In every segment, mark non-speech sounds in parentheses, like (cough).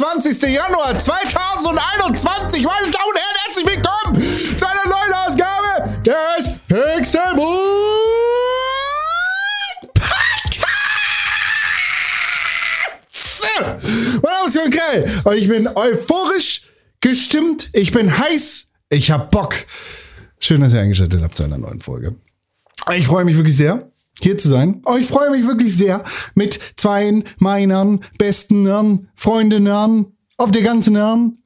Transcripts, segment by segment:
Donnerstag, der 28. Januar 2021. Meine Damen und Herren, herzlich willkommen zu einer neuen Ausgabe des Pixelbook Podcasts. Mein Name ist Jürgen Krell und ich bin euphorisch gestimmt. Ich bin heiß. Ich hab Bock. Schön, dass ihr eingeschaltet habt zu einer neuen Folge. Ich freue mich wirklich sehr hier zu sein. Oh, ich freue mich wirklich sehr, mit zwei meiner besten Freundinnen auf der ganzen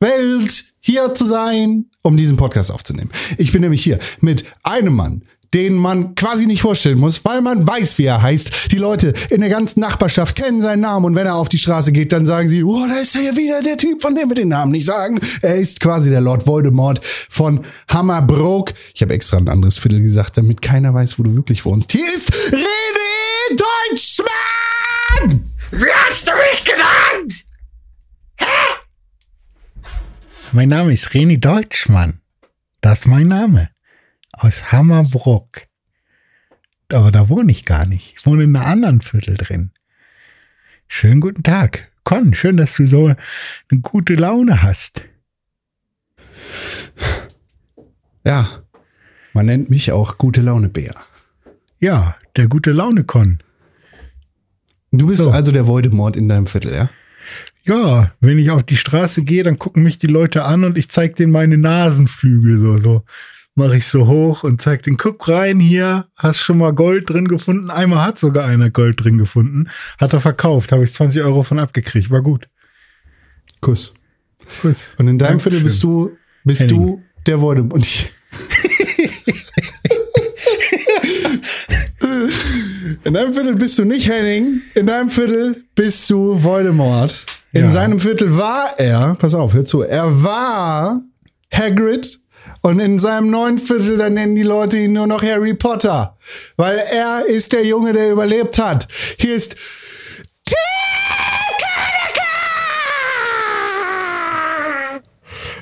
Welt hier zu sein, um diesen Podcast aufzunehmen. Ich bin nämlich hier mit einem Mann, den man quasi nicht vorstellen muss, weil man weiß, wie er heißt. Die Leute in der ganzen Nachbarschaft kennen seinen Namen und wenn er auf die Straße geht, dann sagen sie, oh, da ist er ja wieder der Typ, von dem wir den Namen nicht sagen. Er ist quasi der Lord Voldemort von Hammerbrook. Ich habe extra ein anderes Viertel gesagt, damit keiner weiß, wo du wirklich wohnst. Hier ist René Deutschmann! Wie hast du mich genannt? Mein Name ist René Deutschmann. Das ist mein Name aus Hammerbrook. Aber da wohne ich gar nicht. Ich wohne in einem anderen Viertel drin. Schönen guten Tag. Con, schön, dass du so eine gute Laune hast. Ja, man nennt mich auch gute Laune Bär. Ja, der gute Laune Con. Du bist So. also der Voldemort in deinem Viertel, ja? Ja, wenn ich auf die Straße gehe, dann gucken mich die Leute an und ich zeig denen meine Nasenflügel so so. Mache ich so hoch und zeig den, guck rein hier, hast schon mal Gold drin gefunden. Einmal hat sogar einer Gold drin gefunden. Hat er verkauft, habe ich 20 Euro von abgekriegt. War gut. Kuss. Kuss. Und in deinem. Viertel bist du, bist Henning. du der Voldemort. Und (laughs) ich in deinem Viertel bist du nicht Henning. In deinem Viertel bist du Voldemort. In Ja. seinem Viertel war er, pass auf, hör zu, er war Hagrid. Und in seinem neuen Viertel, da nennen die Leute ihn nur noch Harry Potter. Weil er ist der Junge, der überlebt hat. Hier ist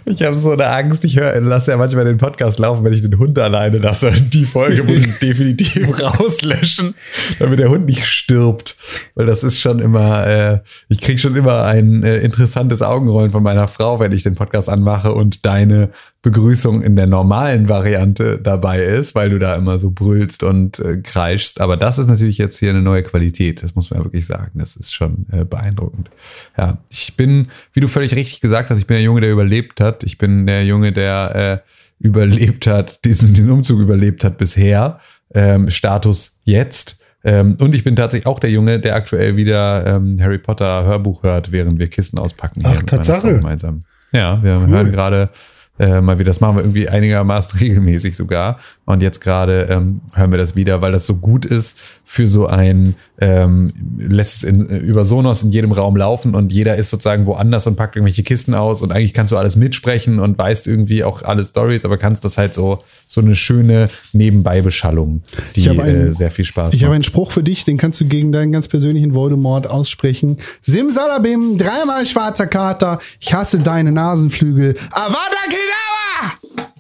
Ich habe so eine Angst. Ich höre, lasse ja manchmal den Podcast laufen, wenn ich den Hund alleine lasse. Und die Folge muss ich (laughs) definitiv rauslöschen, damit der Hund nicht stirbt. Weil das ist schon immer, äh, ich kriege schon immer ein äh, interessantes Augenrollen von meiner Frau, wenn ich den Podcast anmache und deine Begrüßung in der normalen Variante dabei ist, weil du da immer so brüllst und äh, kreischst. Aber das ist natürlich jetzt hier eine neue Qualität. Das muss man ja wirklich sagen. Das ist schon äh, beeindruckend. Ja, ich bin, wie du völlig richtig gesagt hast, ich bin der Junge, der überlebt hat. Ich bin der Junge, der äh, überlebt hat, diesen, diesen Umzug überlebt hat bisher. Ähm, Status jetzt. Ähm, und ich bin tatsächlich auch der Junge, der aktuell wieder ähm, Harry Potter Hörbuch hört, während wir Kisten auspacken. Ach, Tatsache? Gemeinsam. Ja, wir hören gerade äh, mal wieder, das machen wir irgendwie einigermaßen (laughs) regelmäßig sogar. Und jetzt gerade ähm, hören wir das wieder, weil das so gut ist für so ein, ähm, lässt es in, über Sonos in jedem Raum laufen und jeder ist sozusagen woanders und packt irgendwelche Kisten aus und eigentlich kannst du alles mitsprechen und weißt irgendwie auch alle Stories, aber kannst das halt so, so eine schöne Nebenbeibeschallung, die Ich habe einen- äh, sehr viel Spaß Ich habe macht. einen Spruch für dich, den kannst du gegen deinen ganz persönlichen Voldemort aussprechen. Simsalabim, dreimal schwarzer Kater, ich hasse deine Nasenflügel. Avada Kedavra!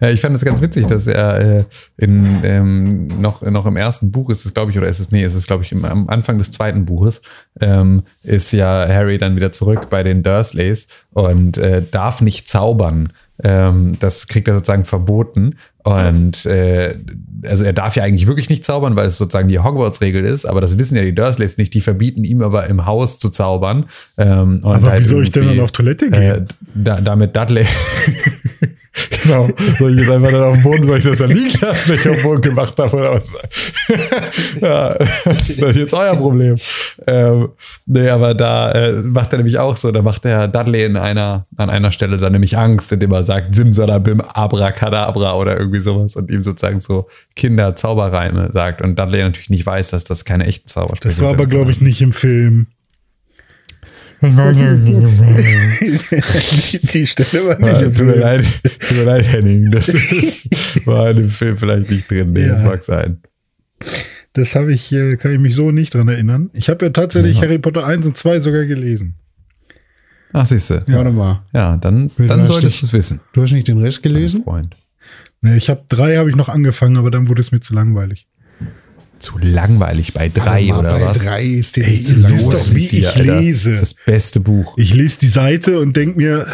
Ja, ich fand es ganz witzig, dass er äh, in, ähm, noch, noch im ersten Buch ist es, glaube ich, oder ist es, nee, ist es, glaube ich, im, am Anfang des zweiten Buches, ähm, ist ja Harry dann wieder zurück bei den Dursleys und äh, darf nicht zaubern. Ähm, das kriegt er sozusagen verboten. Und äh, also er darf ja eigentlich wirklich nicht zaubern, weil es sozusagen die Hogwarts-Regel ist, aber das wissen ja die Dursleys nicht, die verbieten ihm aber im Haus zu zaubern. Ähm, und Aber halt wie soll ich denn dann auf Toilette äh, gehen? da, damit Dudley. Genau. Soll ich jetzt einfach dann auf dem Boden, soll ich das da liegen lassen, wenn ich auf dem Boden gemacht habe oder was? ja, das ist jetzt euer Problem. Ähm, nee, aber da äh, macht er nämlich auch so, da macht der Dudley in einer, an einer Stelle dann nämlich Angst, indem er sagt Simsalabim, Abracadabra oder irgendwie sowas und ihm sozusagen so Kinder-Zauberreime sagt und Dudley natürlich nicht weiß, dass das keine echten Zaubersprüche Das war aber, sind, glaube ich, nicht im Film. Die Stelle war nicht tut mir leid, tut mir leid, Henning. Das (laughs) ist, war in dem Film vielleicht nicht drin. Nee, Ja. mag sein. Das habe ich, äh, kann ich mich so nicht dran erinnern. Ich habe ja tatsächlich Ja. Harry Potter 1 und 2 sogar gelesen. Ach, siehste. Ja. Warte mal, Ja, dann, Will dann solltest du es wissen, du hast nicht den Rest gelesen? Freund. Nee, ich habe drei habe ich noch angefangen, aber dann wurde es mir zu langweilig. Zu langweilig bei drei oder bei was? drei ist dir nicht zu liest doch, wie mit dir, ich Alter? lese. Das ist das beste Buch. Ich lese die Seite und denke mir,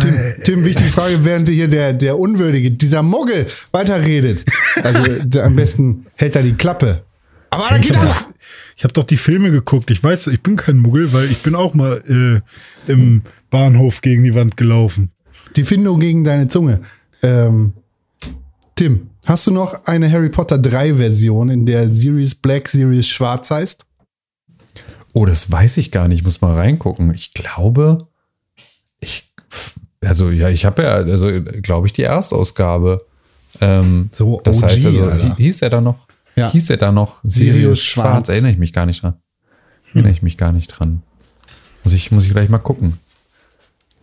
Tim? Tim, wichtige Frage, während hier der, der Unwürdige, dieser Muggel weiterredet. Also der, am besten hält er die Klappe. Aber da Ich geht habe er. doch, ich hab doch die Filme geguckt. Ich weiß, ich bin kein Muggel, weil ich bin auch mal äh, im Bahnhof gegen die Wand gelaufen. Die Findung gegen deine Zunge. Ähm, Tim, hast du noch eine Harry Potter 3 Version, in der Sirius Black, Sirius Schwarz heißt? Oh, das weiß ich gar nicht. Ich muss mal reingucken. Ich glaube, ich, also ja, ich habe ja, also glaube ich, die Erstausgabe. Ähm, So das OG, heißt also, Alter. hieß er da noch? Ja. Hieß er da noch? Sirius Sirius Schwarz. Schwarz. Erinnere ich mich gar nicht dran. Erinnere ich mich gar nicht dran. Muss ich, muss ich gleich mal gucken.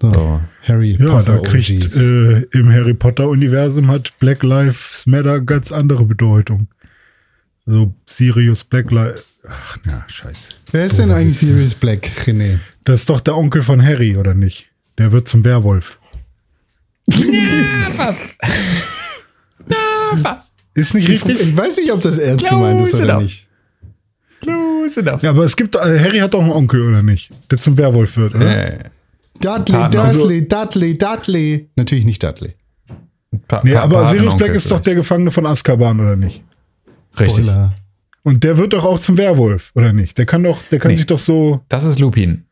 So, So. Harry Ja, Potter da kriegt äh, im Harry Potter-Universum hat Black Lives Matter ganz andere Bedeutung. Also Sirius Black Lives. Ach, na, scheiße. Wer ist denn eigentlich Sirius Black, René? Das ist doch der Onkel von Harry, oder nicht? Der wird zum Werwolf. (laughs) Ist nicht richtig? Ich weiß nicht, ob das ernst gemeint ist Close oder enough. nicht. Close enough. Ja, aber es gibt, äh, Harry hat doch einen Onkel, oder nicht? Der zum Werwolf wird, oder? Äh, Dudley. Dursley, Dudley, Dudley. Natürlich nicht Dudley. Pa Nee, Pa- aber Sirius Black ist doch der Gefangene von Azkaban, oder nicht? Richtig. Spoiler. Und der wird doch auch zum Werwolf, oder nicht? Der kann doch, der kann Nee. sich doch so. Das ist Lupin.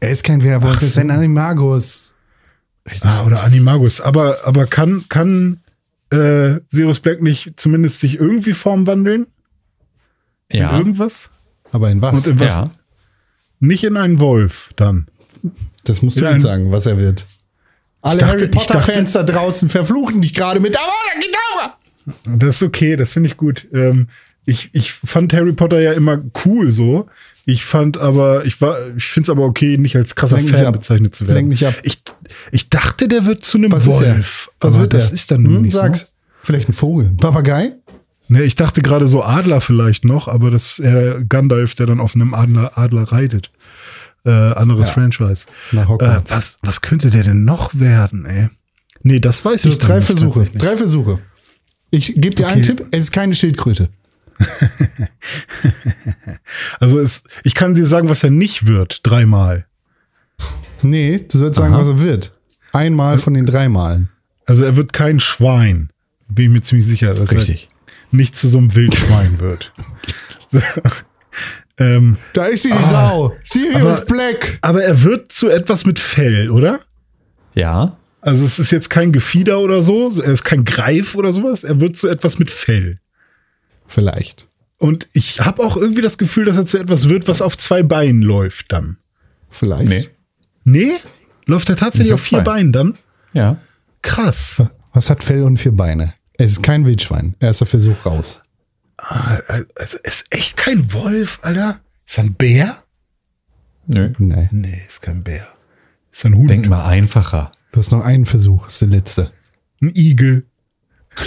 Er ist kein Werwolf, er ist ein Animagus. Ah, oder Animagus. Aber, aber kann, kann äh, Sirius Black nicht zumindest sich irgendwie formwandeln? In Ja. irgendwas? Aber in was? Und in was? Ja. Nicht in einen Wolf dann. Das musst du ein- sagen, was er wird. Alle dachte- Harry Potter-Fans da draußen verfluchen dich gerade mit. Aber da geht aber! Das ist okay, das finde ich gut. Ähm, ich, ich fand Harry Potter ja immer cool so. Ich fand aber, ich war, ich finde es aber okay, nicht als krasser Lenk Fan bezeichnet zu werden. Lenk mich ab. Ich, ich dachte, der wird zu einem Was ist er? Wolf. Was aber wird das er? ist dann hm, nicht Sag's. so. Vielleicht ein Vogel. Ein Papagei? Ne, ich dachte gerade so Adler vielleicht noch, aber das ist eher Gandalf, der dann auf einem Adler, Adler reitet. Äh, anderes Ja. Franchise. Äh, was, was könnte der denn noch werden, ey? Nee, das weiß ich dann drei nicht Versuche. tatsächlich. Drei Versuche. Ich gebe dir einen Okay. Tipp. Es ist keine Schildkröte. (laughs) Also es, ich kann dir sagen, was er nicht wird, dreimal. Nee, du sollst sagen, Aha. was er wird. Einmal von den drei Malen. Also er wird kein Schwein. Bin ich mir ziemlich sicher, dass Richtig. er nicht zu so einem Wildschwein wird. (laughs) ähm, Da ist sie, die Ah, Sau. Sirius aber- Black. aber er wird zu etwas mit Fell, oder? Ja. Also es ist jetzt kein Gefieder oder so, er ist kein Greif oder sowas, er wird zu etwas mit Fell. Vielleicht. Und ich habe auch irgendwie das Gefühl, dass er zu etwas wird, was auf zwei Beinen läuft dann. Vielleicht. Nee. Nee? Läuft er tatsächlich auf auf vier. Beinen dann? Ja. Krass. Was hat Fell und vier Beine? Es ist kein Wildschwein. Erster Versuch raus. Also ist echt kein Wolf, Alter. Ist er ein Bär? Nö. Nee. Nee, ist kein Bär. Ist ein Hund. Denk mal einfacher. Du hast noch einen Versuch. Das ist der letzte. Ein Igel. (laughs)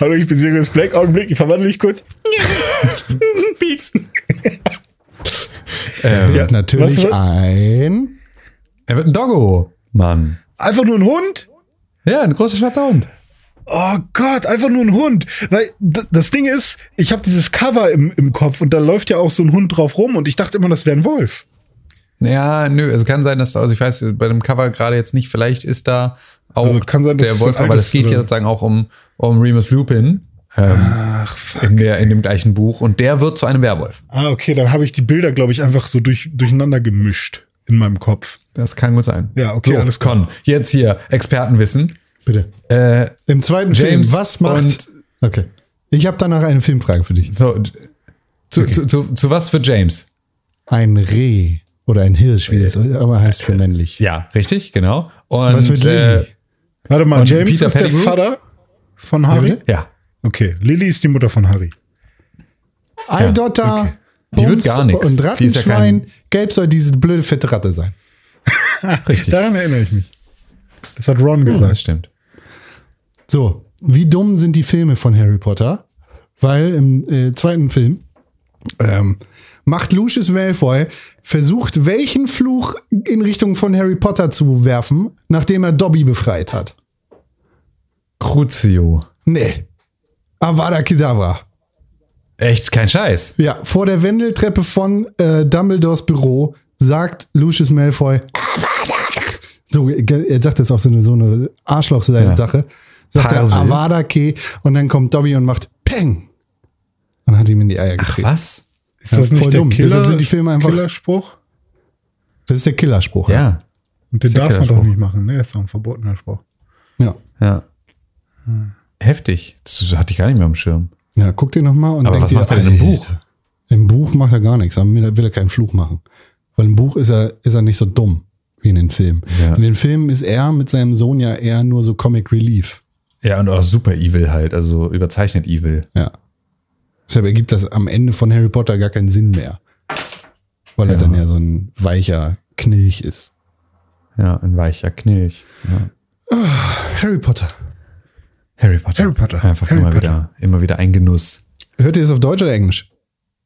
Hallo, ich bin Sirius Black. Augenblick, ich verwandle mich kurz. (laughs) Beats. Ähm, Wird natürlich was wird- ein. Er wird ein Doggo, Mann. Einfach nur ein Hund? Ja, ein großer schwarzer Hund. Oh Gott, einfach nur ein Hund. Weil das Ding ist, ich habe dieses Cover im, im Kopf und da läuft ja auch so ein Hund drauf rum und ich dachte immer, das wäre ein Wolf. Ja, nö, es kann sein, dass da, also ich weiß bei dem Cover gerade jetzt nicht, vielleicht ist da auch Also kann sein, dass der Wolf, aber es geht ja sozusagen auch um, um Remus Lupin ähm, Ach, fuck. in, der, in dem gleichen Buch und der wird zu einem Werwolf. Ah, okay, dann habe ich die Bilder, glaube ich, einfach so durch, durcheinander gemischt in meinem Kopf. Das kann gut sein. Ja, okay, so, alles klar. Con, jetzt hier Expertenwissen. Bitte. Äh, Im zweiten James Film. Was macht. okay. Ich habe danach eine Filmfrage für dich. so, zu, zu, zu, zu was für James? Ein Reh oder ein Hirsch, wie das immer heißt für männlich. Ja, richtig, genau. Und Was wird äh, Lily? Warte mal, James Peter ist der Pettigrew? Vater von Harry? bitte? ja, Okay, Lily ist die Mutter von Harry. Eidotter, Die wird gar nix. und Die ist ja Rattenschwein. kein- Gelb soll diese blöde fette Ratte sein. (laughs) (laughs) richtig. Daran erinnere ich mich. Das hat Ron Ja, das gesagt. stimmt. So, wie dumm sind die Filme von Harry Potter? Weil im äh, zweiten Film ähm, macht Lucius Malfoy, versucht, welchen Fluch in Richtung von Harry Potter zu werfen, nachdem er Dobby befreit hat. Crucio. Nee. Avada Kedavra. Echt, kein Scheiß. Ja, vor der Wendeltreppe von äh, Dumbledores Büro sagt Lucius Malfoy, so, er sagt das auch so eine, so eine Arschloch-Sache, sagt er Parsel. Avada Ke und dann kommt Dobby und macht Peng und hat ihm in die Eier Ach, getreten. was? Ist Ja, das voll nicht der dumm. Killer, Deshalb sind die Filme einfach- Killerspruch? Das ist der Killerspruch. Ja, Und den darf man doch nicht machen, ne? Ist doch ein verbotener Spruch. Ja. ja. Heftig. Das hatte ich gar nicht mehr am Schirm. Ja, guck dir nochmal und Aber was dir, macht er denn im Buch? Im Buch macht er gar nichts, aber will er keinen Fluch machen. Weil im Buch ist er, ist er nicht so dumm wie in den Filmen. Ja. In den Filmen ist er mit seinem Sohn ja eher nur so Comic Relief. Ja, und auch super evil halt, also überzeichnet evil. Ja. Deshalb ergibt das am Ende von Harry Potter gar keinen Sinn mehr. Weil er Ja. dann ja so ein weicher Knilch ist. Ja, ein weicher Knilch. Ja. Harry Potter. Harry Potter. Harry Potter. Einfach Harry immer Potter. wieder, immer wieder ein Genuss. Hört ihr das auf Deutsch oder Englisch?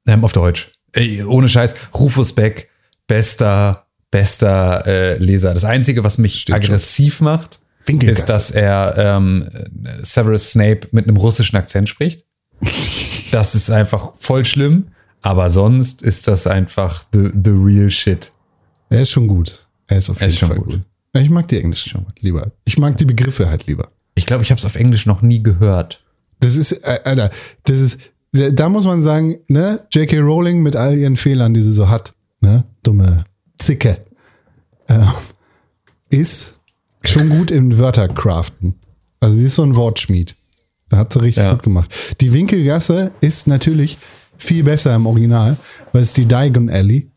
Ähm, auf Deutsch. Ey, ohne Scheiß. Rufus Beck, bester, bester äh, Leser. Das Einzige, was mich schon. aggressiv macht, Winkelgasse. Ist, dass er ähm, Severus Snape mit einem russischen Akzent spricht. (laughs) das ist einfach voll schlimm. Aber sonst ist das einfach the, the real shit. Er ist schon gut. Er ist auf jeden ist schon Fall gut. gut. Ich mag die Englisch Schon lieber. Ich mag die Begriffe halt lieber. Ich glaube, ich habe es auf Englisch noch nie gehört. Das ist, äh, Alter, das ist, da muss man sagen, ne, J.K. Rowling mit all ihren Fehlern, die sie so hat, ne, dumme Zicke, äh, ist schon gut im Wörtercraften. Also sie ist so ein Wortschmied. Da hat sie richtig Ja. gut gemacht. Die Winkelgasse ist natürlich viel besser im Original, weil es die Diagon Alley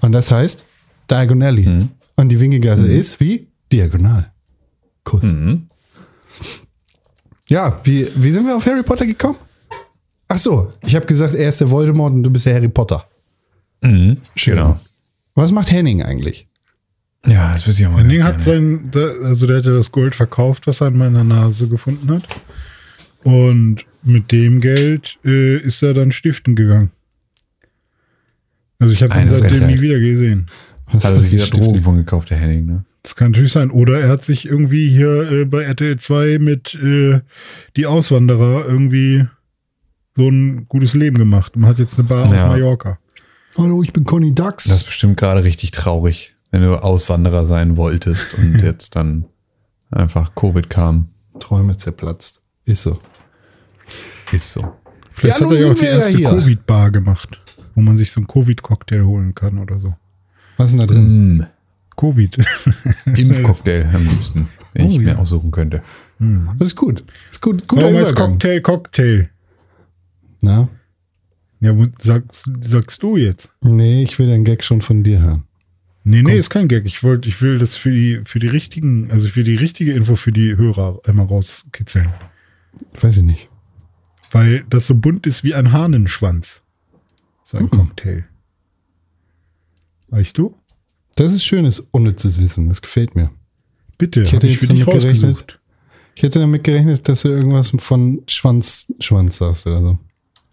und das heißt Diagon Alley. Mhm. Und die Winkelgasse ist wie diagonal. Kuss. Mhm. Ja, wie, wie sind wir auf Harry Potter gekommen? Ach so, ich habe gesagt, er ist der Voldemort und du bist der Harry Potter. Mhm. Genau. Was macht Henning eigentlich? Ja, das wüsste ich auch mal. Henning hat sein, also der hat ja das Gold verkauft, was er in meiner Nase gefunden hat. Und mit dem Geld äh, ist er dann stiften gegangen. Also ich habe ihn seitdem nie wieder gesehen. Hat er sich wieder? Drogen von gekauft, der Henning, ne? Das kann natürlich sein. Oder er hat sich irgendwie hier äh, bei RTL 2 mit äh, die Auswanderer irgendwie so ein gutes Leben gemacht. Man hat jetzt eine Bar aus Ja. Mallorca. Hallo, ich bin Conny Dax. Das ist bestimmt gerade richtig traurig, wenn du Auswanderer sein wolltest und (laughs) jetzt dann einfach Covid kam. Träume zerplatzt. Ist so. Ist so. Vielleicht Ja, hat er ja auch die ja erste hier. Covid-Bar gemacht, wo man sich so einen Covid-Cocktail holen kann oder so. Was ist denn da drin? Mm, Covid. (laughs) Impfcocktail am liebsten, wenn Oh, ich mir ja. aussuchen könnte. Das ist gut. Das ist gut. Guter Warum heißt. Cocktail Cocktail? Na? Ja, wo- sagst, sagst du jetzt? Nee, ich will den Gag schon von dir hören. Nee, nee, ist kein Gag. Ich wollte, ich will das für die, für die richtigen, also für die richtige Info für die Hörer einmal rauskitzeln. Weiß ich nicht. Weil das so bunt ist wie ein Hahnenschwanz. So ein Cocktail. Weißt du? Das ist schönes, unnützes Wissen. Das gefällt mir. Bitte, Ich hätte ich jetzt damit gerechnet. Ich hätte damit gerechnet, dass du irgendwas von Schwanz, Schwanz sagst oder so.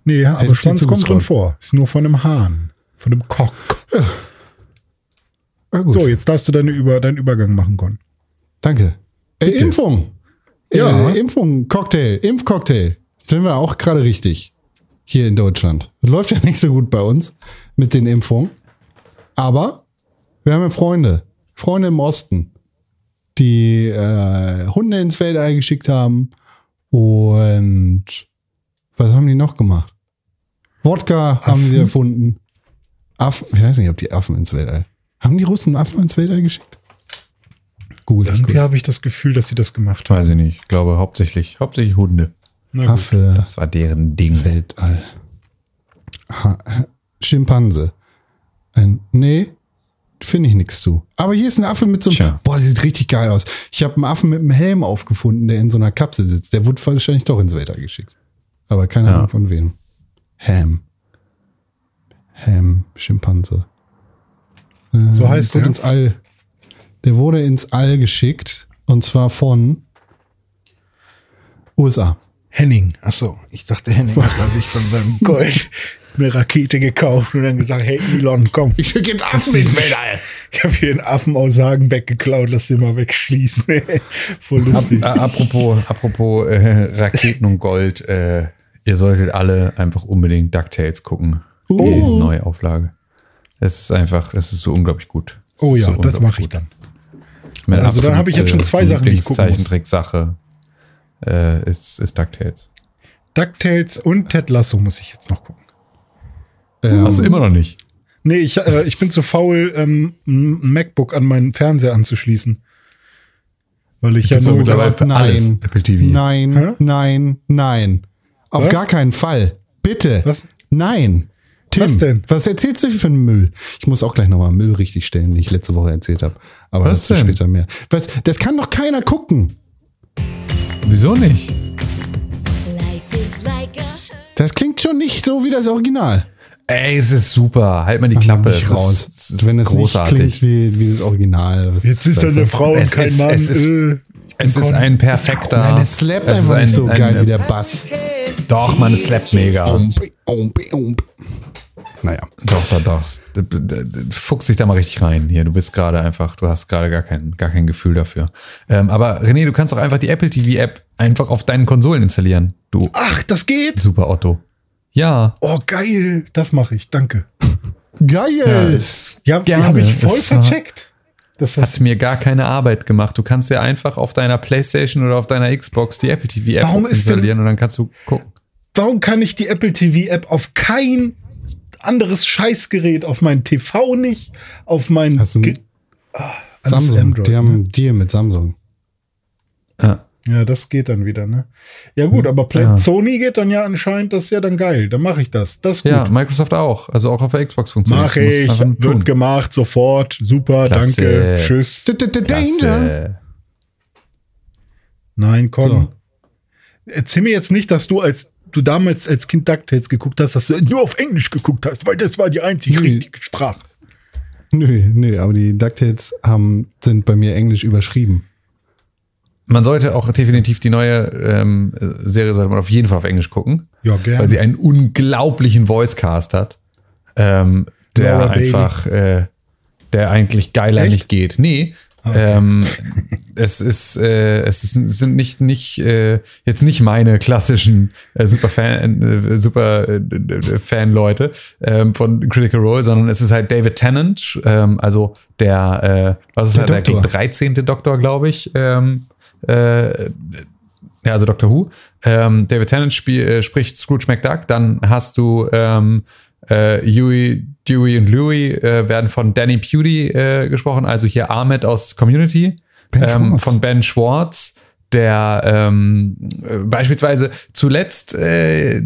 Nee, Hätte aber Schwanz kommt drin vor. Ist nur von einem Hahn. Von einem Cock. Gut. So, jetzt darfst du deine Über, deinen Übergang machen, Con. Danke. Äh. Impfung. Ja. Äh, Impfung, Cocktail, Impfcocktail. Sind wir auch gerade richtig. Hier in Deutschland. Das läuft ja (laughs) nicht so gut bei uns mit den Impfungen. Aber wir haben ja Freunde. Freunde im Osten, die äh, Hunde ins Weltall geschickt haben. Und was haben die noch gemacht? Wodka haben sie Affen? erfunden. Affen, ich weiß nicht, ob die Affen ins Weltall. Haben die Russen Affen ins Weltall geschickt? Google Irgendwie habe ich das Gefühl, dass sie das gemacht haben. Weiß ich nicht. Ich glaube hauptsächlich, hauptsächlich Hunde. Affe, Das war deren Ding. Weltall. Ha, Schimpanse. Ein, nee, finde ich nichts zu. Aber hier ist ein Affe mit so einem. Tja. Boah, sieht richtig geil aus. Ich habe einen Affen mit einem Helm aufgefunden, der in so einer Kapsel sitzt. Der wurde wahrscheinlich doch ins Weltall geschickt. Aber keine Ja. Ahnung von wem. Ham. Ham, Schimpanse. So heißt wurde der? ins All. Der wurde ins All geschickt. Und zwar von USA. Henning. Achso, ich dachte, Henning hat sich von seinem (laughs) Gold eine Rakete gekauft und dann gesagt, hey Elon, komm. Ich schicke jetzt Affen ins Weltall. Ich habe hier einen Affen aus Hagenbeck geklaut, lass den mal wegschließen. (laughs) Voll lustig. Ab, äh, apropos apropos äh, Raketen und Gold, äh, ihr solltet alle einfach unbedingt DuckTales gucken. Die Oh. neue Auflage. Es ist einfach, es ist so unglaublich gut. Oh ja, so das mache ich dann. Meine Also dann habe ich jetzt schon zwei Sachen, die ich gucken. Zeichentrick-Sache äh, ist, ist DuckTales. DuckTales und Ted Lasso muss ich jetzt noch gucken. Ähm, Hast du immer noch nicht? Nee, ich, äh, ich bin zu faul, ähm, ein MacBook an meinen Fernseher anzuschließen. Weil ich ja nur. mittlerweile für nein. alles Apple TV. Nein, Hä? nein, nein. Auf Was? gar keinen Fall. Bitte. Was? Nein. Tim, Was denn? Was erzählst du für einen Müll? Ich muss auch gleich nochmal Müll richtig stellen, den ich letzte Woche erzählt habe. Aber Was denn? später mehr. Was, das kann doch keiner gucken. Wieso nicht? Das klingt schon nicht so wie das Original. Ey, es ist super. Halt mal die Klappe. Nicht Es raus. ist, es ist Wenn es großartig. nicht klingt wie, wie das Original. Was Jetzt ist das da eine? Frau und kein ist- Mann. es ist- äh, es ist ein perfekter. Nein, es slappt einfach ein- nicht so ein- geil wie der Bass. Doch, man, es slappt mega. Naja. Doch, doch, doch. Fuchs dich da mal richtig rein hier. Du bist gerade einfach, du hast gerade gar kein, gar kein Gefühl dafür. Ähm, aber René, du kannst auch einfach die Apple TV App einfach auf deinen Konsolen installieren. Du Ach, das geht? super Otto. Ja. Oh, geil. Das mache ich. Danke. Geil. Ja, Gerne. habe ich voll Es vercheckt. Das hat mir gar keine Arbeit gemacht. Du kannst dir einfach auf deiner Playstation oder auf deiner Xbox die Apple TV App ist denn- installieren und dann kannst du gucken. Warum kann ich die Apple TV App auf kein anderes Scheißgerät, auf mein TV nicht, auf mein ein alles Samsung. Android, die ne? haben einen Deal mit Samsung. Ja. Ja, das geht dann wieder, ne? Ja gut, aber Play Ja. Sony geht dann ja anscheinend, das ist ja dann geil. Dann mache ich das. Das ist gut. ja, Microsoft auch. Also auch auf der Xbox funktioniert. Mache musst ich. nur tun. Wird gemacht, sofort. Super, Klasse. danke. Tschüss. Danger. Nein, komm. So. Erzähl mir jetzt nicht, dass du als du damals als Kind DuckTales geguckt hast, dass du nur auf Englisch geguckt hast, weil das war die einzige Nee. richtige Sprache. Nö, nö, aber die DuckTales haben, sind bei mir englisch überschrieben. Man sollte auch definitiv die neue ähm, Serie sollte man auf jeden Fall auf Englisch gucken, Ja, gerne. weil sie einen unglaublichen Voicecast hat, ähm, der Laura einfach, äh, der eigentlich geiler Echt? nicht geht. Nee, ähm, es ist, äh, es ist, sind nicht nicht äh, jetzt nicht meine klassischen äh, super Fan, äh, super äh, äh, Fan Leute ähm, von Critical Role, sondern es ist halt David Tennant, ähm, also der, äh, was ist Der halt der Doktor. 13. Doktor, glaube ich. Ähm, äh, ja, also Doctor Who. Ähm, David Tennant spiel, äh, spricht Scrooge McDuck. Dann hast du ähm, äh, Huey, Dewey und Louie äh, werden von Danny Pudi äh, gesprochen, also hier Ahmed aus Community. Ben ähm, von Ben Schwartz, der ähm, äh, beispielsweise zuletzt äh,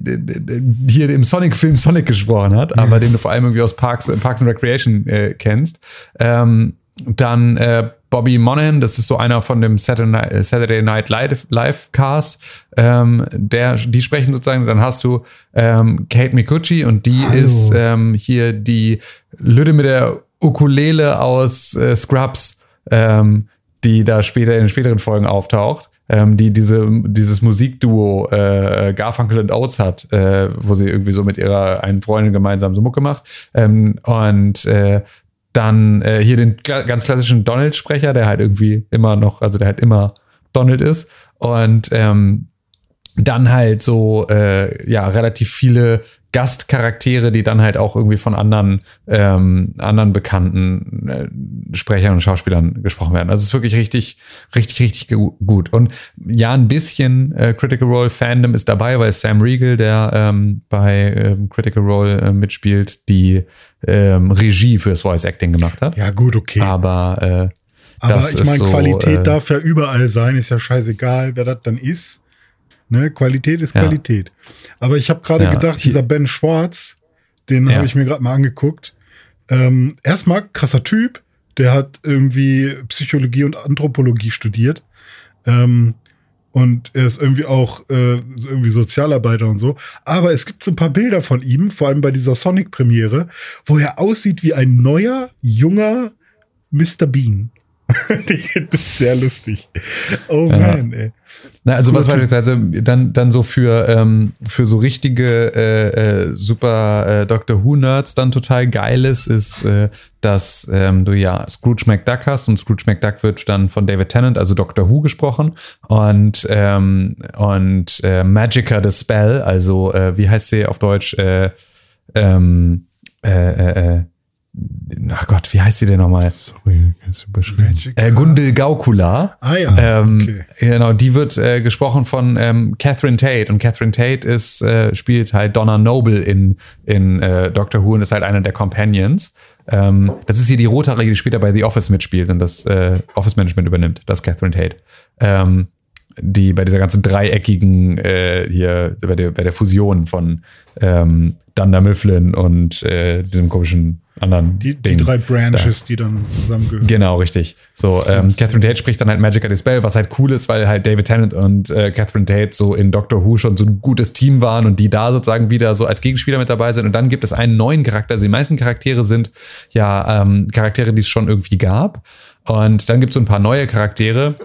hier im Sonic-Film Sonic gesprochen hat, aber den du vor allem irgendwie aus Parks, Parks and Recreation äh, kennst. Ähm, dann äh, Bobby Monahan, das ist so einer von dem Saturday Night, äh, Night Live, Live Cast, ähm, der, die sprechen sozusagen, dann hast du ähm, Kate Mikuchi und die Hallo. ist ähm, hier die Lüde mit der Ukulele aus äh, Scrubs, ähm, die da später in den späteren Folgen auftaucht, ähm, die diese, dieses Musikduo äh, Garfunkel und Oates hat, äh, wo sie irgendwie so mit ihrer einen Freundin gemeinsam so Mucke macht. Ähm, und äh, dann äh, hier den ganz klassischen Donald-Sprecher, der halt irgendwie immer noch, also der halt immer Donald ist. Und ähm, dann halt so, äh, ja, relativ viele Gastcharaktere, die dann halt auch irgendwie von anderen, ähm, anderen bekannten äh, Sprechern und Schauspielern gesprochen werden. Also es ist wirklich richtig, richtig, richtig gu gut. Und ja, ein bisschen äh, Critical Role Fandom ist dabei, weil Sam Riegel, der ähm, bei ähm, Critical Role äh, mitspielt, die ähm, Regie fürs Voice Acting gemacht hat. ja, gut, okay. Aber äh, Aber das ich meine, so, Qualität äh, darf ja überall sein, ist ja scheißegal, wer das dann ist. Ne? Qualität ist Ja. Qualität. Aber ich habe gerade Ja, gedacht, dieser Ben Schwartz, den Ja. habe ich mir gerade mal angeguckt. Ähm, erstmal krasser Typ, der hat irgendwie Psychologie und Anthropologie studiert. Ähm, und er ist irgendwie auch äh, irgendwie Sozialarbeiter und so. Aber es gibt so ein paar Bilder von ihm, vor allem bei dieser Sonic-Premiere, wo er aussieht wie ein neuer, junger Mr. Bean. (laughs) das ist sehr lustig. Oh Ja. man, ey. Na, also was beispielsweise dann, dann so für, ähm, für so richtige äh, äh, super äh, Doctor Who-Nerds dann total geil ist, ist, äh, dass ähm, du ja Scrooge McDuck hast und Scrooge McDuck wird dann von David Tennant, also Doctor Who gesprochen und, ähm, und äh, Magica the Spell, also äh, wie heißt sie auf Deutsch? Äh, ähm, äh, äh, äh, ach Gott, wie heißt sie denn nochmal? Sorry, kannst du überschreiben. Äh, Gundel Gaukula. Ah ja, Ähm, okay. Genau, die wird äh, gesprochen von ähm, Catherine Tate und Catherine Tate ist, äh, spielt halt Donna Noble in, in äh, Doctor Who und ist halt einer der Companions. Ähm, das ist hier die Rothaarige, die später bei The Office mitspielt und das äh, Office Management übernimmt. Das ist Catherine Tate. Ähm, die bei dieser ganzen dreieckigen äh, hier, bei der, bei der Fusion von ähm, Dunder Mifflin und äh, diesem komischen anderen Die, die Ding. drei Branches, die dann zusammengehören. Genau, richtig. So, ähm, Catherine Tate spricht dann halt Magica Dispel, was halt cool ist, weil halt David Tennant und äh, Catherine Tate so in Doctor Who schon so ein gutes Team waren und die da sozusagen wieder so als Gegenspieler mit dabei sind. Und dann gibt es einen neuen Charakter. Also die meisten Charaktere sind ja ähm, Charaktere, die es schon irgendwie gab. Und dann gibt es so ein paar neue Charaktere.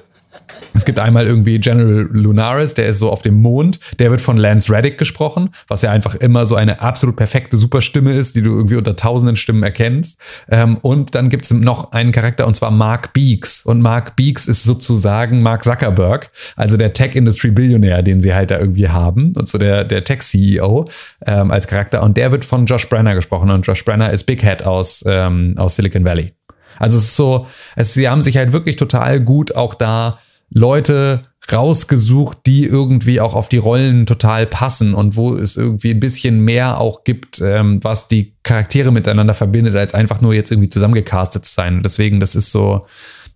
Es gibt einmal irgendwie General Lunaris, der ist so auf dem Mond. Der wird von Lance Reddick gesprochen, was ja einfach immer so eine absolut perfekte Superstimme ist, die du irgendwie unter tausenden Stimmen erkennst. Ähm, und dann gibt es noch einen Charakter und zwar Mark Beeks. Und Mark Beeks ist sozusagen Mark Zuckerberg, also der Tech-Industry-Billionär, den sie halt da irgendwie haben. Und so der, der Tech-CEO ähm, als Charakter. Und der wird von Josh Brenner gesprochen. Und Josh Brenner ist Big Head aus, ähm, aus Silicon Valley. Also es ist so, es, sie haben sich halt wirklich total gut auch da Leute rausgesucht, die irgendwie auch auf die Rollen total passen und wo es irgendwie ein bisschen mehr auch gibt, ähm, was die Charaktere miteinander verbindet, als einfach nur jetzt irgendwie zusammengecastet zu sein. Und deswegen, das ist so,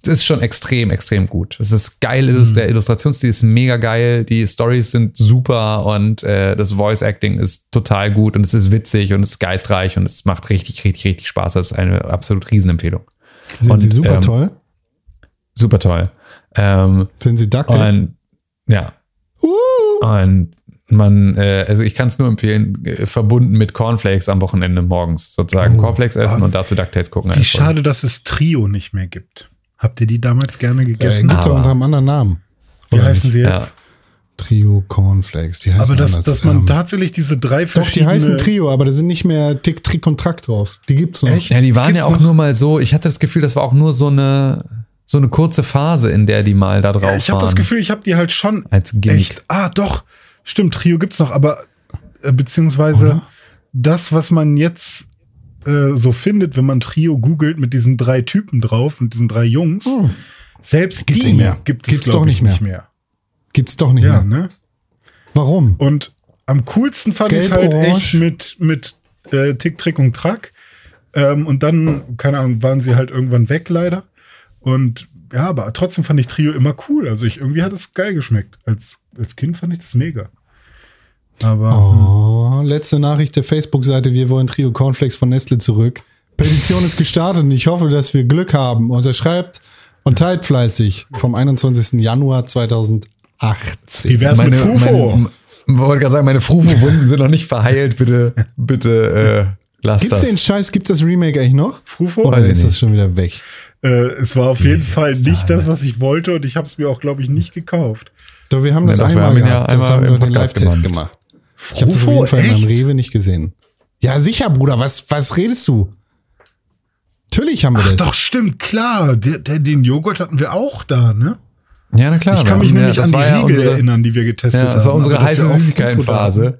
das ist schon extrem, extrem gut. Es ist geil, illus- der Illustrationsstil ist mega geil, die Stories sind super und äh, das Voice Acting ist total gut und es ist witzig und es ist geistreich und es macht richtig, richtig, richtig Spaß. Das ist eine absolut Riesenempfehlung. Sind Und, sie super ähm, toll? Super toll. Ähm, Sind sie DuckTales? und ja. Und man, äh, also ich kann es nur empfehlen, äh, verbunden mit Cornflakes am Wochenende morgens sozusagen. Oh. Cornflakes essen Ah. und dazu DuckTales gucken. Wie schade, dass es Trio nicht mehr gibt. Habt ihr die damals gerne Äh, gegessen? Gibt es unter einem anderen Namen. Wie Oder heißen nicht? sie Ja. jetzt? Trio Cornflakes. Die heißen Aber dass, anders. dass man Ähm, tatsächlich diese drei Doch, die verschiedene... heißen Trio, aber da sind nicht mehr Tick, Trick und Track drauf. Die gibt's noch. Echt? Ja, die waren Gibt's ja auch noch? nur mal so, ich hatte das Gefühl, das war auch nur so eine, so eine kurze Phase, in der die mal da drauf Ja, ich habe waren. das Gefühl, ich habe die halt schon Als Gimmick. echt. Ah, doch. Stimmt, Trio gibt's noch, aber äh, beziehungsweise Oder? das, was man jetzt äh, so findet, wenn man Trio googelt mit diesen drei Typen drauf, mit diesen drei Jungs, Hm. selbst Gibt's die nicht mehr. gibt es Gibt's doch ich, nicht mehr. Gibt's doch nicht Ja, mehr. ne? Warum? Und am coolsten fand ich halt orange. echt mit, mit äh, Tick, Trick und Track. Ähm, und dann, keine Ahnung, waren sie halt irgendwann weg, leider. Und ja, aber trotzdem fand ich Trio immer cool. Also ich irgendwie hat es geil geschmeckt. Als, als Kind fand ich das mega. Aber Oh, letzte Nachricht der Facebook-Seite. Wir wollen Trio Cornflakes von Nestle zurück. Petition ist gestartet und ich hoffe, dass wir Glück haben. Unterschreibt und teilt fleißig vom 21. Januar 2018. wie wär's mit Fufo? Meine, wollte gerade sagen, meine Frufo-Wunden sind noch nicht verheilt. Bitte, bitte, äh, lass Gibt's das. den Scheiß, gibt's das Remake eigentlich noch? Fufo? Oder ist das schon wieder weg? Äh, es war auf jeden Fall nicht das, was ich wollte und ich habe es mir auch, glaube ich, nicht gekauft. Doch, wir haben das Ja, doch, wir einmal haben ja gehabt. das einmal haben wir den Live-Test gemacht. gemacht. Ich habe das auf jeden Fall echt? Rewe nicht gesehen. Ja, sicher, Bruder. Was, was redest du? Natürlich haben wir Ach das. doch, stimmt, klar. Der, der, den Joghurt hatten wir auch da, ne? Ja, na klar. Ich kann mich nämlich ja, an die ja Riegel unsere- erinnern, die wir getestet haben. Ja, das war unsere Also, heiße Süßigkeitenphase,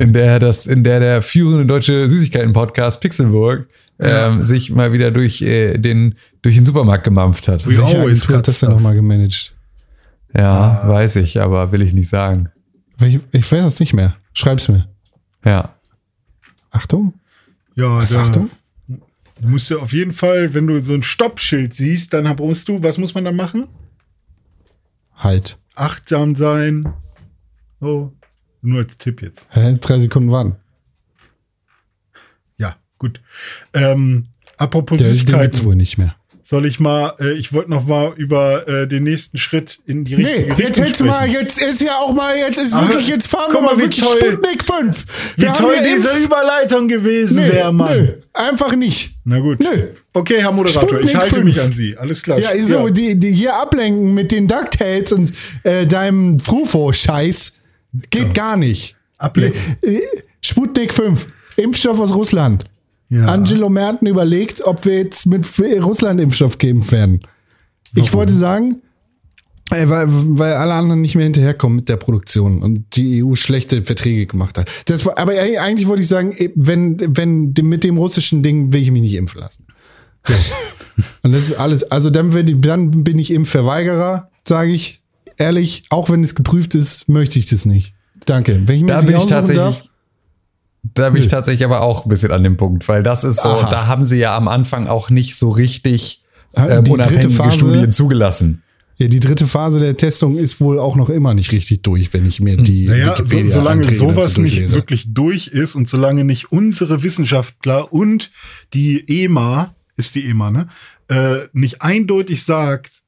in der das, in der der führende deutsche Süßigkeiten-Podcast Pixelburg ähm, sich mal wieder durch äh, den durch den Supermarkt gemampft hat. We Welche always Agentur hat das denn nochmal gemanagt? Ja, weiß ich, aber will ich nicht sagen. Ich, ich weiß es nicht mehr. Schreib's mir. Ja. Achtung. Ja, Was, da, Achtung? Du musst ja auf jeden Fall, wenn du so ein Stoppschild siehst, dann musst du, was muss man dann machen? Halt. Achtsam sein. Oh, nur als Tipp jetzt. Hä? Drei Sekunden warten. Ja, gut. Ähm, apropos Der, Süßigkeiten, wohl nicht mehr. soll ich mal, äh, ich wollte noch mal über äh, den nächsten Schritt in die richtige Nee, Richtung jetzt hältst du mal, sprechen. jetzt ist ja auch mal, jetzt ist Aber wirklich, jetzt fahren wir mal, mal wie wirklich toll- Sputnik 5. Wie toll diese Überleitung gewesen nee, wäre, Mann. nö, einfach nicht. Na gut. Nö. Okay, Herr Moderator, Sputnik ich halte 5. mich an Sie. Alles klar. Ja, so, Die, die hier ablenken mit den DuckTales und äh, deinem Frufo-Scheiß geht gar nicht. Ablenken. Äh, Sputnik 5, Impfstoff aus Russland. Ja. Angelo Merten überlegt, ob wir jetzt mit Russland-Impfstoff geimpft werden. Ich wollte sagen, äh, weil, weil alle anderen nicht mehr hinterherkommen mit der Produktion und die EU schlechte Verträge gemacht hat. Das war, aber eigentlich wollte ich sagen, eh, wenn, wenn mit dem russischen Ding will ich mich nicht impfen lassen. So. (laughs) und das ist alles. Also dann, wenn, dann bin ich Impfverweigerer, sage ich ehrlich. Auch wenn es geprüft ist, möchte ich das nicht. Danke. Wenn ich mir Da das bin ich tatsächlich. Da bin ich tatsächlich aber auch ein bisschen an dem Punkt, weil das ist so, Aha. da haben sie ja am Anfang auch nicht so richtig Ah, ähm, die dritte unabhängige Phase- Studien zugelassen. Ja, die dritte Phase der Testung ist wohl auch noch immer nicht richtig durch, wenn ich mir die Naja, so, solange Anträge sowas nicht wirklich durch ist und solange nicht unsere Wissenschaftler und die EMA, ist die EMA, ne, äh, nicht eindeutig sagt,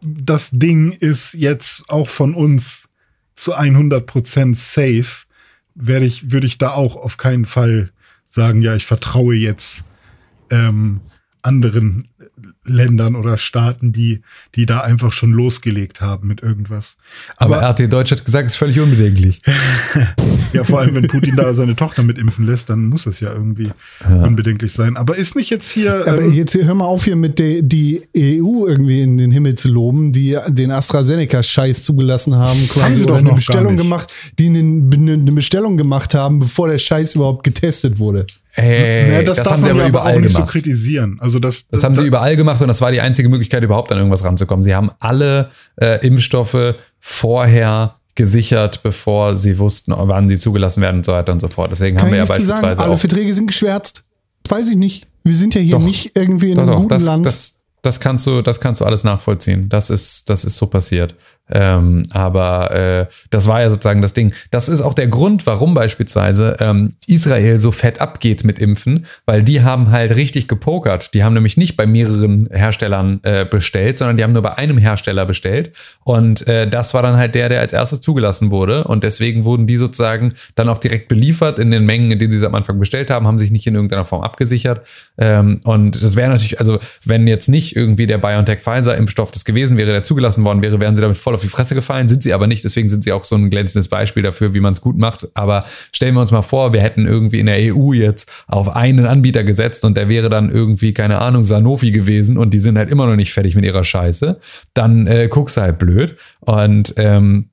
das Ding ist jetzt auch von uns zu 100% safe, werde ich, würde ich da auch auf keinen Fall sagen, ja, ich vertraue jetzt ähm, anderen Ländern oder Staaten, die, die da einfach schon losgelegt haben mit irgendwas. Aber, RT Deutsch hat gesagt, ist völlig unbedenklich. (laughs) Ja, vor allem, wenn Putin da seine Tochter mit impfen lässt, dann muss das ja irgendwie unbedenklich sein. Aber ist nicht jetzt hier. Aber ähm, jetzt hör mal auf hier mit der die EU irgendwie in den Himmel zu loben, die den AstraZeneca-Scheiß zugelassen haben, Haben quasi sie oder doch eine noch Bestellung gar nicht. gemacht, die eine, eine Bestellung gemacht haben, bevor der Scheiß überhaupt getestet wurde. Äh, naja, das, das, darf haben sie man aber überall auch nicht so kritisieren. Also das, Das haben sie überall gemacht und das war die einzige Möglichkeit, überhaupt an irgendwas ranzukommen. Sie haben alle äh, Impfstoffe vorher gesichert, bevor sie wussten, wann sie zugelassen werden und so weiter und so fort. Deswegen Kann haben wir ja zu sagen, beispielsweise alle Verträge sind geschwärzt? Weiß ich nicht. Wir sind ja hier Doch. nicht irgendwie in Doch, einem doch, guten das, Land. Das, das kannst du, das kannst du alles nachvollziehen. Das ist, das ist so passiert. Ähm, aber äh, das war ja sozusagen das Ding. Das ist auch der Grund, warum beispielsweise ähm, Israel so fett abgeht mit Impfen, weil die haben halt richtig gepokert. Die haben nämlich nicht bei mehreren Herstellern äh, bestellt, sondern die haben nur bei einem Hersteller bestellt. Und äh, das war dann halt der, der als erstes zugelassen wurde. Und deswegen wurden die sozusagen dann auch direkt beliefert in den Mengen, in denen sie es am Anfang bestellt haben, haben sich nicht in irgendeiner Form abgesichert. Ähm, und das wäre natürlich, also wenn jetzt nicht irgendwie der BioNTech-Pfizer-Impfstoff das gewesen wäre, der zugelassen worden wäre, wären sie damit voll auf die Fresse gefallen. Sind sie aber nicht. Deswegen sind sie auch so ein glänzendes Beispiel dafür, wie man es gut macht. Aber stellen wir uns mal vor, wir hätten irgendwie in der EU jetzt auf einen Anbieter gesetzt und der wäre dann irgendwie, keine Ahnung, Sanofi gewesen und die sind halt immer noch nicht fertig mit ihrer Scheiße. Dann äh, guckst du halt blöd. Und ähm,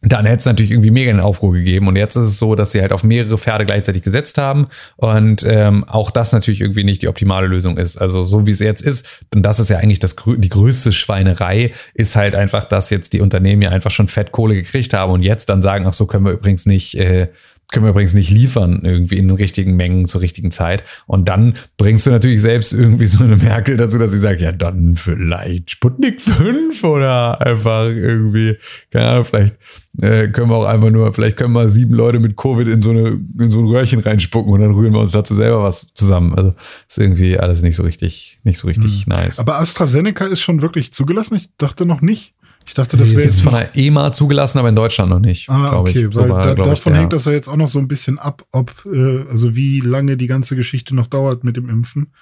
dann hätte es natürlich irgendwie mega einen Aufruhr gegeben. Und jetzt ist es so, dass sie halt auf mehrere Pferde gleichzeitig gesetzt haben. Und ähm, auch das natürlich irgendwie nicht die optimale Lösung ist. Also so wie es jetzt ist, und das ist ja eigentlich das, die größte Schweinerei, ist halt einfach, dass jetzt die Unternehmen ja einfach schon Fettkohle gekriegt haben und jetzt dann sagen, ach so, können wir übrigens nicht, äh, können wir übrigens nicht liefern, irgendwie in den richtigen Mengen zur richtigen Zeit. Und dann bringst du natürlich selbst irgendwie so eine Merkel dazu, dass sie sagt, ja, dann vielleicht Sputnik 5 oder einfach irgendwie, keine Ahnung, vielleicht äh, können wir auch einfach nur, vielleicht können wir sieben Leute mit Covid in so, eine, in so ein Röhrchen reinspucken und dann rühren wir uns dazu selber was zusammen. Also ist irgendwie alles nicht so richtig, nicht so richtig nice. aber AstraZeneca ist schon wirklich zugelassen? Ich dachte noch nicht. Ich dachte, das Nee, wäre jetzt von der EMA zugelassen, aber in Deutschland noch nicht. Ah, okay, ich. So weil war, da, ich, davon der- hängt das ja jetzt auch noch so ein bisschen ab, ob, äh, also wie lange die ganze Geschichte noch dauert mit dem Impfen.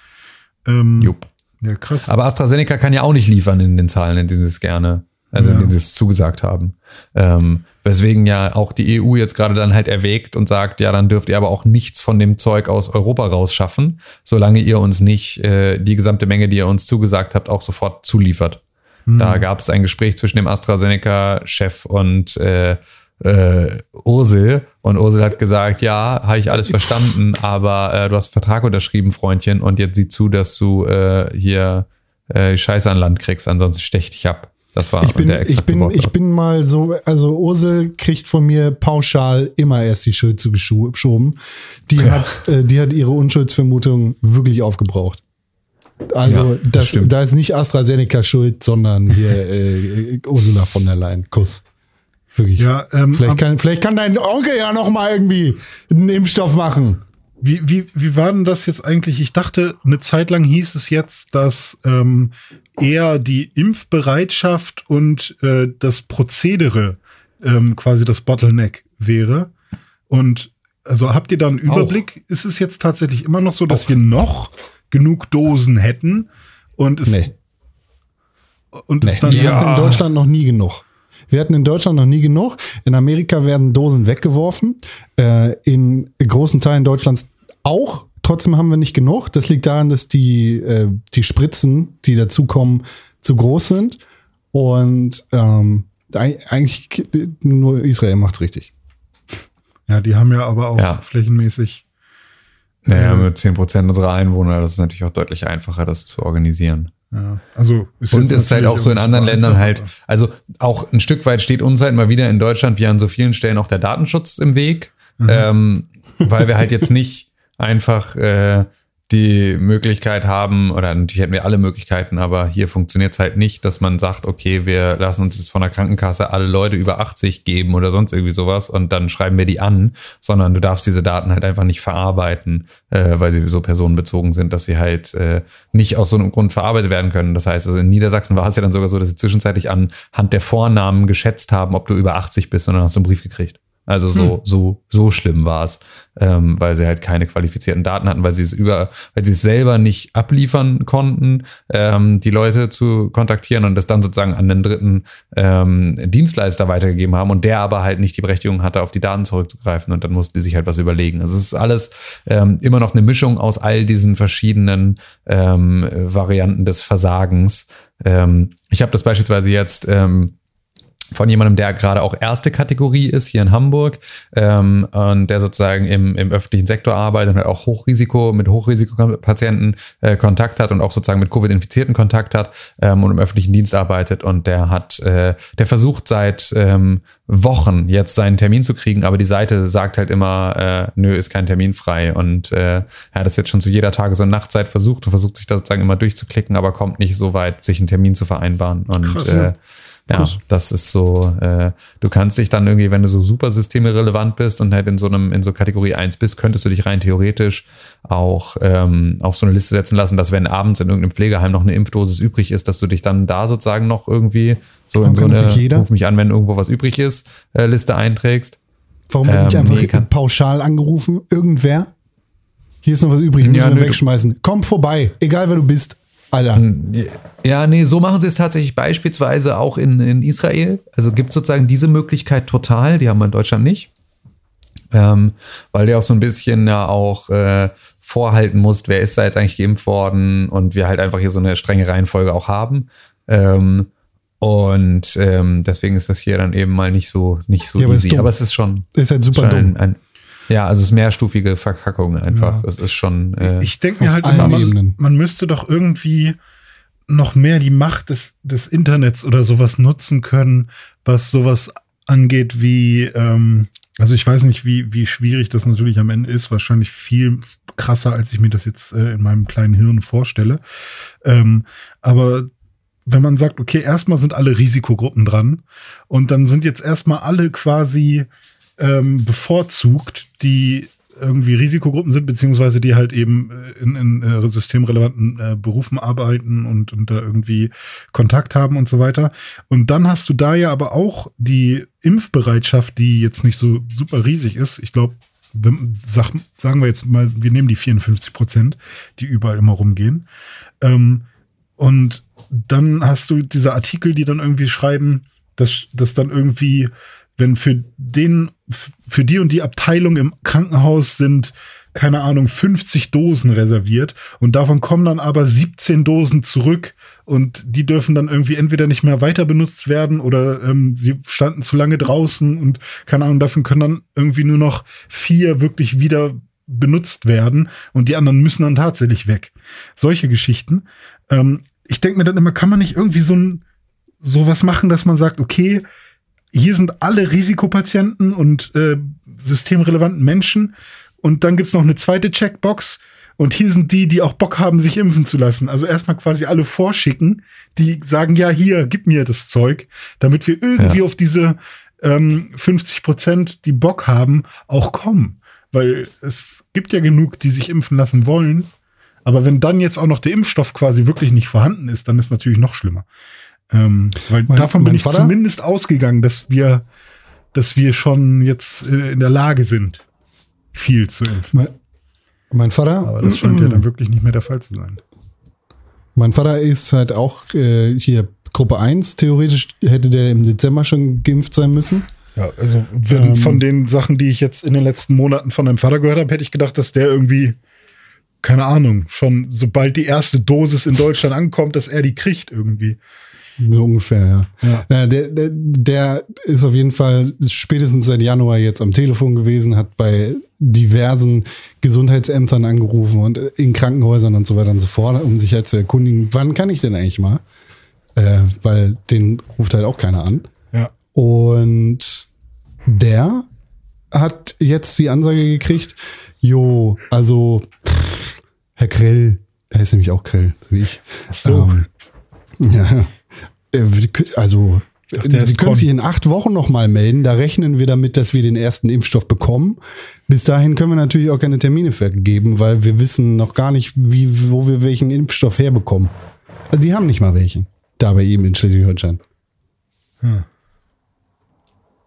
Ähm, Jupp. Ja, krass. Aber AstraZeneca kann ja auch nicht liefern in den Zahlen, in denen sie es gerne, also in Ja. denen sie es zugesagt haben. Ähm, weswegen ja auch die EU jetzt gerade dann halt erwägt und sagt, ja, dann dürft ihr aber auch nichts von dem Zeug aus Europa rausschaffen, solange ihr uns nicht äh, die gesamte Menge, die ihr uns zugesagt habt, auch sofort zuliefert. Da gab es ein Gespräch zwischen dem AstraZeneca-Chef und äh, äh, Ursel. Und Ursel hat gesagt, ja, habe ich alles verstanden, aber äh, du hast einen Vertrag unterschrieben, Freundchen, und jetzt sieh zu, dass du äh, hier äh, Scheiße an Land kriegst, ansonsten stech ich dich ab. Das war Ich bin, der ich bin, ich bin mal so, also Ursel kriegt von mir pauschal immer erst die Schuld zugeschoben. Die hat, äh, die hat ihre Unschuldsvermutung wirklich aufgebraucht. Also Ja, das das, da ist nicht AstraZeneca schuld, sondern hier (laughs) äh, Ursula von der Leyen. Kuss. Wirklich. ja, ähm, Vielleicht kann, vielleicht kann dein Onkel ja noch mal irgendwie einen Impfstoff machen. Wie, wie, wie war denn das jetzt eigentlich? Ich dachte, eine Zeit lang hieß es jetzt, dass ähm, eher die Impfbereitschaft und äh, das Prozedere ähm, quasi das Bottleneck wäre. Und also habt ihr da einen Überblick? Ist es jetzt tatsächlich immer noch so, dass wir noch genug Dosen hätten und es, Nee. und es Nee. dann Wir hatten in Deutschland noch nie genug. Wir hatten in Deutschland noch nie genug. In Amerika werden Dosen weggeworfen. Äh, in großen Teilen Deutschlands auch. Trotzdem haben wir nicht genug. Das liegt daran, dass die, äh, die Spritzen, die dazukommen, zu groß sind. Und ähm, eig- eigentlich nur Israel macht's richtig. Ja, die haben ja aber auch Ja. flächenmäßig. Naja, mit 10% unserer Einwohner, das ist natürlich auch deutlich einfacher, das zu organisieren. Ja, also ist Und es ist halt auch so in anderen Ländern halt, also auch ein Stück weit steht uns halt mal wieder in Deutschland wie an so vielen Stellen auch der Datenschutz im Weg, ähm, weil wir halt jetzt nicht einfach äh, die Möglichkeit haben, oder natürlich hätten wir alle Möglichkeiten, aber hier funktioniert es halt nicht, dass man sagt, okay, wir lassen uns jetzt von der Krankenkasse alle Leute über 80 geben oder sonst irgendwie sowas und dann schreiben wir die an, sondern du darfst diese Daten halt einfach nicht verarbeiten, äh, weil sie so personenbezogen sind, dass sie halt äh, nicht aus so einem Grund verarbeitet werden können. Das heißt, also in Niedersachsen war es ja dann sogar so, dass sie zwischenzeitlich anhand der Vornamen geschätzt haben, ob du über 80 bist und dann hast du einen Brief gekriegt. Also so, so, so schlimm war es, ähm, weil sie halt keine qualifizierten Daten hatten, weil sie es über, weil sie es selber nicht abliefern konnten, ähm, die Leute zu kontaktieren und das dann sozusagen an den dritten ähm, Dienstleister weitergegeben haben und der aber halt nicht die Berechtigung hatte, auf die Daten zurückzugreifen und dann mussten die sich halt was überlegen. Also es ist alles ähm, immer noch eine Mischung aus all diesen verschiedenen ähm, Varianten des Versagens. Ähm, ich habe das beispielsweise jetzt ähm, von jemandem, der gerade auch erste Kategorie ist hier in Hamburg ähm, und der sozusagen im, im öffentlichen Sektor arbeitet und halt auch Hochrisiko mit Hochrisikopatienten äh, Kontakt hat und auch sozusagen mit Covid-Infizierten Kontakt hat ähm, und im öffentlichen Dienst arbeitet. Und der hat, äh, der versucht seit ähm, Wochen jetzt seinen Termin zu kriegen, aber die Seite sagt halt immer, äh, nö, ist kein Termin frei. Und äh, er hat das jetzt schon zu jeder Tages- und Nachtzeit versucht und versucht sich da sozusagen immer durchzuklicken, aber kommt nicht so weit, sich einen Termin zu vereinbaren. Und Krass, ja. äh, ja, das ist so, äh, du kannst dich dann irgendwie, wenn du so super systemrelevant bist und halt in so einem, in so Kategorie 1 bist, könntest du dich rein theoretisch auch ähm, auf so eine Liste setzen lassen, dass wenn abends in irgendeinem Pflegeheim noch eine Impfdosis übrig ist, dass du dich dann da sozusagen noch irgendwie so in so eine? Ruf mich an, wenn irgendwo was übrig ist, äh, Liste einträgst. Warum wird Ähm, nicht einfach nee, pauschal angerufen? Irgendwer? Hier ist noch was übrig, müssen Ja, wir nö, wegschmeißen. Komm vorbei, egal wer du bist. Alter. Ja, nee, so machen sie es tatsächlich beispielsweise auch in, in Israel. Also gibt sozusagen diese Möglichkeit total, die haben wir in Deutschland nicht. Ähm, weil der auch so ein bisschen ja auch äh, vorhalten muss, wer ist da jetzt eigentlich geimpft worden und wir halt einfach hier so eine strenge Reihenfolge auch haben. Ähm, und ähm, deswegen ist das hier dann eben mal nicht so, nicht so Ja, aber easy. Aber es ist schon, Ist halt super dumm. Ein, ein, ja, also es ist mehrstufige Verkackung einfach. Es ist schon. Äh, Ich denke mir halt, man, man müsste doch irgendwie noch mehr die Macht des, des Internets oder sowas nutzen können, was sowas angeht wie, ähm, also ich weiß nicht, wie, wie schwierig das natürlich am Ende ist, wahrscheinlich viel krasser, als ich mir das jetzt äh, in meinem kleinen Hirn vorstelle. Ähm, aber wenn man sagt, okay, erstmal sind alle Risikogruppen dran und dann sind jetzt erstmal alle quasi ähm, bevorzugt, die irgendwie Risikogruppen sind, beziehungsweise die halt eben äh, in, in äh, systemrelevanten äh, Berufen arbeiten und, und da irgendwie Kontakt haben und so weiter. Und dann hast du da ja aber auch die Impfbereitschaft, die jetzt nicht so super riesig ist. Ich glaube, sag, sagen wir jetzt mal, wir nehmen die 54 Prozent, die überall immer rumgehen. Ähm, und dann hast du diese Artikel, die dann irgendwie schreiben, dass, dass dann irgendwie, wenn für den, für die und die Abteilung im Krankenhaus sind, keine Ahnung, 50 Dosen reserviert und davon kommen dann aber 17 Dosen zurück und die dürfen dann irgendwie entweder nicht mehr weiter benutzt werden oder ähm, sie standen zu lange draußen und keine Ahnung, davon können dann irgendwie nur noch vier wirklich wieder benutzt werden und die anderen müssen dann tatsächlich weg. Solche Geschichten. Ähm, ich denke mir dann immer, kann man nicht irgendwie so ein sowas machen, dass man sagt, okay, hier sind alle Risikopatienten und äh, systemrelevanten Menschen und dann gibt's noch eine zweite Checkbox und hier sind die, die auch Bock haben, sich impfen zu lassen. Also erstmal quasi alle vorschicken, die sagen, ja, hier, gib mir das Zeug, damit wir irgendwie Ja. auf diese ähm, 50 Prozent, die Bock haben, auch kommen. Weil es gibt ja genug, die sich impfen lassen wollen. Aber wenn dann jetzt auch noch der Impfstoff quasi wirklich nicht vorhanden ist, dann ist natürlich noch schlimmer. Ähm, weil Mein- davon bin ich Vater- zumindest ausgegangen, dass wir, dass wir schon jetzt äh, in der Lage sind, viel zu impfen. Mein, Mein Vater, Aber das scheint ja dann (clears throat) wirklich nicht mehr der Fall zu sein. mein Vater ist halt auch äh, hier Gruppe 1. Theoretisch hätte der im Dezember schon geimpft sein müssen. Ja, also wenn, Ähm. von den Sachen, die ich jetzt in den letzten Monaten von deinem Vater gehört habe, hätte ich gedacht, dass der irgendwie, keine Ahnung, schon sobald die erste Dosis in Deutschland ankommt, dass er die kriegt irgendwie. So ungefähr, ja. Ja. Ja, der, der, der ist auf jeden Fall spätestens seit Januar jetzt am Telefon gewesen, hat bei diversen Gesundheitsämtern angerufen und in Krankenhäusern und so weiter und so fort, um sich halt zu erkundigen, wann kann ich denn eigentlich mal? Äh, weil den ruft halt auch keiner an. Ja. Und der hat jetzt die Ansage gekriegt, jo, also pff, Herr Krell, der ist nämlich auch Krell, so wie ich. Ach so. Ähm, (laughs) ja, Äh, also dachte, der Sie können sich in acht Wochen noch mal melden. Da rechnen wir damit, dass wir den ersten Impfstoff bekommen. Bis dahin können wir natürlich auch keine Termine vergeben, weil wir wissen noch gar nicht, wie, wo wir welchen Impfstoff herbekommen. Also die haben nicht mal welchen. Da bei ihm in Schleswig-Holstein. Hm.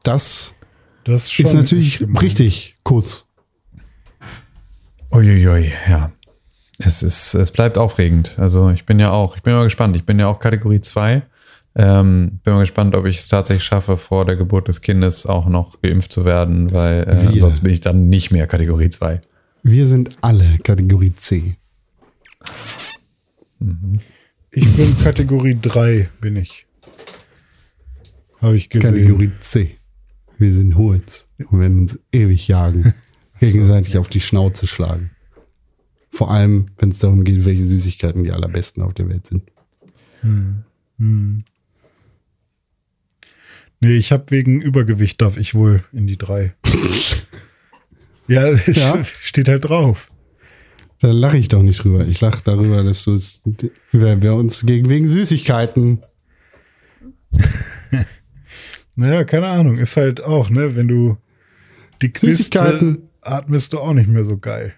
Das Das ist, natürlich richtig Kuss. Uiuiui, ja. Es ist, es bleibt aufregend. Also ich bin ja auch, ich bin mal gespannt. Ich bin ja auch Kategorie 2. Ähm, bin mal gespannt, ob ich es tatsächlich schaffe, vor der Geburt des Kindes auch noch geimpft zu werden, weil äh, sonst bin ich dann nicht mehr Kategorie 2. Wir sind alle Kategorie C. Ich bin Kategorie 3, bin ich. Habe ich gesehen. Kategorie C. Wir sind Holz und werden uns ewig jagen. (laughs) Gegenseitig auf die Schnauze schlagen. Vor allem, wenn es darum geht, welche Süßigkeiten die allerbesten auf der Welt sind. Nee, ich habe wegen Übergewicht darf ich wohl in die 3. (laughs) ja, Ja? steht halt drauf. Da lache ich doch nicht drüber. Ich lache darüber, dass du es, wir, wir uns gegen wegen Süßigkeiten. (laughs) Naja, keine Ahnung. Ist halt auch, ne, wenn du dick bist, äh, Süßigkeiten. atmest du auch nicht mehr so geil.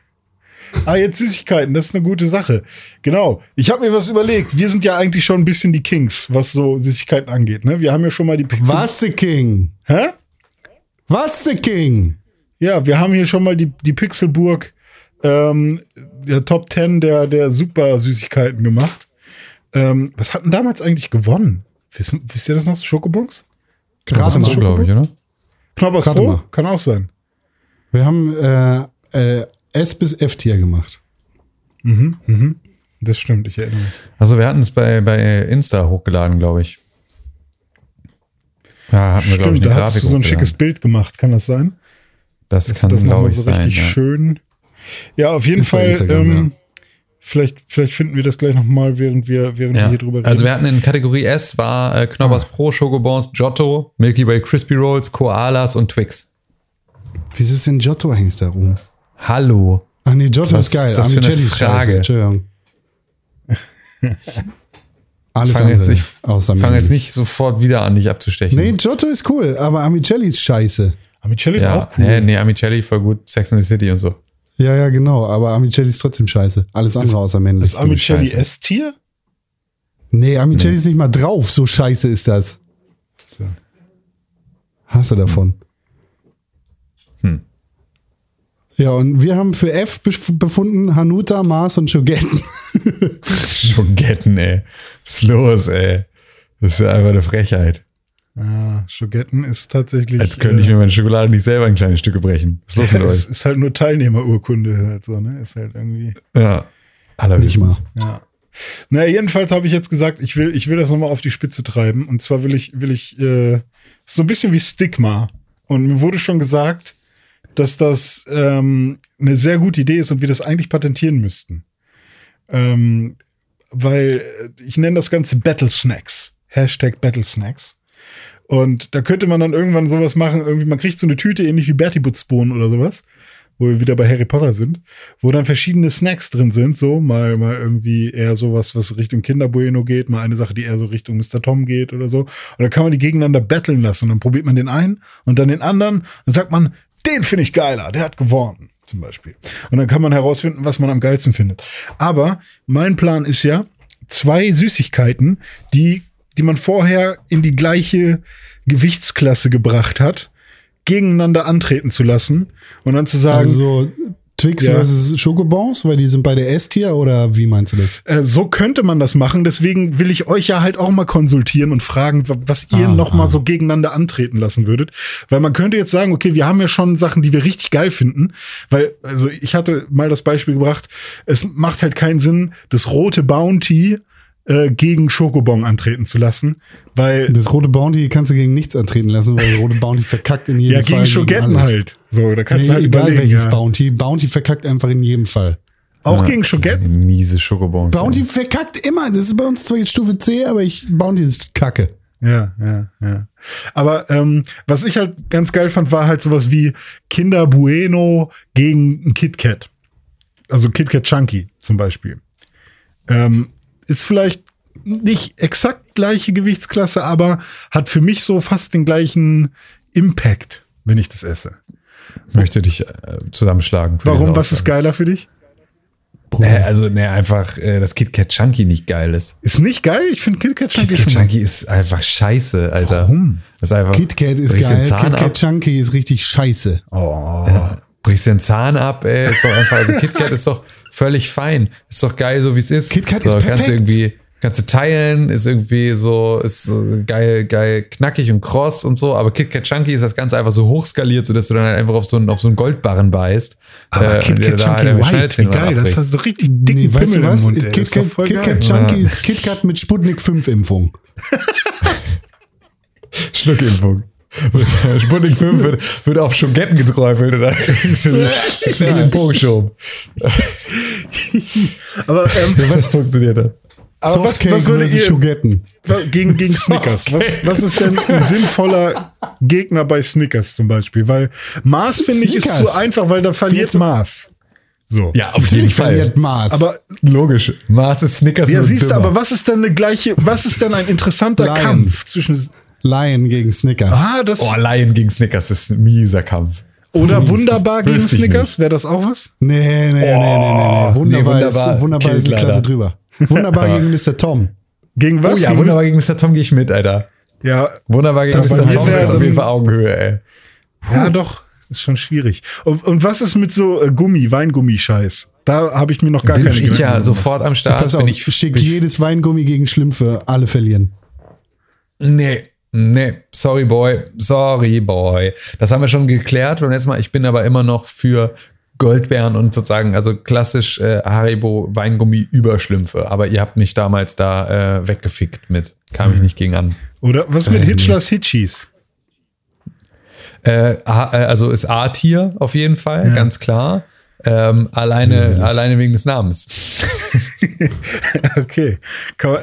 Ah, jetzt Süßigkeiten, das ist eine gute Sache. Genau. Ich habe mir was überlegt. Wir sind ja eigentlich schon ein bisschen die Kings, was so Süßigkeiten angeht. Ne? Wir haben ja schon mal die Pixel. Was the King? Hä? Was the King? Ja, wir haben hier schon mal die, die Pixelburg ähm, der Top 10 der, der super Süßigkeiten gemacht. Ähm, was hat denn damals eigentlich gewonnen? Wisst, wisst ihr das noch? Schokobons? Gerade mal. glaube ich, oder? Knoppers mal. Kann auch sein. Wir haben äh, äh, S bis F-Tier gemacht. Mhm, mhm. Das stimmt, ich erinnere mich. Also wir hatten es bei, bei Insta hochgeladen, glaube ich. Ja, hatten wir, glaube ich, Stimmt, eine da hast Grafik du so ein schickes Bild gemacht, kann das sein? Das Dass kann, das glaube ich, so sein. richtig Ja. schön. Ja, auf jeden Ist Fall. Ähm, vielleicht, vielleicht finden wir das gleich nochmal, während wir, während wir Ja. hier drüber reden. Also wir hatten in Kategorie S war äh, Knoppers Pro, Schokobons, Giotto, Milky Way Crispy Rolls, Koalas und Twix. Wieso ist denn Giotto eigentlich da oben? Hallo. Ach nee, Giotto Was ist geil. ist das eine ist scheiße. Frage? Entschuldigung. (laughs) Alles Fang jetzt, andere nicht, außer fang jetzt nicht sofort wieder an, dich abzustechen. Nee, Giotto ist cool, aber Amicelli ist scheiße. Amicelli ist ja, auch cool. hä, nee, Amicelli voll gut, Sex in the City und so. Ja, ja, genau. Aber Amicelli ist trotzdem scheiße. Alles andere außer männlich. ist Amicelli. S-Tier? Nee, Amicelli ist nicht mal drauf. So scheiße ist das. So. Hast du davon? Hm. Ja, und wir haben für F bef- befunden Hanuta, Mars und Schogetten. Schogetten, (laughs) ey. Was ist los, ey? Das ist ja einfach eine Frechheit. Ah, Schogetten ist tatsächlich. Als könnte ich äh, mir meine Schokolade nicht selber in kleine Stücke brechen. Was ist los mit es euch? ist halt nur Teilnehmerurkunde halt so, ne? Ist halt irgendwie. Ja. Nicht mal. Ja. Na, jedenfalls habe ich jetzt gesagt, ich will, ich will das nochmal auf die Spitze treiben. Und zwar will ich, will ich, äh, so ein bisschen wie Stigma. Und mir wurde schon gesagt, dass das ähm, eine sehr gute Idee ist und wir das eigentlich patentieren müssten. Ähm, weil äh, ich nenne das Ganze Battle Snacks. Hashtag Battle Snacks. Und da könnte man dann irgendwann sowas machen, irgendwie, man kriegt so eine Tüte, ähnlich wie Bertie Butzbohnen oder sowas, wo wir wieder bei Harry Potter sind, wo dann verschiedene Snacks drin sind, so, mal, mal irgendwie eher sowas, was Richtung Kinderbueno geht, mal eine Sache, die eher so Richtung Mr. Tom geht oder so. Und dann kann man die gegeneinander battlen lassen. Und dann probiert man den einen und dann den anderen und sagt man, den finde ich geiler, der hat gewonnen, zum Beispiel. Und dann kann man herausfinden, was man am geilsten findet. Aber mein Plan ist ja, zwei Süßigkeiten, die, die man vorher in die gleiche Gewichtsklasse gebracht hat, gegeneinander antreten zu lassen und dann zu sagen, Also Twix Ja. versus Schokobons, weil die sind beide S-Tier oder wie meinst du das? Äh, so könnte man das machen. Deswegen will ich euch ja halt auch mal konsultieren und fragen, wa- was ihr Ah, noch mal ah. so gegeneinander antreten lassen würdet. Weil man könnte jetzt sagen, okay, wir haben ja schon Sachen, die wir richtig geil finden. Weil, also ich hatte mal das Beispiel gebracht, es macht halt keinen Sinn, das rote Bounty äh, gegen Schokobon antreten zu lassen. Weil, Das rote Bounty kannst du gegen nichts antreten lassen, weil das rote Bounty verkackt in jedem ja, Fall. gegen Schogetten halt. So, da kannst Nee, du halt egal überlegen. welches ja. Bounty. Bounty verkackt einfach in jedem Fall. Auch Ja, gegen Schogetten? Miese Schokobons. Bounty verkackt immer. Das ist bei uns zwar jetzt Stufe C, aber ich, Bounty ist kacke. Ja, ja, ja. Aber ähm, was ich halt ganz geil fand, war halt sowas wie Kinder Bueno gegen ein Kit Kat. Also Kit Kat Chunky zum Beispiel. Ähm, ist vielleicht nicht exakt gleiche Gewichtsklasse, aber hat für mich so fast den gleichen Impact, wenn ich das esse. Möchte dich äh, zusammenschlagen. Warum? Was ist geiler für dich? Äh, also, ne, einfach, äh, dass Kit Kat Chunky nicht geil ist. Ist nicht geil? Ich finde Kit Kat Kit Chunky Kat schon. Chunky ist einfach scheiße, Alter. Warum? Das ist einfach. KitKat ist brichst den geil. Zahn KitKat ab. Chunky ist richtig scheiße. Oh. Ja, brichst den Zahn ab, ey. Ist doch einfach, also KitKat (laughs) ist doch völlig fein. Ist doch geil, so wie es ist. KitKat so, ist Kannst du perfekt. irgendwie, kannst du teilen, ist irgendwie so, ist so geil, geil, knackig und kross und so. Aber KitKat Chunky ist das Ganze einfach so hochskaliert, sodass du dann halt einfach auf so einen, auf so einen Goldbarren beißt. Aber äh, Kit und dir Kat da Chunky halt White, wie geil. Das hast so richtig dicken Nee, weißt du was? im Mund. ey. Das ist doch KitKat KitKat. Chunky Ja. ist KitKat mit Sputnik 5 Impfung. (laughs) Schluckimpfung. (laughs) Sputnik 5 wird, wird auf Schogetten geträufelt und dann kriegst du kriegst du den Po geschoben. Aber ähm, Was funktioniert das? Aber was, was versus ihr Schogetten. gegen, gegen (laughs) Snickers? Was, was ist denn ein sinnvoller Gegner bei Snickers zum Beispiel? Weil Mars finde ich ist zu einfach, weil da verliert Jetzt- Mars. So. Ja, auf jeden Natürlich verliert Fall. Maß. Aber Logisch. Mars ist Snickers ja, siehst du, aber was ist denn eine gleiche, was ist denn ein interessanter Lion. Kampf zwischen Lion gegen Snickers. Ah, das Oh, Lion gegen Snickers ist ein mieser Kampf. oder wunderbar gegen Snickers? Wäre das auch was? Nee, nee, nee, nee, nee, nee. Oh, Wunderbar, nee, wunderbar ist, wunderbar ist eine Klasse leider. drüber. Wunderbar (laughs) gegen Mr. Tom. Gegen was? Oh ja, Gegen- wunderbar gegen Mr. Tom gehe ich mit, Alter. Ja, Wunderbar gegen Mr. Tom ist auf jeden Fall Augenhöhe, ey. ja, doch. Ist schon schwierig. Und, und was ist mit so äh, Gummi, Weingummi-Scheiß? Da habe ich mir noch gar Bin keine ich ja gemacht. sofort am Start. Pass auf, ich, ich, jedes Weingummi gegen Schlümpfe, alle verlieren. Nee, nee, sorry boy, sorry boy. Das haben wir schon geklärt beim letzten Mal. Ich bin aber immer noch für Goldbeeren und sozusagen, also klassisch äh, Haribo Weingummi Überschlümpfe. Aber ihr habt mich damals da äh, weggefickt mit. Kam ich nicht gegen an. Oder was mit Äh, nee. Hitchlers Hitchis? Äh, äh, also ist A-Tier auf jeden Fall, Ja. ganz klar. Ähm, alleine, alleine wegen des Namens. (laughs) (laughs) Okay.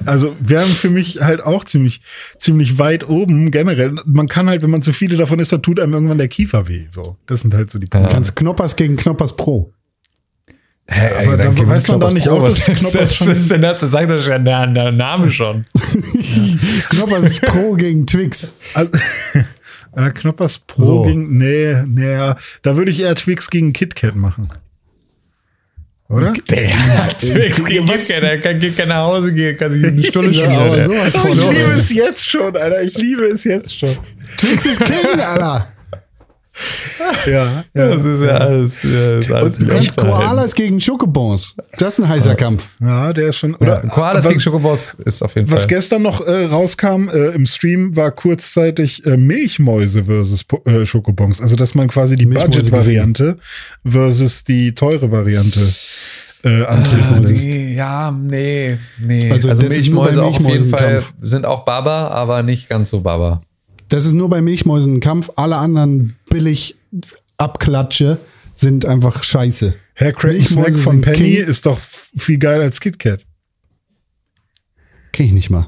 Also wären für mich halt auch ziemlich, ziemlich weit oben generell. Man kann halt, wenn man zu viele davon isst, dann tut einem irgendwann der Kiefer weh. So, das sind halt so die Punkte. Ganz Knoppers gegen Knoppers Pro. Hä, aber da gewinnt weiß man da Knoppers nicht Pro. auch, was dass ist Knoppers das, schon- was ist denn das? Das sagt doch schon der, der Name schon. (laughs) Knoppers Pro gegen Twix. Also, (laughs) äh, Knoppers Pro So. gegen. Nee, nee, da würde ich eher Twix gegen KitKat machen. Oder? Der hat? Kit, (laughs) der kann, geht keiner nach Hause gehen, kann sich eine Stunde (laughs) Ja, spielen. ich liebe es jetzt schon, Alter. Ich liebe es jetzt schon. Twix ist King, Alter. Ja, Das ist ja alles. Ja, ist alles Und. Koalas gegen Schokobons. Das ist ein heißer Kampf. ja, der ist schon. Oder Koalas was, gegen Schokoboss ist auf jeden was Fall. gestern noch äh, rauskam äh, im Stream, war kurzzeitig äh, Milchmäuse versus Po- äh, Schokobons. Also, dass man quasi die Milchmäuse Budget-Variante versus die teure Variante äh, Ah, antreten lässt. nee, ja, nee, nee. Also Also, bei Milchmäuse auf jeden Fall sind auch Baba, aber nicht ganz so Baba. Das ist nur bei Milchmäusen ein Kampf. Alle anderen billig Abklatsche sind einfach scheiße. Herr Craig Snack von Penny King. ist doch viel geiler als KitKat. Kenn ich nicht mal.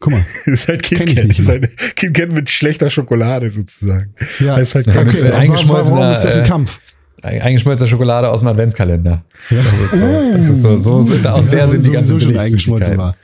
Guck mal. (laughs) ist halt Kenn ich KitKat. nicht Ist mal. halt KitKat mit schlechter Schokolade sozusagen. Ja, ist halt Ja, okay. eingeschmolzener, Warum ist das ein äh, Kampf? Eingeschmolzene Schokolade aus dem Adventskalender. Das ist so, das ist so, so sind, aus der sind die ganzen sowieso schon eingeschmolzen war.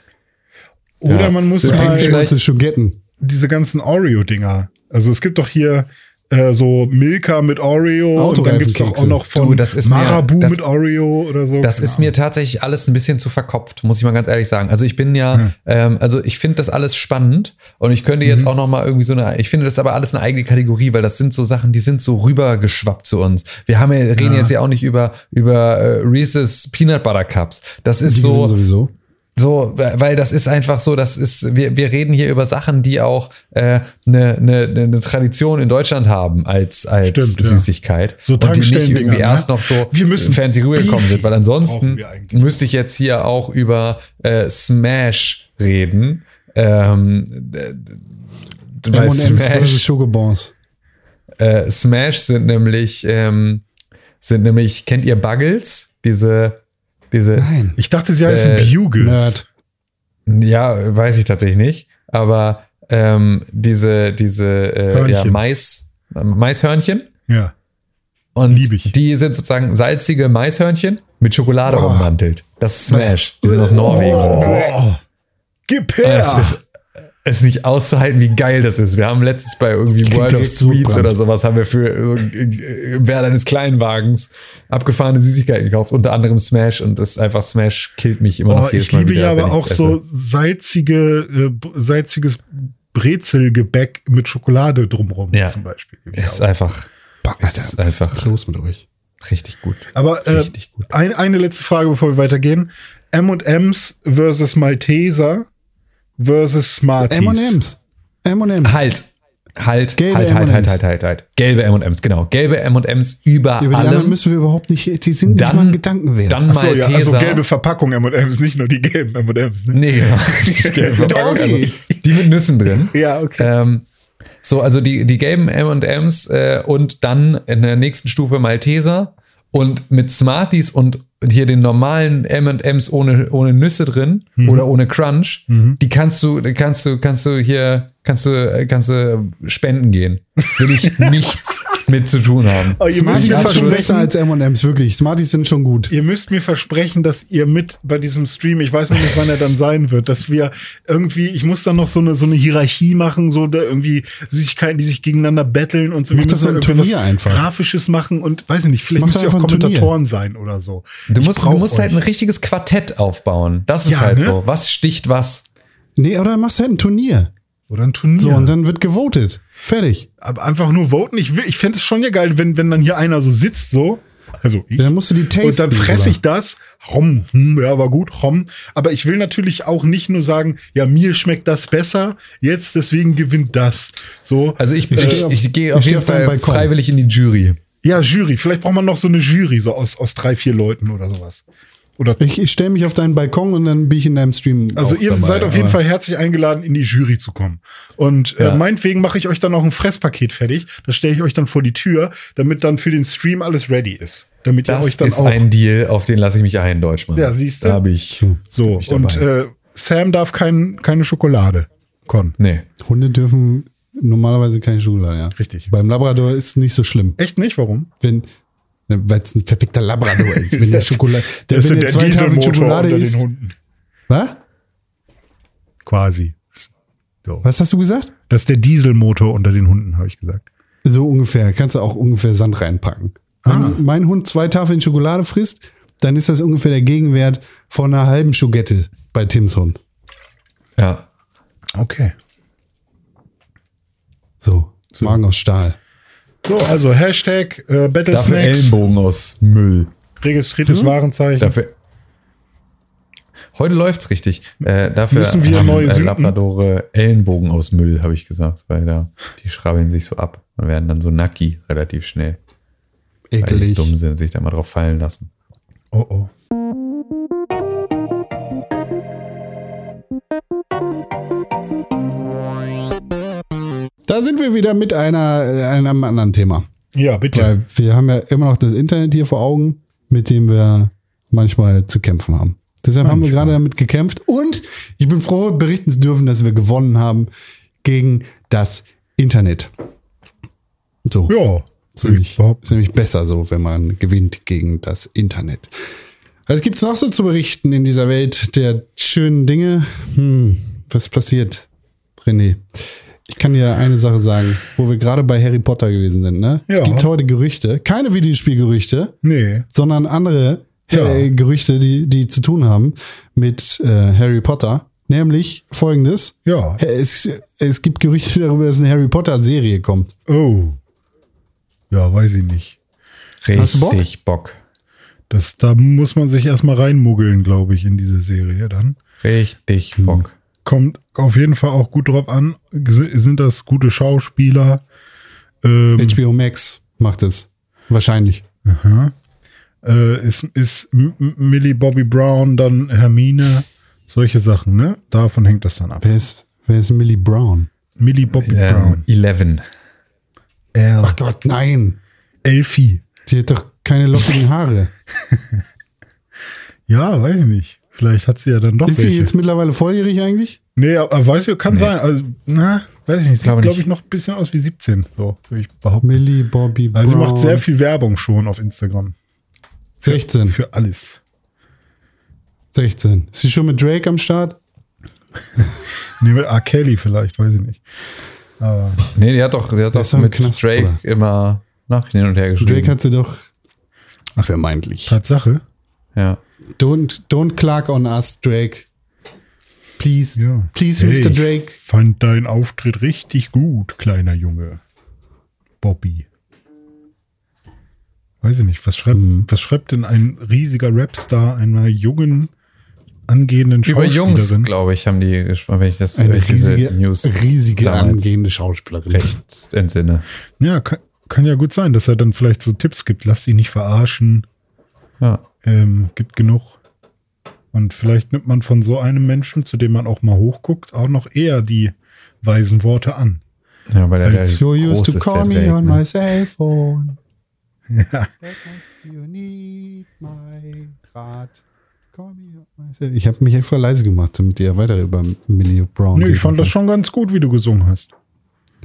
Oder Ja. man muss Du mal kriegst Eingeschmolzene Schogetten. Diese ganzen Oreo-Dinger. Also es gibt doch hier äh, so Milka mit Oreo und dann gibt's doch auch noch von Du, das ist mir- Marabu das- mit Oreo oder so. Das Keine ist mir tatsächlich alles ein bisschen zu verkopft, muss ich mal ganz ehrlich sagen. Also ich bin ja, ähm, also ich finde das alles spannend und ich könnte jetzt auch noch mal irgendwie so eine, ich finde das aber alles eine eigene Kategorie, weil das sind so Sachen, die sind so rübergeschwappt zu uns. Wir haben ja, reden jetzt ja auch nicht über über äh, Reese's Peanut Butter Cups. Das ist Die so. So, weil das ist einfach so, das ist, wir, wir reden hier über Sachen, die auch eine äh, ne, ne, ne Tradition in Deutschland haben als, als Stimmt, ja. Süßigkeit. So und die nicht irgendwie ne? erst noch so Wir müssen fancy rübergekommen sind, weil ansonsten müsste ich jetzt hier auch über äh, Smash reden. Ähm, äh, weil Smash, Schokobons. äh, Smash sind nämlich, ähm, sind nämlich, kennt ihr Buggles? Diese, diese, Nein. Ich dachte, sie heißen Äh, Bugles. Nerd. Ja, weiß ich tatsächlich nicht. Aber ähm, diese, diese äh, ja. Mais, Maishörnchen. Ja. Und Lieb ich. die sind sozusagen salzige Maishörnchen mit Schokolade Oh. ummantelt. Das ist Smash. Die sind aus Norwegen. Oh. Gib Es her! ist, es nicht auszuhalten, wie geil das ist. Wir haben letztens bei irgendwie World of Sweets oder sowas haben wir für äh, Wert eines Kleinwagens abgefahrene Süßigkeiten gekauft, unter anderem Smash und das ist einfach Smash killt mich immer Oh, noch jedes ich Mal liebe wieder, ja aber auch ich's so esse. salzige, äh, salziges Brezelgebäck mit Schokolade drumrum Ja. zum Beispiel. Es ist einfach, Boah, es ist einfach ist los mit euch? richtig gut. Aber äh, Richtig gut. ein, eine letzte Frage, bevor wir weitergehen. M&M's versus Malteser versus Smarties. M&M's. M&M's. Halt, halt, Gelbe halt, halt, halt, halt, halt, halt. Gelbe M&M's, genau. Gelbe M&M's über, Über die anderen allem. müssen wir überhaupt nicht, die sind nicht Dann- mal ein Gedanken wert. Dann Achso, ja, Malteser. also gelbe Verpackung M&M's, nicht nur die gelben M&M's. Ne? Nee, genau. (laughs) Die gelbe Verpackung, Doch, also die. die mit Nüssen drin. (laughs) Ja, okay. Ähm, so, also die, die gelben M&M's äh, und dann in der nächsten Stufe Malteser und mit Smarties und hier den normalen M&M's ohne, ohne Nüsse drin Mhm. oder ohne Crunch, die kannst du, kannst du, kannst du hier, kannst du, kannst du spenden gehen. Will ich (laughs) nichts mit zu tun haben. Oh, ihr, müsst Smarties mir sind schon besser versprechen, als M&M's, wirklich. Smarties sind schon gut. ihr müsst mir versprechen, dass ihr mit bei diesem Stream, ich weiß noch nicht, wann er dann sein wird, dass wir irgendwie, ich muss dann noch so eine, so eine Hierarchie machen, so da irgendwie Süßigkeiten, die sich gegeneinander betteln und so. Mach wir müssen so ein Turnier einfach. Grafisches machen und weiß ich nicht, vielleicht Mach müsst ihr auch. Kommentatoren sein oder so. Du musst, du musst halt ein richtiges Quartett aufbauen. Das ist Ja, halt ne? so. Was sticht was? Nee, oder machst halt ein Turnier. Oder ein Turnier. So, und dann wird gewotet. Fertig. Aber einfach nur voten. Ich, will- ich fände es schon ja geil, wenn, wenn dann hier einer so sitzt, so. Also ich. Dann musst du die tasten. und dann fresse ich das. Rom, hm, ja, war gut, rom. Aber ich will natürlich auch nicht nur sagen, ja, mir schmeckt das besser, jetzt deswegen gewinnt das. So. Also ich, Ich auf- ich, gehe ich auf jeden Fall Balkon. freiwillig in die Jury. ja, Jury. Vielleicht braucht man noch so eine Jury, so aus, aus drei, vier Leuten oder sowas. Oder Ich, ich stelle mich auf deinen Balkon und dann bin ich in deinem Stream. Also auch ihr dabei, seid auf jeden Fall herzlich eingeladen, in die Jury zu kommen. Und Ja. äh, meinetwegen mache ich euch dann auch ein Fresspaket fertig. Das stelle ich euch dann vor die Tür, damit dann für den Stream alles ready ist. Damit ihr Das euch dann ist auch. ein Deal, auf den lasse ich mich ein, Deutschmann. Ja, siehst du? Da habe ich. so, ich und äh, Sam darf kein, keine Schokolade. Con. Nee. Hunde dürfen normalerweise keine Schokolade, ja. Richtig. Beim Labrador ist nicht so schlimm. Echt nicht? Warum? Wenn, weil es ein perfekter Labrador ist. Wenn der (laughs) Schokolade, der, Das wenn ist der so zwei Tafeln Schokolade unter isst. den Hunden. Was? Quasi. So. Was hast du gesagt? Das ist der Dieselmotor unter den Hunden, habe ich gesagt. So ungefähr. Kannst du auch ungefähr Sand reinpacken. Wenn Ah. mein Hund zwei Tafeln Schokolade frisst, dann ist das ungefähr der Gegenwert von einer halben Schogette bei Tims Hund. Ja. Okay. So, Magen aus Stahl. So, also Hashtag äh, Battle Dafür Ellenbogen aus Müll. registriertes Warenzeichen. Dafür. Heute läuft's richtig. Äh, dafür Müssen wir haben, neue äh? Labradore Ellenbogen aus Müll, habe ich gesagt, weil da die schrabbeln sich so ab und werden dann so nacki relativ schnell, weil die Ekelig. dumm sind, sich da mal drauf fallen lassen. Oh oh. Da sind wir wieder mit einer, äh, einem anderen Thema. Ja, bitte. Weil wir haben ja immer noch das Internet hier vor Augen, mit dem wir manchmal zu kämpfen haben. Deshalb haben wir gerade damit gekämpft und ich bin froh, berichten zu dürfen, dass wir gewonnen haben gegen das Internet. So. Ja. Ist nämlich, ist nämlich besser so, wenn man gewinnt gegen das Internet. Was gibt's noch so zu berichten in dieser Welt der schönen Dinge? Hm, was passiert, René? Ich kann dir eine Sache sagen, wo wir gerade bei Harry Potter gewesen sind. Ne? Es Ja. gibt heute Gerüchte, keine Videospielgerüchte, Nee. sondern andere Ja. äh, Gerüchte, die, die zu tun haben mit äh, Harry Potter. Nämlich folgendes. Ja. Es, es gibt Gerüchte darüber, dass eine Harry Potter-Serie kommt. Oh. Ja, weiß ich nicht. Hast du Bock? Richtig Bock. Das, da muss man sich erstmal reinmuggeln, glaube ich, in diese Serie dann. Richtig Bock. Kommt auf jeden Fall auch gut drauf an. Sind das gute Schauspieler? Ähm, HBO Max macht es. Wahrscheinlich. aha. Äh, ist ist Millie Bobby Brown dann Hermine? Solche Sachen, ne? Davon hängt das dann ab. Wer ist, wer ist Millie Brown? Millie Bobby Ähm, Brown. 11. L. Ach Gott, nein. Elfie. Die hat doch keine lockigen Haare. (laughs) Ja, weiß ich nicht. Vielleicht hat sie ja dann doch Ist sie welche. jetzt mittlerweile volljährig eigentlich? Nee, aber weiß ich, kann sein. Also, na, weiß ich nicht. Sieht, Glaube nicht. ich, noch ein bisschen aus wie 17. So, würde ich behaupten. Millie Bobby Brown. Also, sie macht sehr viel Werbung schon auf Instagram. 16. Für alles. 16. Ist sie schon mit Drake am Start? (laughs) Nee, mit R. Kelly vielleicht, weiß ich nicht. Aber Nee, die hat doch, die hat doch mit Knast, Drake Bruder. immer nach hin und her geschrieben. Drake hat sie doch. Ach, vermeintlich. Tatsache. Ja. Don't, don't clark on us, Drake. Please. Ja. Please, Hey, Mr. Drake. Ich fand deinen Auftritt richtig gut, kleiner Junge. Bobby. Weiß ich nicht, was schreibt, Mhm. was schreibt denn ein riesiger Rapstar einer jungen, angehenden Über Jungs, Schauspielerin? glaube ich, haben die gesprochen, wenn ich das Eine wenn ich diese riesige, News riesige angehende Schauspielerin. recht entsinne. Ja, kann, kann ja gut sein, dass er dann vielleicht so Tipps gibt. Lass dich nicht verarschen. Ja. Ähm, gibt genug. Und vielleicht nimmt man von so einem Menschen, zu dem man auch mal hochguckt, auch noch eher die weisen Worte an. Ja, weil der Als You used to ist, call me Drake, on ne? my cell phone. Ja. (laughs) You need my Draht. Call me on my cell- Ich habe mich extra leise gemacht, damit ihr weiter über Millie Brown Nö, ich fand das könnt. schon ganz gut, wie du gesungen hast.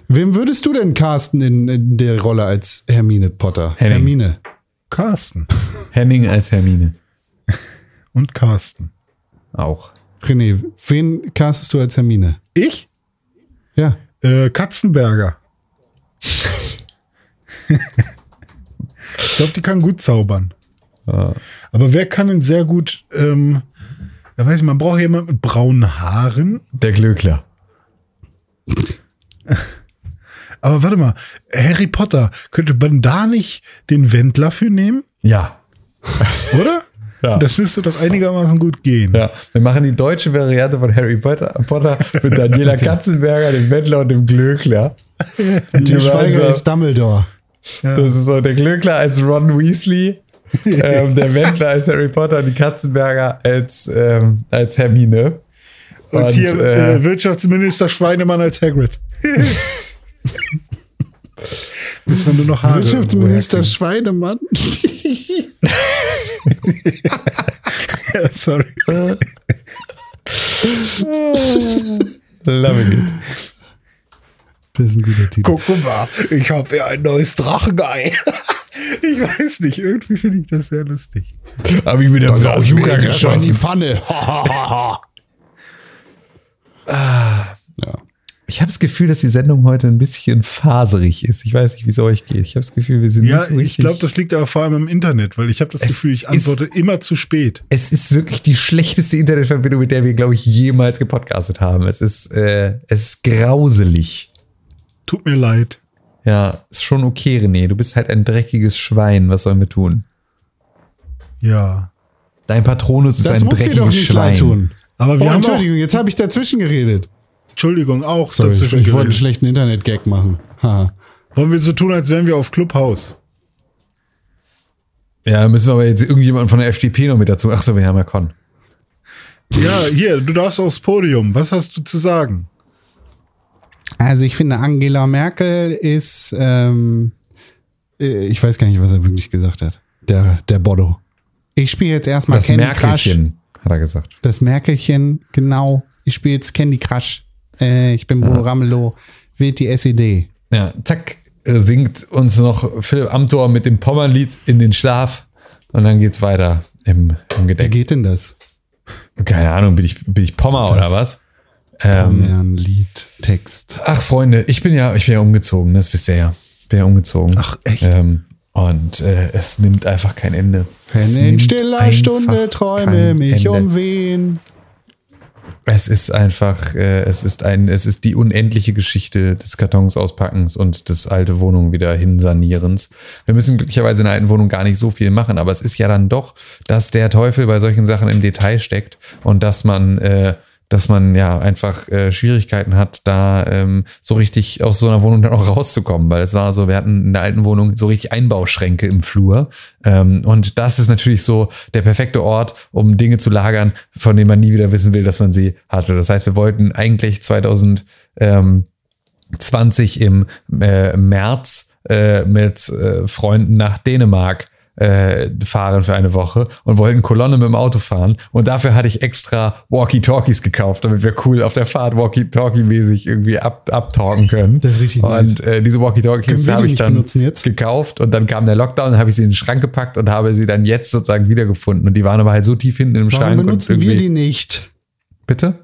Wem würdest du denn casten in, in der Rolle als Hermine Potter? Henning. Hermine. Carsten Henning als Hermine. (laughs) und Carsten. Auch. René, wen castest du als Hermine? Ich? Ja. Äh, Katzenberger. ich glaube, die kann gut zaubern. Aber wer kann denn sehr gut, ähm, ja, weiß ich, man braucht jemanden mit braunen Haaren. Der Glöckler. (laughs) Aber warte mal, Harry Potter, könnte man da nicht den Wendler für nehmen? Ja. (laughs) Oder? Ja. Das müsste doch einigermaßen gut gehen. Ja, wir machen die deutsche Variante von Harry Potter, Potter mit Daniela (laughs) Katzenberger, dem Wendler und dem Glöckler. Der Schweiger ist Dumbledore. Das ist so der Glöckler als Ron Weasley, (laughs) ähm, der Wendler als Harry Potter und die Katzenberger als, ähm, als Hermine. Und, hier äh, äh, Wirtschaftsminister Schweinemann als Hagrid. (laughs) Müssen wir nur noch Haare Wirtschaftsminister Schweinemann. (laughs) ja, sorry. love it. Das ist ein guter Titel. Guck mal, ich habe ja ein neues Drachenei. (laughs) ich weiß nicht, irgendwie finde ich das sehr lustig. Hab ich mit der Bazooka geschossen. Pfanne. ja. Ich habe das Gefühl, dass die Sendung heute ein bisschen faserig ist. Ich weiß nicht, wie es euch geht. Ich habe das Gefühl, wir sind Ja, nicht so ich richtig. glaube, das liegt aber vor allem im Internet, weil ich habe das Es Gefühl, ich ist- antworte immer zu spät. es ist wirklich die schlechteste Internetverbindung, mit der wir, glaube ich, jemals gepodcastet haben. Es ist, äh, es ist grauselig. Tut mir leid. Ja, ist schon okay, René. Du bist halt ein dreckiges Schwein. Was sollen wir tun? Ja. Dein Patronus ist Das ein muss dir dreckiges doch nicht Schwein. Aber wir Oh, haben auch, Entschuldigung, jetzt habe ich dazwischen geredet. Entschuldigung, auch Sorry, ich, dazwischen ich wollte einen schlechten Internet-Gag machen. Haha. Wollen wir so tun, als wären wir auf Clubhouse? Ja, müssen wir aber jetzt irgendjemanden von der FDP noch mit dazu. Ach so, wir haben ja Con. Ja, hier, du darfst aufs Podium. Was hast du zu sagen? Also ich finde, Angela Merkel ist, ähm, äh, ich weiß gar nicht, was er wirklich gesagt hat. Der, der Bodo. Ich spiele jetzt erstmal Das Candy Crush. Merkelchen, hat er gesagt. Das Merkelchen, genau. Ich spiele jetzt Candy Crush. Äh, ich bin Bodo Ramelow, wählt die SED. Ja, zack, äh, singt uns noch Philipp Amthor mit dem Pommernlied in den Schlaf. Und dann geht's weiter im, im Wie Gedeck. geht denn das? Keine Ahnung, bin ich, bin ich Pommer Das- oder was? Ähm, Lied, Text. Ach, Freunde, ich bin ja, ich bin ja umgezogen, das wisst ihr ja. Ich bin ja umgezogen. Ach, echt? Ähm, und äh, es nimmt einfach kein Ende. Es Wenn in stiller Stunde träume mich Ende. um wen. Es ist einfach, äh, es ist ein, es ist die unendliche Geschichte des Kartons auspackens und des alte Wohnung wieder hinsanierens. Wir müssen glücklicherweise in der alten Wohnung gar nicht so viel machen, aber es ist ja dann doch, dass der Teufel bei solchen Sachen im Detail steckt und dass man, äh, dass man ja einfach äh, Schwierigkeiten hat, da ähm, so richtig aus so einer Wohnung dann auch rauszukommen, weil es war so, wir hatten in der alten Wohnung so richtig Einbauschränke im Flur ähm, und das ist natürlich so der perfekte Ort, um Dinge zu lagern, von denen man nie wieder wissen will, dass man sie hatte. Das heißt, wir wollten eigentlich 2000 ähm, 20 im äh, März äh, mit äh, Freunden nach Dänemark äh, fahren für eine Woche und wollten Kolonne mit dem Auto fahren. Und dafür hatte ich extra Walkie-Talkies gekauft, damit wir cool auf der Fahrt Walkie-Talkie-mäßig irgendwie ab, abtalken können. Das ist richtig Und nice. äh, diese Walkie-Talkies habe ich dann gekauft und dann kam der Lockdown, habe ich sie in den Schrank gepackt und habe sie dann jetzt sozusagen wiedergefunden. Und die waren aber halt so tief hinten im Warum Schrank. und benutzen wir die nicht? Bitte?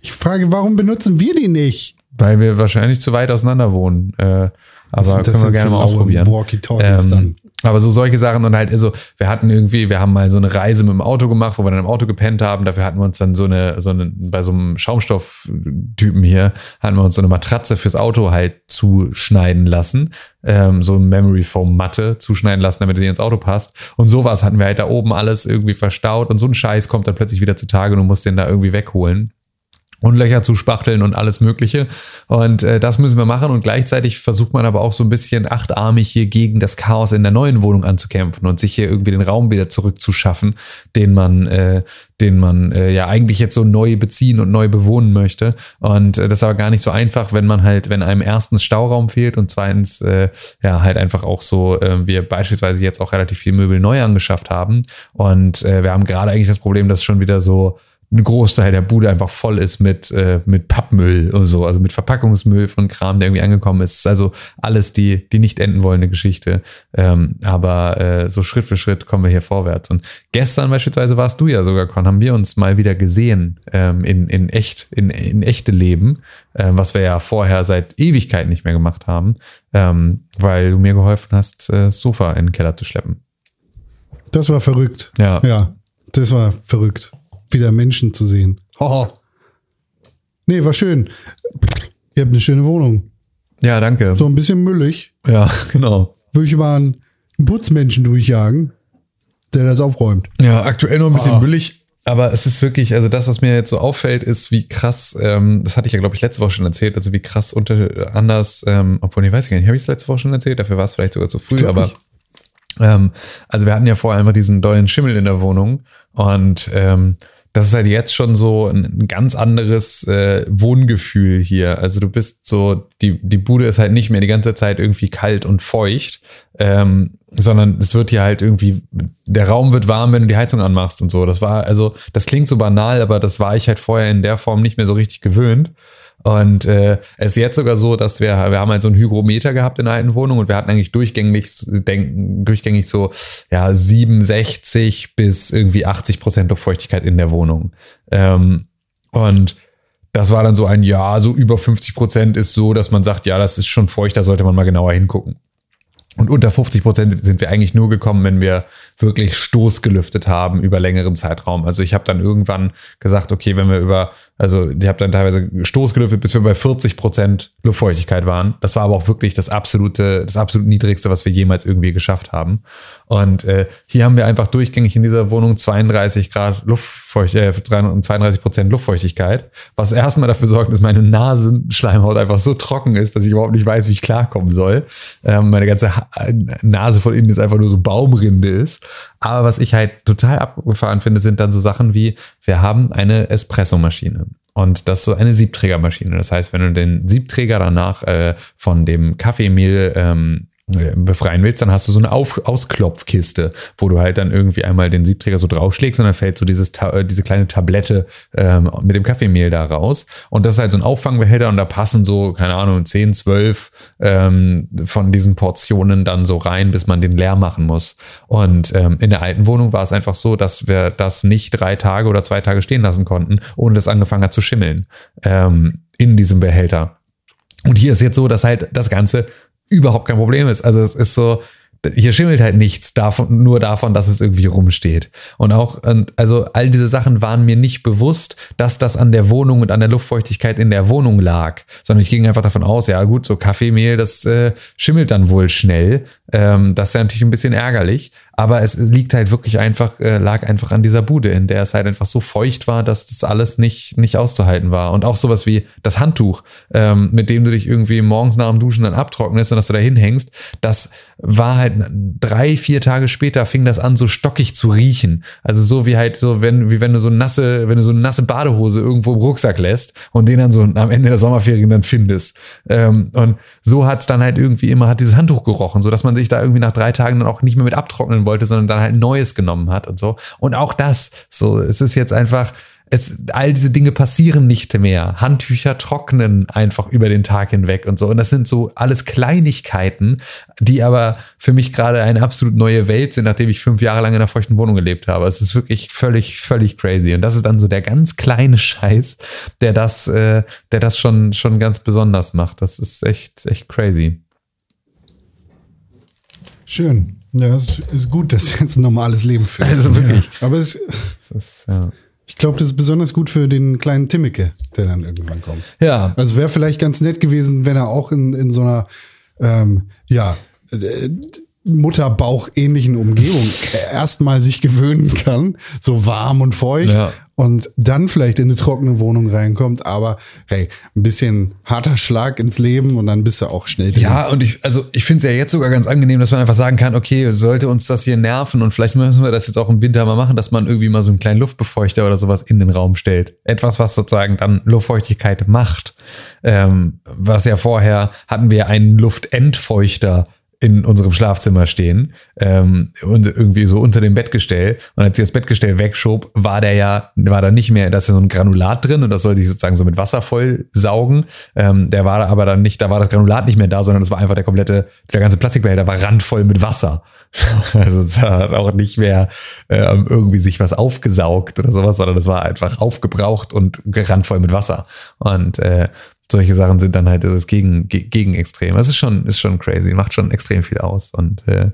Ich frage, warum benutzen wir die nicht? Weil wir wahrscheinlich zu weit auseinander wohnen. Äh, aber können wir gerne mal ausprobieren. Walkie-Talkies Ähm, dann. Aber so solche Sachen und halt, also wir hatten irgendwie, wir haben mal so eine Reise mit dem Auto gemacht, wo wir dann im Auto gepennt haben. Dafür hatten wir uns dann so eine, so eine, bei so einem Schaumstofftypen hier, hatten wir uns so eine Matratze fürs Auto halt zuschneiden lassen. Ähm, so eine Memory Foam Matte zuschneiden lassen, damit die ins Auto passt. Und sowas hatten wir halt da oben alles irgendwie verstaut und so ein Scheiß kommt dann plötzlich wieder zutage und du musst den da irgendwie wegholen und Löcher zu spachteln und alles Mögliche. Und äh, das müssen wir machen. Und gleichzeitig versucht man aber auch so ein bisschen achtarmig hier gegen das Chaos in der neuen Wohnung anzukämpfen und sich hier irgendwie den Raum wieder zurückzuschaffen, den man, äh, den man äh, ja eigentlich jetzt so neu beziehen und neu bewohnen möchte. Und äh, das ist aber gar nicht so einfach, wenn man halt, wenn einem erstens Stauraum fehlt und zweitens äh, ja halt einfach auch so, äh, wir beispielsweise jetzt auch relativ viel Möbel neu angeschafft haben. Und äh, wir haben gerade eigentlich das Problem, dass schon wieder so ein Großteil der Bude einfach voll ist mit, äh, mit Pappmüll und so, also mit Verpackungsmüll von Kram, der irgendwie angekommen ist. Also alles die, die nicht enden wollende Geschichte. Ähm, aber äh, so Schritt für Schritt kommen wir hier vorwärts. Und gestern beispielsweise warst du ja sogar, Con, haben wir uns mal wieder gesehen ähm, in, in echt, in, in echte Leben, ähm, was wir ja vorher seit Ewigkeiten nicht mehr gemacht haben, ähm, weil du mir geholfen hast, äh, Sofa in den Keller zu schleppen. Das war verrückt. Ja. Ja, das war verrückt. Wieder Menschen zu sehen. Hoho. Nee, war schön. Ihr habt eine schöne Wohnung. Ja, danke. So ein bisschen müllig. Ja, (laughs) genau. Würde ich mal einen Putzmenschen durchjagen, der das aufräumt. Ja, aktuell noch ein bisschen Ah. müllig. Aber es ist wirklich, also das, was mir jetzt so auffällt, ist, wie krass, ähm, das hatte ich ja, glaube ich, letzte Woche schon erzählt, also wie krass unter anders, ähm, obwohl, ich weiß gar nicht, habe ich es letzte Woche schon erzählt, dafür war es vielleicht sogar zu früh, aber ähm, also wir hatten ja vorher einfach diesen dollen Schimmel in der Wohnung und ähm, das ist halt jetzt schon so ein ganz anderes äh, Wohngefühl hier. Also du bist so, die, die Bude ist halt nicht mehr die ganze Zeit irgendwie kalt und feucht, ähm, sondern es wird hier halt irgendwie, der Raum wird warm, wenn du die Heizung anmachst und so. Das war, also, das klingt so banal, aber das war ich halt vorher in der Form nicht mehr so richtig gewöhnt. Und äh, es ist jetzt sogar so, dass wir, wir haben halt so ein Hygrometer gehabt in der alten Wohnung und wir hatten eigentlich durchgängig, denken, durchgängig so ja 67 bis irgendwie 80 Prozent Luftfeuchtigkeit in der Wohnung. Ähm, und das war dann so ein Ja, so über 50 Prozent ist so, dass man sagt, ja, das ist schon feucht, da sollte man mal genauer hingucken. Und unter 50 Prozent sind wir eigentlich nur gekommen, wenn wir wirklich Stoß gelüftet haben über längeren Zeitraum. Also ich habe dann irgendwann gesagt, okay, wenn wir über, also ich habe dann teilweise Stoß gelüftet, bis wir bei 40 Prozent Luftfeuchtigkeit waren. Das war aber auch wirklich das absolute, das absolut niedrigste, was wir jemals irgendwie geschafft haben. Und äh, hier haben wir einfach durchgängig in dieser Wohnung 32 Grad Luftfeuchtigkeit, äh, 32 Prozent Luftfeuchtigkeit, was erstmal dafür sorgt, dass meine Nasenschleimhaut einfach so trocken ist, dass ich überhaupt nicht weiß, wie ich klarkommen soll. Ähm, meine ganze Nase von innen jetzt einfach nur so Baumrinde ist. Aber was ich halt total abgefahren finde, sind dann so Sachen wie, wir haben eine Espressomaschine. Und das ist so eine Siebträgermaschine. Das heißt, wenn du den Siebträger danach äh, von dem Kaffeemehl ähm, äh, befreien willst, dann hast du so eine Auf Ausklopfkiste, wo du halt dann irgendwie einmal den Siebträger so draufschlägst und dann fällt so dieses Ta äh, diese kleine Tablette ähm, mit dem Kaffeemehl da raus. Und das ist halt so ein Auffangbehälter und da passen so, keine Ahnung, 10, 12 ähm, von diesen Portionen dann so rein, bis man den leer machen muss. Und ähm, in der alten Wohnung war es einfach so, dass wir das nicht drei Tage oder zwei Tage stehen lassen konnten, ohne dass es angefangen hat zu schimmeln ähm, in diesem Behälter. Und hier ist jetzt so, dass halt das Ganze überhaupt kein Problem ist. Also es ist so, hier schimmelt halt nichts davon, nur davon, dass es irgendwie rumsteht. Und auch, also all diese Sachen waren mir nicht bewusst, dass das an der Wohnung und an der Luftfeuchtigkeit in der Wohnung lag, sondern ich ging einfach davon aus, ja gut, so Kaffeemehl, das äh, schimmelt dann wohl schnell. Ähm, das ist ja natürlich ein bisschen ärgerlich, aber es liegt halt wirklich einfach, äh, lag einfach an dieser Bude, in der es halt einfach so feucht war, dass das alles nicht, nicht auszuhalten war. Und auch sowas wie das Handtuch, ähm, mit dem du dich irgendwie morgens nach dem Duschen dann abtrocknest und dass du da hinhängst, das war halt drei, vier Tage später fing das an, so stockig zu riechen. Also so wie halt so, wenn, wie wenn du so nasse, wenn du so eine nasse Badehose irgendwo im Rucksack lässt und den dann so am Ende der Sommerferien dann findest. Ähm, und so hat's dann halt irgendwie immer, hat dieses Handtuch gerochen, so dass man sich da irgendwie nach drei Tagen dann auch nicht mehr mit abtrocknen wollte, sondern dann halt neues genommen hat und so. Und auch das, so, es ist jetzt einfach, es, all diese Dinge passieren nicht mehr. Handtücher trocknen einfach über den Tag hinweg und so. Und das sind so alles Kleinigkeiten, die aber für mich gerade eine absolut neue Welt sind, nachdem ich fünf Jahre lang in einer feuchten Wohnung gelebt habe. Es ist wirklich völlig, völlig crazy. Und das ist dann so der ganz kleine Scheiß, der das, äh, der das schon, schon ganz besonders macht. Das ist echt, echt crazy. Schön. Ja, es ist gut, dass du jetzt ein normales Leben führst. Also wirklich. Aber es, Das ist, ja. ich glaube, das ist besonders gut für den kleinen Timmeke, der dann irgendwann kommt. ja. Also wäre vielleicht ganz nett gewesen, wenn er auch in, in so einer, ähm, ja, äh, Mutterbauch-ähnlichen Umgebung (laughs) erstmal sich gewöhnen kann, so warm und feucht Ja. Und dann vielleicht in eine trockene Wohnung reinkommt. Aber hey, ein bisschen harter Schlag ins Leben und dann bist du auch schnell drin. Ja, und ich, also ich finde es ja jetzt sogar ganz angenehm, dass man einfach sagen kann, okay, sollte uns das hier nerven und vielleicht müssen wir das jetzt auch im Winter mal machen, dass man irgendwie mal so einen kleinen Luftbefeuchter oder sowas in den Raum stellt. Etwas, was sozusagen dann Luftfeuchtigkeit macht. Ähm, was ja vorher hatten wir einen Luftentfeuchter in unserem Schlafzimmer stehen ähm, und irgendwie so unter dem Bettgestell. Und als ich das Bettgestell wegschob, war der ja, war da nicht mehr, da ist ja so ein Granulat drin und das soll sich sozusagen so mit Wasser voll saugen. Ähm, der war aber dann nicht, da war das Granulat nicht mehr da, sondern das war einfach der komplette, der ganze Plastikbehälter war randvoll mit Wasser. (laughs) Also es hat auch nicht mehr ähm, irgendwie sich was aufgesaugt oder sowas, sondern das war einfach aufgebraucht und randvoll mit Wasser. Und äh, solche Sachen sind dann halt das Gegen, Ge- Gegenextrem. Das ist schon, ist schon crazy, macht schon extrem viel aus. Und äh,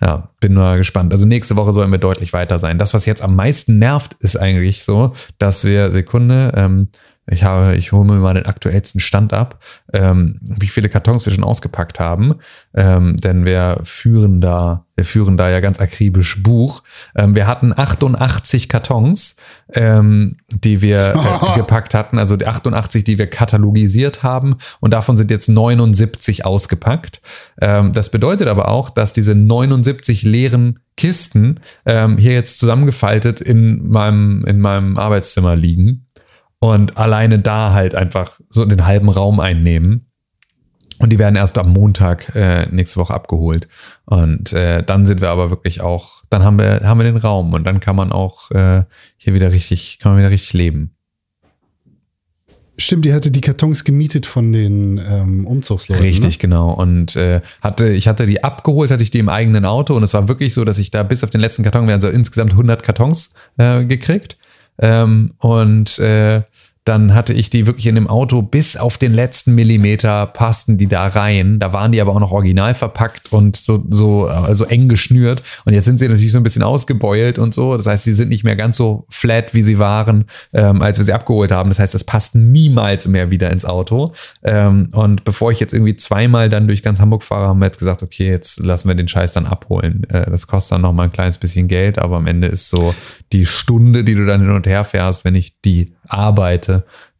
ja, bin mal gespannt. Also nächste Woche sollen wir deutlich weiter sein. Das, was jetzt am meisten nervt, ist eigentlich so, dass wir, Sekunde, ähm, ich habe, ich hole mir mal den aktuellsten Stand ab, ähm, wie viele Kartons wir schon ausgepackt haben. Ähm, denn wir führen da, wir führen da ja ganz akribisch Buch. Ähm, wir hatten 88 Kartons, ähm, die wir äh, (laughs) gepackt hatten, also die 88, die wir katalogisiert haben, und davon sind jetzt 79 ausgepackt. Ähm, das bedeutet aber auch, dass diese 79 leeren Kisten ähm, hier jetzt zusammengefaltet in meinem, in meinem Arbeitszimmer liegen und alleine da halt einfach so den halben Raum einnehmen. Und die werden erst am Montag äh, nächste Woche abgeholt. Und äh, dann sind wir aber wirklich auch, dann haben wir, haben wir den Raum und dann kann man auch äh, hier wieder richtig, kann man wieder richtig leben. Stimmt, ihr hatte die Kartons gemietet von den ähm, Umzugsleuten. Richtig, genau. Und äh, hatte, ich hatte die abgeholt, hatte ich die im eigenen Auto und es war wirklich so, dass ich da bis auf den letzten Karton, wir haben so insgesamt 100 Kartons äh, gekriegt. Ähm, und äh, dann hatte ich die wirklich in dem Auto bis auf den letzten Millimeter passten die da rein. Da waren die aber auch noch original verpackt und so, so also eng geschnürt. Und jetzt sind sie natürlich so ein bisschen ausgebeult und so. Das heißt, sie sind nicht mehr ganz so flat, wie sie waren, ähm, als wir sie abgeholt haben. Das heißt, das passt niemals mehr wieder ins Auto. Ähm, und bevor ich jetzt irgendwie zweimal dann durch ganz Hamburg fahre, haben wir jetzt gesagt, okay, jetzt lassen wir den Scheiß dann abholen. Äh, das kostet dann noch mal ein kleines bisschen Geld, aber am Ende ist so die Stunde, die du dann hin und her fährst, wenn ich die arbeite,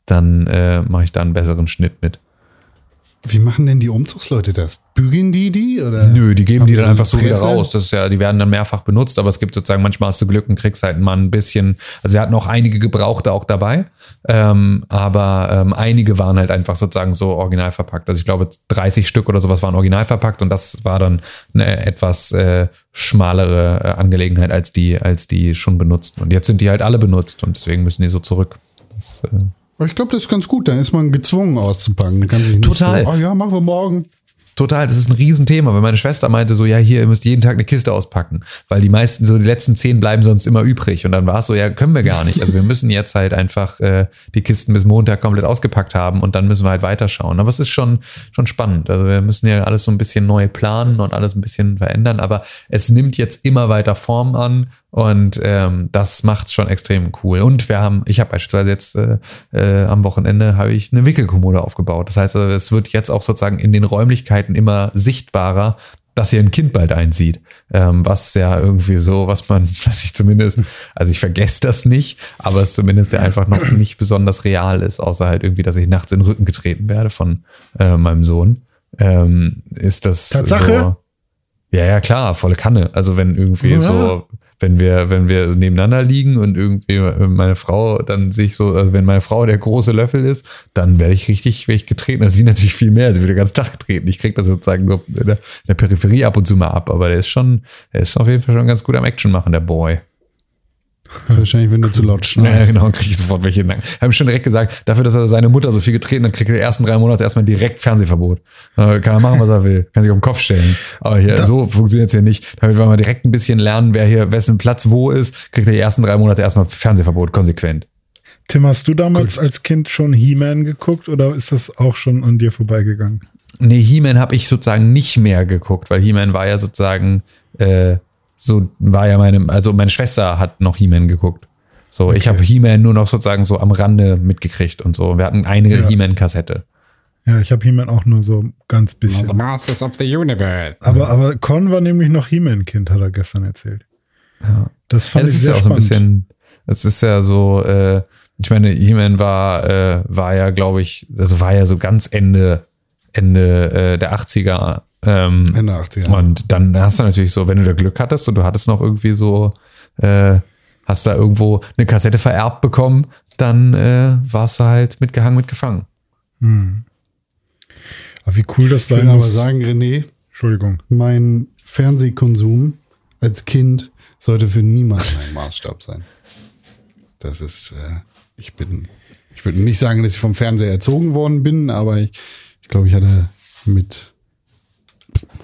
dann äh, mache ich da einen besseren Schnitt mit. Wie machen denn die Umzugsleute das? Bügeln die die? Oder Nö, die geben die dann einfach so wieder Presse? raus. Das ist ja, die werden dann mehrfach benutzt, aber es gibt sozusagen, manchmal hast du Glück und kriegst halt mal ein bisschen, also wir hatten auch einige Gebrauchte auch dabei, ähm, aber ähm, einige waren halt einfach sozusagen so original verpackt. Also ich glaube 30 Stück oder sowas waren original verpackt und das war dann eine etwas äh, schmalere äh, Angelegenheit als die, als die schon benutzten. Und jetzt sind die halt alle benutzt und deswegen müssen die so zurück. Das, äh, Ich glaube, das ist ganz gut. Dann ist man gezwungen auszupacken. Total. So, oh ja, machen wir morgen. Total, das ist ein Riesenthema, weil meine Schwester meinte so, ja, hier, ihr müsst jeden Tag eine Kiste auspacken, weil die meisten, so die letzten zehn bleiben sonst immer übrig. Und dann war es so, ja, können wir gar nicht. Also wir müssen jetzt halt einfach äh, die Kisten bis Montag komplett ausgepackt haben und dann müssen wir halt weiterschauen. Aber es ist schon, schon spannend. Also wir müssen ja alles so ein bisschen neu planen und alles ein bisschen verändern, aber es nimmt jetzt immer weiter Form an und ähm, das macht's schon extrem cool. Und wir haben, ich habe beispielsweise jetzt äh, äh, am Wochenende habe ich eine Wickelkommode aufgebaut. Das heißt, also, es wird jetzt auch sozusagen in den Räumlichkeiten immer sichtbarer, dass hier ein Kind bald einzieht. Ähm, was ja irgendwie so, was man, (laughs) was ich zumindest, also ich vergesse das nicht, aber es zumindest ja einfach noch (clears throat) nicht besonders real ist, außer halt irgendwie, dass ich nachts in den Rücken getreten werde von äh, meinem Sohn. Ähm, ist das Tatsache? so. Ja, ja, klar, volle Kanne. Also wenn irgendwie Ja. so, wenn wir, wenn wir nebeneinander liegen und irgendwie meine Frau dann sich so, also wenn meine Frau der große Löffel ist, dann werde ich richtig, werde ich getreten. Also sie natürlich viel mehr, sie wird den ganzen Tag getreten. Ich kriege das sozusagen nur in der, in der Peripherie ab und zu mal ab, aber der ist schon, der ist auf jeden Fall schon ganz gut am Action machen, der Boy. (laughs) Wahrscheinlich, wenn du zu laut Ja, schneidest. genau, kriege ich sofort welche Nacken. Haben schon direkt gesagt, dafür, dass er seine Mutter so viel getreten hat, kriegt er die ersten drei Monate erstmal direkt Fernsehverbot. Äh, kann er machen, was er will. Kann sich auf den Kopf stellen. Aber hier, so funktioniert es hier nicht. Damit wir mal direkt ein bisschen lernen, wer hier, wessen Platz wo ist, kriegt er die ersten drei Monate erstmal Fernsehverbot, konsequent. Tim, hast du damals als Kind schon He-Man geguckt oder ist das auch schon an dir vorbeigegangen? Nee, He-Man habe ich sozusagen nicht mehr geguckt, weil He-Man war ja sozusagen, äh, so war ja meine, also meine Schwester hat noch He-Man geguckt. So, ich habe He-Man nur noch sozusagen so am Rande mitgekriegt und so. Wir hatten eine Ja. He-Man-Kassette. Ja, ich habe He-Man auch nur so ganz bisschen. Masters of the Universe. Aber, aber Con war nämlich noch He-Man-Kind, hat er gestern erzählt. Ja. Das Ja, fand das ich ist sehr ja auch so ein spannend. bisschen, das ist ja so, äh, ich meine, He-Man war, äh, war ja, glaube ich, das war ja so ganz Ende, Ende äh, der 80er. Ähm, Ende 80er. Und dann hast du natürlich so, wenn du da Glück hattest und du hattest noch irgendwie so, äh, hast da irgendwo eine Kassette vererbt bekommen, dann äh, warst du halt mitgehangen, mitgefangen. Aber wie cool das Ich sein will aber muss. sagen, René, Entschuldigung. mein Fernsehkonsum als Kind sollte für niemanden ein Maßstab sein. Das ist, äh, ich bin, ich würde nicht sagen, dass ich vom Fernseher erzogen worden bin, aber ich, ich glaube, ich hatte mit,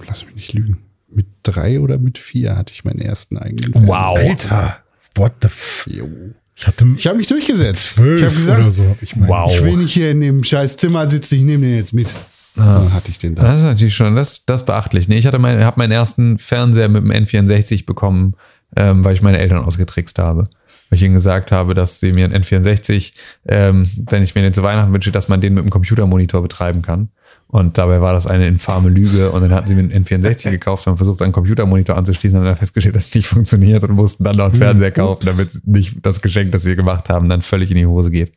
lass mich nicht lügen, mit drei oder mit vier hatte ich meinen ersten eigenen Fernseher. Alter, what the f... Jo. Ich hatte Ich habe mich durchgesetzt. ich habe gesagt, oder so. Hab ich mein. Wow. ich will nicht hier in dem scheiß Zimmer sitzen, ich nehme den jetzt mit. Dann hatte ich den da. Das ist natürlich schon, das, das ist beachtlich. Nee, ich hatte mein, habe meinen ersten Fernseher mit dem N64 bekommen, ähm, weil ich meine Eltern ausgetrickst habe. Weil ich ihnen gesagt habe, dass sie mir einen N64, ähm, wenn ich mir den zu Weihnachten wünsche, dass man den mit dem Computermonitor betreiben kann. Und dabei war das eine infame Lüge. Und dann hatten sie mir einen N64 (laughs) gekauft und versucht, einen Computermonitor anzuschließen und dann festgestellt, dass es nicht funktioniert und mussten dann noch einen Fernseher kaufen, damit nicht das Geschenk, das sie gemacht haben, dann völlig in die Hose geht.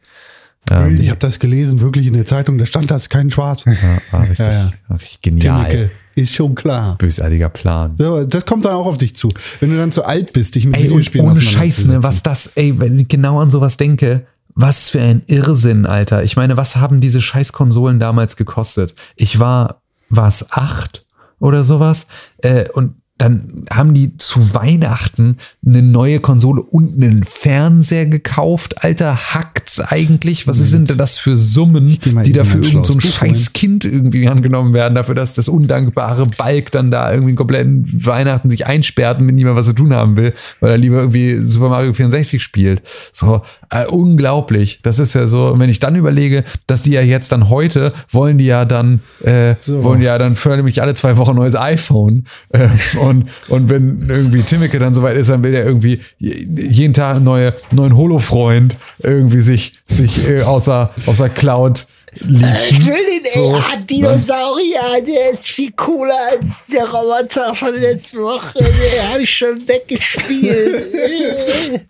Ähm, Ich habe das gelesen, wirklich in der Zeitung, da stand das kein Schwarz. ja, war richtig, Ja, ja. richtig genial. Timmeke, ist schon klar. Bösartiger Plan. So, das kommt dann auch auf dich zu. Wenn du dann zu alt bist, dich mit Ey, Videospielen ohne Scheiß, ne, was das, ey, wenn ich genau an sowas denke, was für ein Irrsinn, Alter. Ich meine, was haben diese Scheißkonsolen damals gekostet? Ich war, war es acht oder sowas? Äh, und dann haben die zu Weihnachten eine neue Konsole und einen Fernseher gekauft. Alter, hackt's eigentlich? Was sind denn das für Summen, die dafür irgend so ein scheiß Kind irgendwie angenommen werden, dafür, dass das undankbare Balk dann da irgendwie einen kompletten Weihnachten sich einsperrt und mit niemand was zu tun haben will, weil er lieber irgendwie Super Mario 64 spielt. So, äh, unglaublich. Das ist ja so, und wenn ich dann überlege, dass die ja jetzt dann heute wollen die ja dann, äh, So. wollen die ja dann fördern nämlich alle zwei Wochen ein neues iPhone. Äh, (laughs) und, und wenn irgendwie Timmeke dann soweit ist, dann will er irgendwie je- jeden Tag einen neue, neuen Holo-Freund irgendwie sich, sich äh, außer, außer Cloud leachen. Ich will den So, so, Dinosaurier, der ist viel cooler als der Roboter von letzter Woche. Den habe ich schon weggespielt.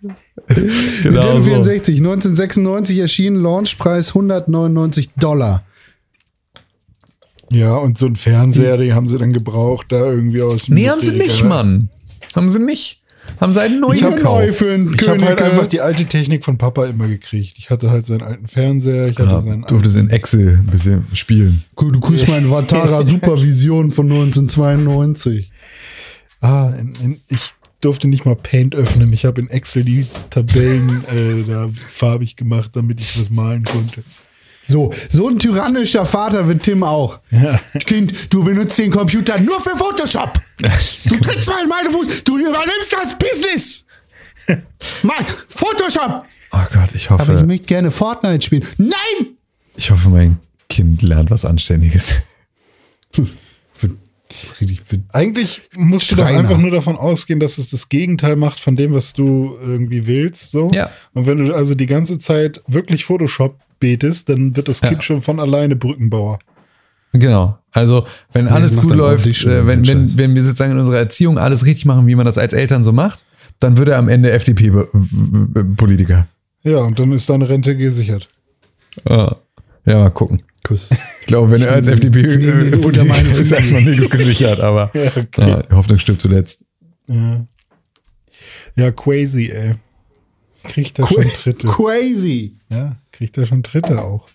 Genau Nintendo so. 64, 1996 erschienen, Launchpreis 199 Dollar. Ja, und so ein Fernseher, den haben sie dann gebraucht, da irgendwie aus dem Nee, haben sie nicht. Mann. Haben sie nicht. Haben sie einen neuen Ich habe gekauft. Ich habe halt einfach die alte Technik von Papa immer gekriegt. Ich hatte halt seinen alten Fernseher, ich hatte Ja, seinen durfte sie in Excel ein bisschen spielen. Cool, du kriegst meine Vatara (laughs) Supervision von 1992. Ah, in, in, ich durfte nicht mal Paint öffnen. Ich habe in Excel die Tabellen äh, da farbig gemacht, damit ich was malen konnte. So, so ein tyrannischer Vater wird Tim auch. Kind, du benutzt den Computer nur für Photoshop. Du trittst mal in meine Fuß, du übernimmst das Business. Mal, Photoshop. Oh Gott, ich Aber ich hoffe, möchte gerne Fortnite spielen. Nein! ich hoffe, mein Kind lernt was Anständiges. Eigentlich musst du doch Schreiner. einfach nur davon ausgehen, dass es das Gegenteil macht von dem, was du irgendwie willst. So. Ja. Und wenn du also die ganze Zeit wirklich Photoshop betest, dann wird das Ja. Kind schon von alleine Brückenbauer. Genau. Also, wenn alles macht gut läuft, äh, wenn, wenn, wenn wir sozusagen in unserer Erziehung alles richtig machen, wie man das als Eltern so macht, dann wird er am Ende FDP-Politiker. Ja, und dann ist deine Rente gesichert. Ja. ja, mal gucken. Kuss. Ich glaube, wenn er als ich den unter FDP-Politiker meine ist, ist erstmal nichts gesichert, aber (laughs) Ja, okay. ja, Hoffnung stirbt zuletzt. Ja, ja crazy, ey. Kriegt er schon Tritte. Crazy. Ja, kriegt er schon Tritte auch.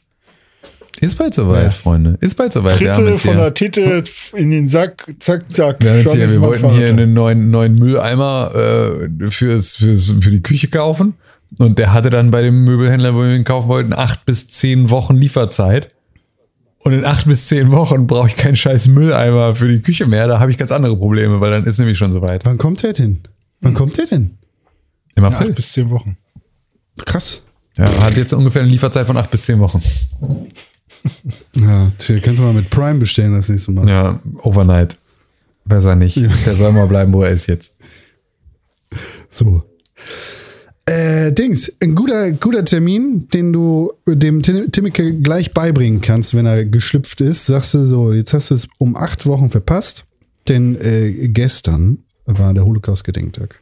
Ist bald soweit, Freunde. Ist bald soweit. Wir haben Tritte jetzt von hier, der Titte in den Sack, zack, zack. wir, hier, wir wollten hier einen neuen, neuen Mülleimer äh, fürs, fürs, für die Küche kaufen. Und der hatte dann bei dem Möbelhändler, wo wir ihn kaufen wollten, acht bis zehn Wochen Lieferzeit. Und in acht bis zehn Wochen brauche ich keinen scheiß Mülleimer für die Küche mehr. Da habe ich ganz andere Probleme, weil dann ist nämlich schon soweit. Wann kommt der denn? Wann kommt der denn? Im Acht April. bis zehn Wochen. Krass. Ja, hat jetzt ungefähr eine Lieferzeit von acht bis zehn Wochen. (laughs) Ja, tja, kannst du mal mit Prime bestellen das nächste Mal. Ja, Overnight. Besser nicht. Der soll mal bleiben, wo er ist jetzt. So. Äh, Dings, ein guter, guter Termin, den du dem Tim- Timmeke gleich beibringen kannst, wenn er geschlüpft ist. Sagst du so, jetzt hast du es um acht Wochen verpasst, denn äh, gestern war der Holocaust-Gedenktag.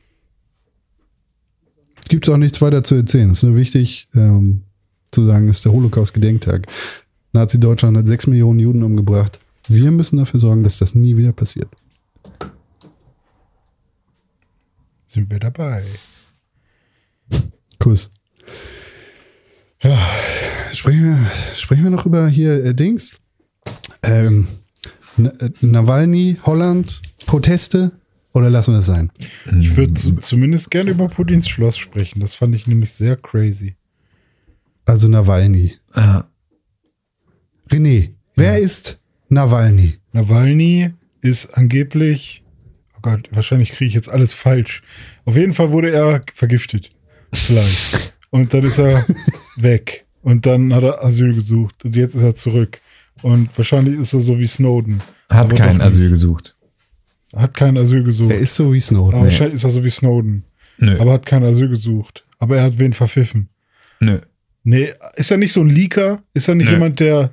Gibt auch nichts weiter zu erzählen. Es ist nur wichtig ähm, zu sagen, es ist der Holocaust-Gedenktag. Nazi-Deutschland hat sechs Millionen Juden umgebracht. Wir müssen dafür sorgen, dass das nie wieder passiert. Sind wir dabei. Kuss. Ja, sprechen wir, sprechen wir noch über hier äh, Dings. Ähm, äh, Nawalny, Holland, Proteste oder lassen wir das sein? Ich würde zu, zumindest gerne über Putins Schloss sprechen. Das fand ich nämlich sehr crazy. Also Nawalny. Ja. René, wer ist Nawalny? Nawalny ist angeblich, oh Gott, wahrscheinlich kriege ich jetzt alles falsch. Auf jeden Fall wurde er vergiftet. Vielleicht. (laughs) Und dann ist er weg. Und dann hat er Asyl gesucht. Und jetzt ist er zurück. Und wahrscheinlich ist er so wie Snowden. Hat Aber kein Asyl gesucht. Hat kein Asyl gesucht. Er ist so wie Snowden. Aber wahrscheinlich ist er so wie Snowden. Nö. Aber hat kein Asyl gesucht. Aber er hat wen verpfiffen. Nö. Nee, ist er nicht so ein Leaker? Ist er nicht Nö. jemand, der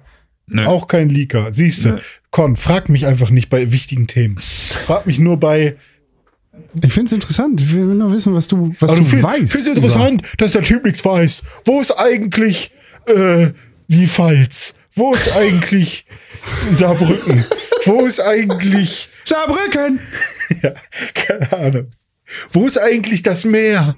Nö. auch kein Leaker? Siehst du. Con, frag mich einfach nicht bei wichtigen Themen. Frag mich nur bei. Ich finde es interessant. Ich will nur wissen, was du, was Also du find- weißt. Find's interessant, dass der Typ nichts weiß. Wo ist eigentlich äh, die Pfalz? Wo ist eigentlich Saarbrücken? Wo ist eigentlich, Saarbrücken! (laughs) ja, keine Ahnung. Wo ist eigentlich das Meer?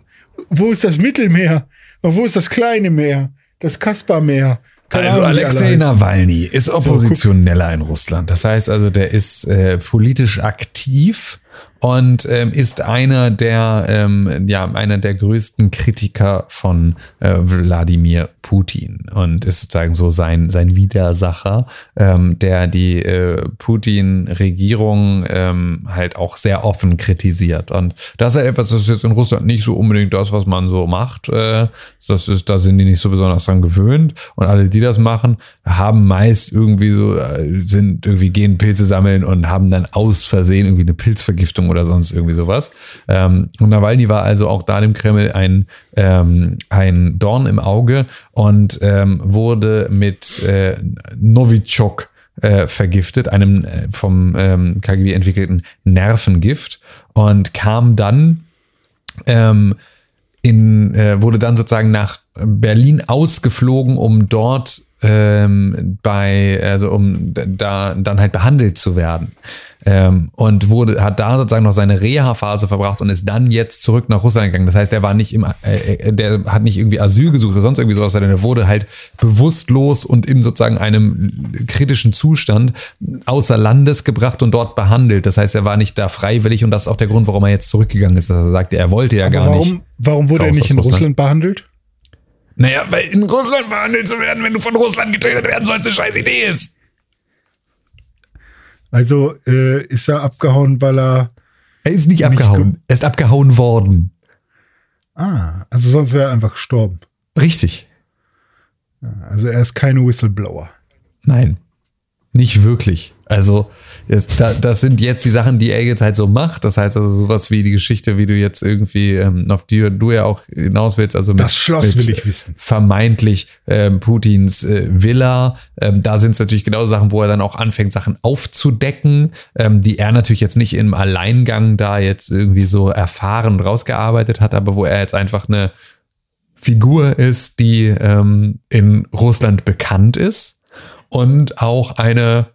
Wo ist das Mittelmeer? Und wo ist das kleine Meer? Das Kaspermeer? Keine Also Ahnung, Alexei. Nawalny ist Oppositioneller in Russland. Das heißt also, der ist äh, politisch aktiv und ähm, ist einer der ähm, ja einer der größten Kritiker von äh, Wladimir Putin und ist sozusagen so sein sein Widersacher, ähm, der die äh, Putin-Regierung ähm, halt auch sehr offen kritisiert und das ist halt etwas, das ist jetzt in Russland nicht so unbedingt das, was man so macht. Äh, das ist, da sind die nicht so besonders dran gewöhnt und alle, die das machen, haben meist irgendwie so äh, sind irgendwie gehen Pilze sammeln und haben dann aus Versehen irgendwie eine Pilzvergiftung oder sonst irgendwie sowas. Ähm, und Nawalny war also auch da dem Kreml ein, ähm, ein Dorn im Auge und ähm, wurde mit äh, Novichok äh, vergiftet, einem äh, vom ähm, KGB entwickelten Nervengift und kam dann ähm, in, äh, wurde dann sozusagen nach Berlin ausgeflogen, um dort ähm, bei, also um da dann halt behandelt zu werden. Ähm, und wurde, hat da sozusagen noch seine Reha-Phase verbracht und ist dann jetzt zurück nach Russland gegangen. Das heißt, der war nicht im, äh, äh, der hat nicht irgendwie Asyl gesucht oder sonst irgendwie sowas, sondern der wurde halt bewusstlos und in sozusagen einem kritischen Zustand außer Landes gebracht und dort behandelt. Das heißt, er war nicht da freiwillig und das ist auch der Grund, warum er jetzt zurückgegangen ist, dass er sagte, er wollte ja Aber gar warum, nicht. warum wurde er nicht in Russland. Russland behandelt? Naja, weil in Russland behandelt zu werden, wenn du von Russland getötet werden sollst, eine scheiß Idee ist. Also äh, ist er abgehauen, weil er. Er ist nicht abgehauen. Er ist abgehauen worden. Ah, also sonst wäre er einfach gestorben. Richtig. Also er ist kein Whistleblower. Nein. Nicht wirklich. Also, das sind jetzt die Sachen, die er jetzt halt so macht. Das heißt also sowas wie die Geschichte, wie du jetzt irgendwie, ähm, auf die du ja auch hinaus willst. Also mit, Das Schloss will ich wissen. Vermeintlich ähm, Putins äh, Villa. Ähm, da sind es natürlich genau Sachen, wo er dann auch anfängt, Sachen aufzudecken, ähm, die er natürlich jetzt nicht im Alleingang da jetzt irgendwie so erfahren und rausgearbeitet hat, aber wo er jetzt einfach eine Figur ist, die ähm, in Russland bekannt ist und auch eine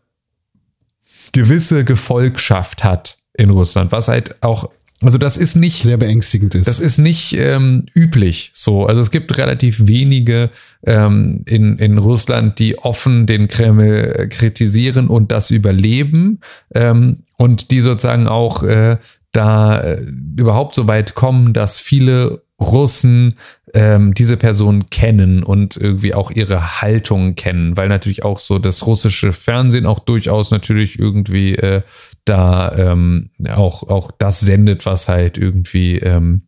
gewisse Gefolgschaft hat in Russland, was halt auch, also das ist nicht Sehr beängstigend ist. das ist nicht ähm, üblich so. Also es gibt relativ wenige ähm, in, in Russland, die offen den Kreml äh, kritisieren und das überleben ähm, und die sozusagen auch äh, da äh, überhaupt so weit kommen, dass viele Russen ähm, diese Person kennen und irgendwie auch ihre Haltung kennen, weil natürlich auch so das russische Fernsehen auch durchaus natürlich irgendwie äh, da ähm, auch, auch das sendet, was halt irgendwie ähm,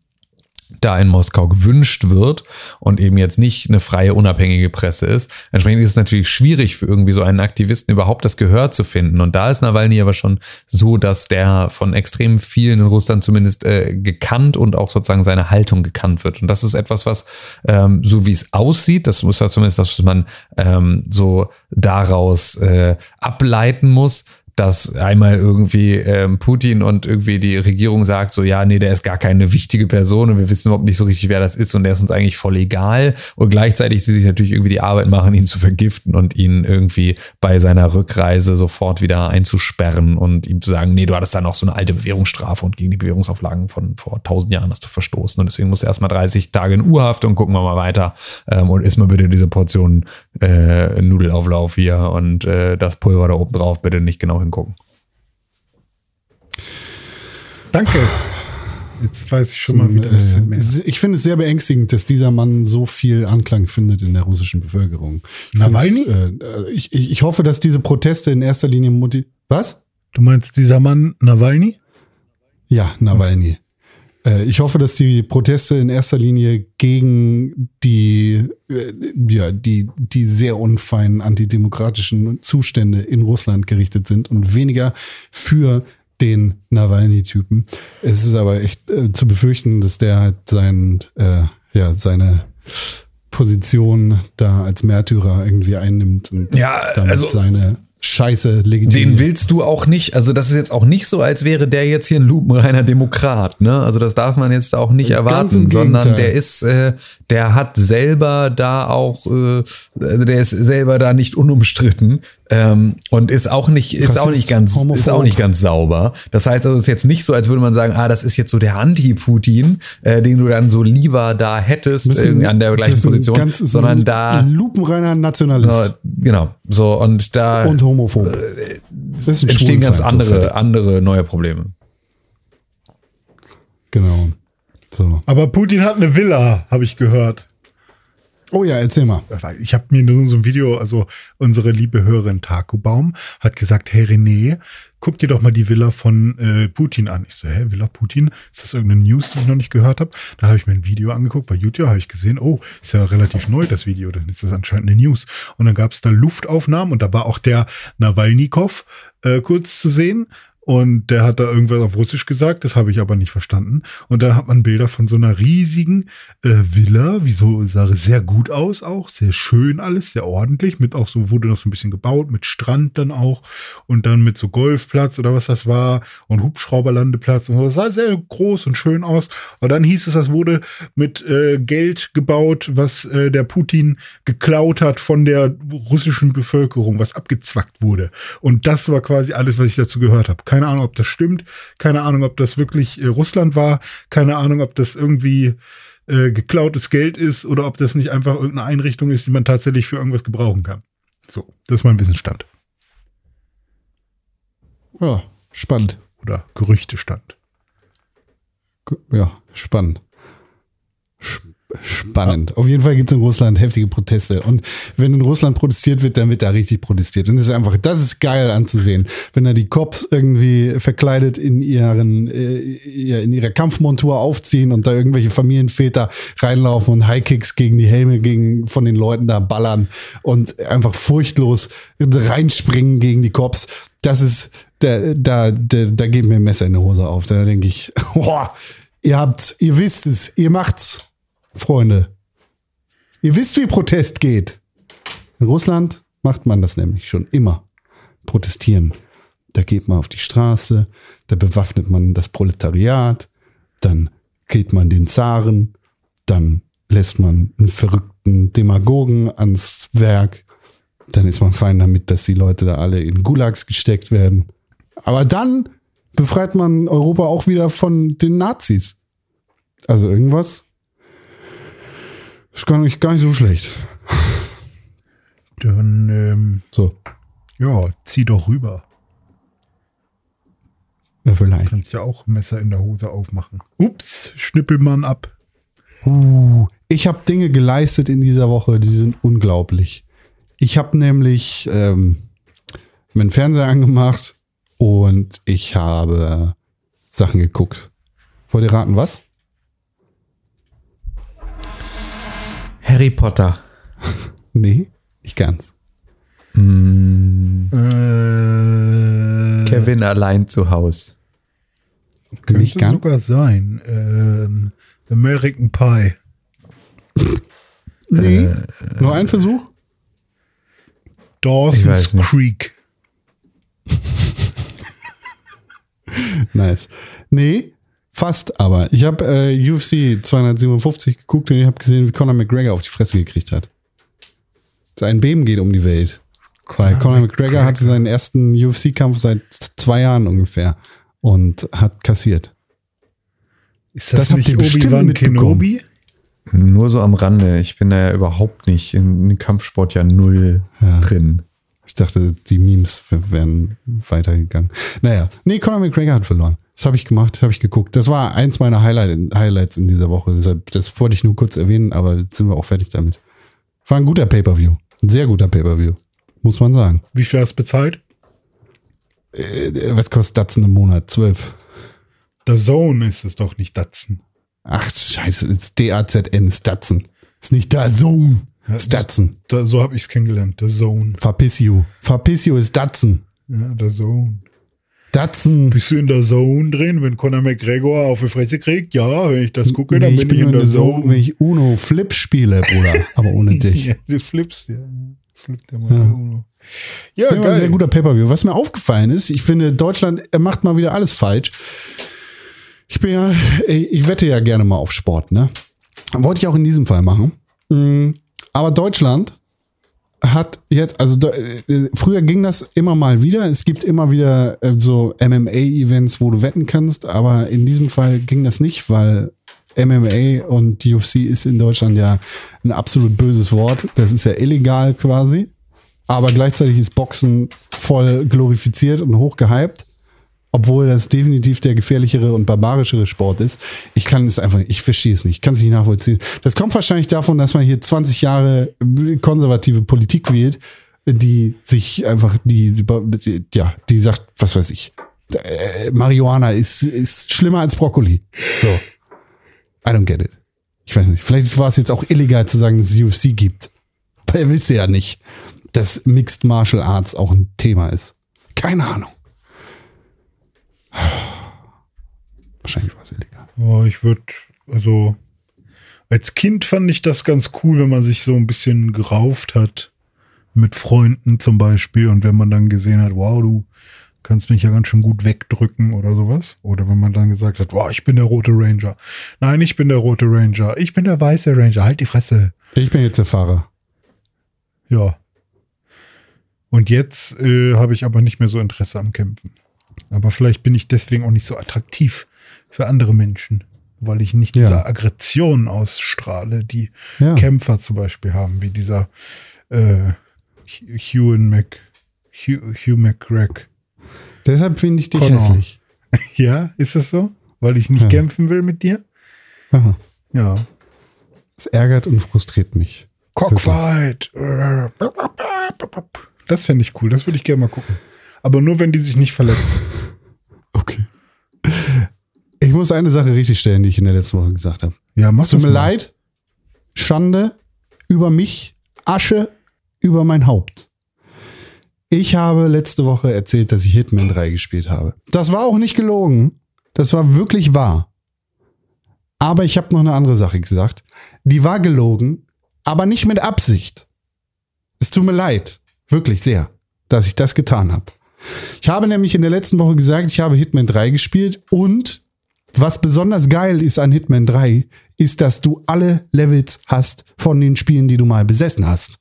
da in Moskau gewünscht wird und eben jetzt nicht eine freie, unabhängige Presse ist. Entsprechend ist es natürlich schwierig für irgendwie so einen Aktivisten überhaupt das Gehör zu finden. Und da ist Nawalny aber schon so, dass der von extrem vielen in Russland zumindest äh, gekannt und auch sozusagen seine Haltung gekannt wird. Und das ist etwas, was ähm, so wie es aussieht, das muss ja zumindest, dass man ähm, so daraus äh, ableiten muss, dass einmal irgendwie ähm, Putin und irgendwie die Regierung sagt so, ja, nee, der ist gar keine wichtige Person und wir wissen überhaupt nicht so richtig, wer das ist und der ist uns eigentlich voll egal. Und gleichzeitig sie sich natürlich irgendwie die Arbeit machen, ihn zu vergiften und ihn irgendwie bei seiner Rückreise sofort wieder einzusperren und ihm zu sagen, nee, du hattest da noch so eine alte Bewährungsstrafe und gegen die Bewährungsauflagen von vor tausend Jahren hast du verstoßen. Und deswegen musst du erstmal 30 Tage in Urhaft und gucken wir mal weiter ähm, und isst mal bitte diese Portion äh, Nudelauflauf hier und äh, das Pulver da oben drauf bitte nicht genau hingucken. Danke. Jetzt weiß ich schon mal wieder ein bisschen mehr. Ich finde es sehr beängstigend, dass dieser Mann so viel Anklang findet in der russischen Bevölkerung. Ich Nawalny? Äh, ich, ich ich hoffe, dass diese Proteste in erster Linie Was? Du meinst dieser Mann Nawalny? Ja, Nawalny. Äh, Ich hoffe, dass die Proteste in erster Linie gegen die, äh, ja, die, die sehr unfeinen antidemokratischen Zustände in Russland gerichtet sind und weniger für den Nawalny-Typen. Es ist aber echt äh, zu befürchten, dass der halt sein, äh, ja, seine Position da als Märtyrer irgendwie einnimmt und Ja, damit also- seine Scheiße legitimiert. Den willst du auch nicht, also das ist jetzt auch nicht so, als wäre der jetzt hier ein lupenreiner Demokrat, ne? Also das darf man jetzt auch nicht erwarten, sondern der ist, äh, der hat selber da auch, äh, also der ist selber da nicht unumstritten ähm, und ist auch nicht, ist auch nicht ganz, ist homophob. auch nicht ganz sauber. Das heißt, also es ist jetzt nicht so, als würde man sagen, ah, das ist jetzt so der Anti-Putin, äh, den du dann so lieber da hättest ist ein- irgendwie an der gleichen ist ein Position, ganz- ist sondern ein da lupenreiner Nationalist. äh, genau so und da und homophob. Das ist ein entstehen ganz so andere, fertig. andere neue Probleme. Genau. So. Aber Putin hat eine Villa, habe ich gehört. Oh ja, erzähl mal. Ich habe mir nur so ein Video, also unsere liebe Hörerin Takubaum hat gesagt, hey René, guck dir doch mal die Villa von äh, Putin an. Ich so, hä, Villa Putin? Ist das irgendeine News, die ich noch nicht gehört habe? Da habe ich mir ein Video angeguckt, bei YouTube habe ich gesehen, oh, ist ja relativ neu das Video, dann ist das anscheinend eine News. Und dann gab es da Luftaufnahmen und da war auch der Nawalnikow äh, kurz zu sehen. Und der hat da irgendwas auf Russisch gesagt, das habe ich aber nicht verstanden. Und dann hat man Bilder von so einer riesigen äh, Villa, wieso sah sehr gut aus auch, sehr schön alles, sehr ordentlich, mit auch so, wurde noch so ein bisschen gebaut, mit Strand dann auch und dann mit so Golfplatz oder was das war und Hubschrauberlandeplatz und so. Das sah sehr groß und schön aus. Und dann hieß es, das wurde mit äh, Geld gebaut, was äh, der Putin geklaut hat von der russischen Bevölkerung, was abgezwackt wurde. Und das war quasi alles, was ich dazu gehört habe. Keine Ahnung, ob das stimmt. Keine Ahnung, ob das wirklich äh, Russland war. Keine Ahnung, ob das irgendwie äh, geklautes Geld ist oder ob das nicht einfach irgendeine Einrichtung ist, die man tatsächlich für irgendwas gebrauchen kann. So, das ist mein Wissensstand. Ja, spannend. Oder Gerüchtestand. Ja, spannend. Sp- Spannend. Auf jeden Fall gibt es in Russland heftige Proteste. Und wenn in Russland protestiert wird, dann wird da richtig protestiert. Und das ist einfach, das ist geil anzusehen. Wenn da die Cops irgendwie verkleidet in ihren, äh, in ihrer Kampfmontur aufziehen und da irgendwelche Familienväter reinlaufen und Highkicks gegen die Helme gegen, von den Leuten da ballern und einfach furchtlos reinspringen gegen die Cops. Das ist, da, da, da, da geht mir ein Messer in die Hose auf. Da denke ich, (laughs) boah, ihr habt's, ihr wisst es, ihr macht's, Freunde. Ihr wisst, wie Protest geht. In Russland macht man das nämlich schon immer. Protestieren. Da geht man auf die Straße, da bewaffnet man das Proletariat, dann geht man den Zaren, dann lässt man einen verrückten Demagogen ans Werk, dann ist man fein damit, dass die Leute da alle in Gulags gesteckt werden. Aber dann befreit man Europa auch wieder von den Nazis. Also irgendwas ist gar nicht, gar nicht so schlecht. Dann, ähm, So, ja, zieh doch rüber. ja, vielleicht. Kannst ja auch Messer in der Hose aufmachen. Ups, Schnippelmann ab. Uh, ich habe Dinge geleistet in dieser Woche, die sind unglaublich. Ich habe nämlich ähm, meinen Fernseher angemacht und ich habe Sachen geguckt. Wollt ihr raten, was? Harry Potter. (laughs) Nee, nicht ganz. Äh, Kevin allein zu Haus. könnte nicht ganz. sogar sein. Ähm, American Pie. (laughs) Nee, nur ein Versuch? Dawson's. Creek. (laughs) Nice. Nee, fast aber. Ich habe äh, UFC 257 geguckt und ich habe gesehen, wie Conor McGregor auf die Fresse gekriegt hat. So ein Beben geht um die Welt. Weil Conor McGregor hatte seinen ersten UFC-Kampf seit zwei Jahren ungefähr und hat kassiert. Ist das, Das habt nicht Obi-Wan mitbekommen. Kenobi? Nur so am Rande. Ich bin da ja überhaupt nicht in Kampfsport ja null Ja. drin. Ich dachte, die Memes wären weitergegangen. Naja, nee, Conor McGregor hat verloren. Das habe ich gemacht, das habe ich geguckt. Das war eins meiner Highlight, Highlights in dieser Woche. Deshalb, das wollte ich nur kurz erwähnen, aber jetzt sind wir auch fertig damit. War ein guter Pay-Per-View. Ein sehr guter Pay-Per-View. Muss man sagen. Wie viel hast du bezahlt? Äh, Was kostet Datsen im Monat? Zwölf. Der Zone ist es doch nicht Datsen. Ach, scheiße, ist D-A-Z-N, ist Datsen. Ist nicht der Sohn. Ist Datsen. Da, so habe ich es kennengelernt. Der Zone. Verpiss you. Verpiss you ist Datsen. Ja, der Zone. Datsen. Bist du in der Zone drin, wenn Conor McGregor auf die Fresse kriegt? Ja, wenn ich das gucke, Nee, dann ich bin bin ich in der Zone. wenn ich Uno Flip spiele, Bruder. (laughs) Aber ohne dich. Ja, du flippst ja. Flippt der mal Ja. Uno. Ja, Ja, war ein sehr geil. guter Pay-Per-View. Was mir aufgefallen ist, ich finde, Deutschland macht mal wieder alles falsch. Ich bin ja, ich wette ja gerne mal auf Sport, ne? Wollte ich auch in diesem Fall machen. Mm, Aber Deutschland hat jetzt, also da- äh, früher ging das immer mal wieder. Es gibt immer wieder äh, so MMA-Events, wo du wetten kannst, aber in diesem Fall ging das nicht, weil MMA und UFC ist in Deutschland ja ein absolut böses Wort. Das ist ja illegal quasi. Aber gleichzeitig ist Boxen voll glorifiziert und hochgehypt. Obwohl das definitiv der gefährlichere und barbarischere Sport ist. Ich kann es einfach, ich verstehe es nicht, kann es nicht nachvollziehen. Das kommt wahrscheinlich davon, dass man hier 20 Jahre konservative Politik wählt, die sich einfach, die, ja, die sagt, was weiß ich, äh, Marihuana ist, ist schlimmer als Brokkoli. So. I don't get it. Ich weiß nicht. Vielleicht war es jetzt auch illegal zu sagen, dass es UFC gibt. Aber ihr wisst ja nicht, dass Mixed Martial Arts auch ein Thema ist. Keine Ahnung. Oh, ich würde, also als Kind fand ich das ganz cool, wenn man sich so ein bisschen gerauft hat mit Freunden zum Beispiel und wenn man dann gesehen hat, wow, du kannst mich ja ganz schön gut wegdrücken oder sowas. Oder wenn man dann gesagt hat, wow, ich bin der rote Ranger. Nein, ich bin der rote Ranger. Ich bin der weiße Ranger. Halt die Fresse. Ich bin jetzt der Fahrer. Ja. Und jetzt äh, habe ich aber nicht mehr so Interesse am Kämpfen. Aber vielleicht bin ich deswegen auch nicht so attraktiv für andere Menschen, weil ich nicht Ja. diese Aggression ausstrahle, die Ja. Kämpfer zum Beispiel haben, wie dieser äh, Hugh Mc, Hugh, Hugh McGregor. Deshalb finde ich dich Connor. hässlich. (laughs) Ja, ist das so? Weil ich nicht Ja. kämpfen will mit dir? Aha. Ja. Das ärgert und frustriert mich. Cockfight. Das fände ich cool. Das würde ich gerne mal gucken. Aber nur, wenn die sich nicht verletzen. Okay. Ich muss eine Sache richtig stellen, die ich in der letzten Woche gesagt habe. Ja, mach Es tut mir mal. leid. Schande über mich, Asche über mein Haupt. Ich habe letzte Woche erzählt, dass ich Hitman 3 gespielt habe. Das war auch nicht gelogen. Das war wirklich wahr. Aber ich habe noch eine andere Sache gesagt. Die war gelogen, aber nicht mit Absicht. Es tut mir leid, wirklich sehr, dass ich das getan habe. Ich habe nämlich in der letzten Woche gesagt, ich habe Hitman 3 gespielt und was besonders geil ist an Hitman 3, ist, dass du alle Levels hast von den Spielen, die du mal besessen hast.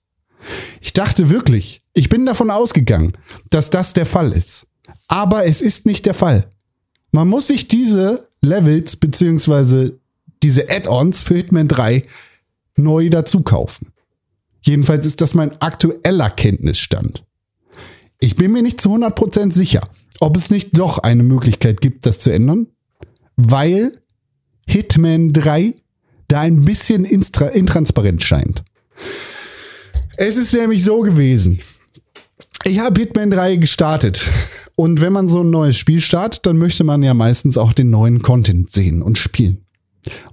Ich dachte wirklich, ich bin davon ausgegangen, dass das der Fall ist. Aber es ist nicht der Fall. Man muss sich diese Levels beziehungsweise diese Add-ons für Hitman 3 neu dazu kaufen. Jedenfalls ist das mein aktueller Kenntnisstand. Ich bin mir nicht zu 100% sicher, ob es nicht doch eine Möglichkeit gibt, das zu ändern, weil Hitman 3 da ein bisschen intransparent scheint. Es ist nämlich so gewesen. Ich habe Hitman 3 gestartet. Und wenn man so ein neues Spiel startet, dann möchte man ja meistens auch den neuen Content sehen und spielen.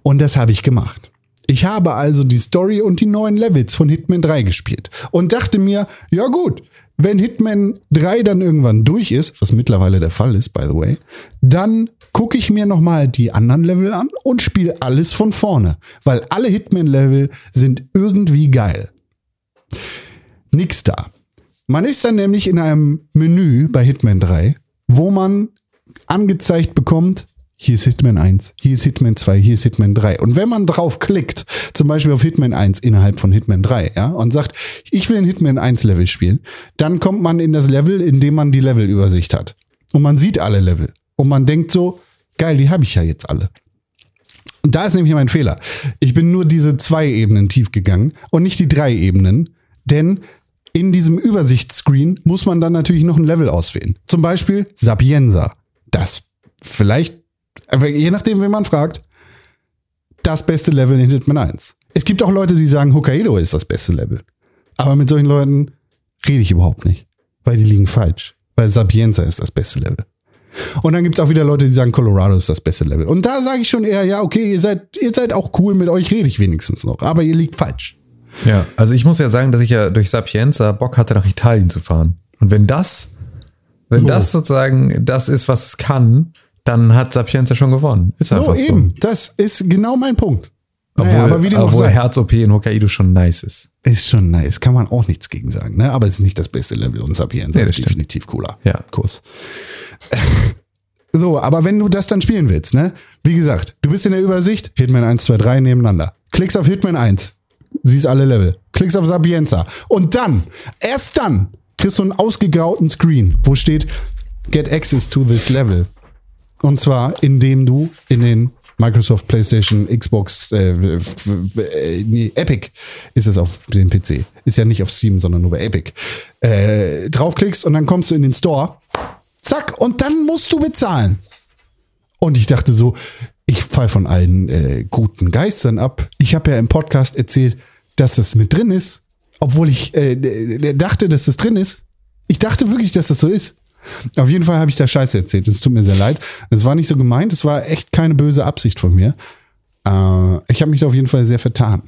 Und das habe ich gemacht. Ich habe also die Story und die neuen Levels von Hitman 3 gespielt und dachte mir, ja gut, wenn Hitman 3 dann irgendwann durch ist, was mittlerweile der Fall ist, by the way, dann gucke ich mir nochmal die anderen Level an und spiele alles von vorne, weil alle Hitman-Level sind irgendwie geil. Nix da. Man ist dann nämlich in einem Menü bei Hitman 3, wo man angezeigt bekommt, hier ist Hitman 1, hier ist Hitman 2, hier ist Hitman 3. Und wenn man drauf klickt, zum Beispiel auf Hitman 1 innerhalb von Hitman 3, ja, und sagt, ich will ein Hitman 1 Level spielen, dann kommt man in das Level, in dem man die Levelübersicht hat. Und man sieht alle Level. Und man denkt so, geil, die habe ich ja jetzt alle. Und da ist nämlich mein Fehler. Ich bin nur diese zwei Ebenen tief gegangen und nicht die drei Ebenen, denn in diesem Übersichtsscreen muss man dann natürlich noch ein Level auswählen. Zum Beispiel Sapienza. Das vielleicht, je nachdem, wen man fragt, das beste Level in Hitman 1. Es gibt auch Leute, die sagen, Hokkaido ist das beste Level. Aber mit solchen Leuten rede ich überhaupt nicht, weil die liegen falsch. Weil Sapienza ist das beste Level. Und dann gibt es auch wieder Leute, die sagen, Colorado ist das beste Level. Und da sage ich schon eher, ja, okay, ihr seid, ihr seid auch cool, mit euch rede ich wenigstens noch. Aber ihr liegt falsch. Ja, also ich muss ja sagen, dass ich ja durch Sapienza Bock hatte, nach Italien zu fahren. Und wenn das, wenn So. das sozusagen das ist, was es kann, dann hat Sapienza schon gewonnen. Ist So so. eben, das ist genau mein Punkt. Obwohl, Naja, aber wie dem auch obwohl Herz-OP in Hokkaido schon nice ist. ist schon nice, kann man auch nichts gegen sagen. Ne? Aber es ist nicht das beste Level und Sapienza Nee, ist stimmt. definitiv cooler. Ja. Kuss. (laughs) So, aber wenn du das dann spielen willst, ne? Wie gesagt, du bist in der Übersicht, Hitman 1, 2, 3 nebeneinander. Klickst auf Hitman 1, siehst alle Level. Klickst auf Sapienza. Und dann, erst dann, kriegst du einen ausgegrauten Screen, wo steht, get access to this level. Und zwar, indem du in den Microsoft, PlayStation, Xbox, äh, äh, nee, Epic ist es auf dem PC. Ist ja nicht auf Steam, sondern nur bei Epic. Äh, draufklickst und dann kommst du in den Store. Zack, und dann musst du bezahlen. Und ich dachte so, ich fall von allen äh, guten Geistern ab. Ich habe ja im Podcast erzählt, dass das mit drin ist, obwohl ich äh, dachte, dass das drin ist. Ich dachte wirklich, dass das so ist. Auf jeden Fall habe ich da Scheiße erzählt. Es tut mir sehr leid. Es war nicht so gemeint. Es war echt keine böse Absicht von mir. Äh, ich habe mich da auf jeden Fall sehr vertan.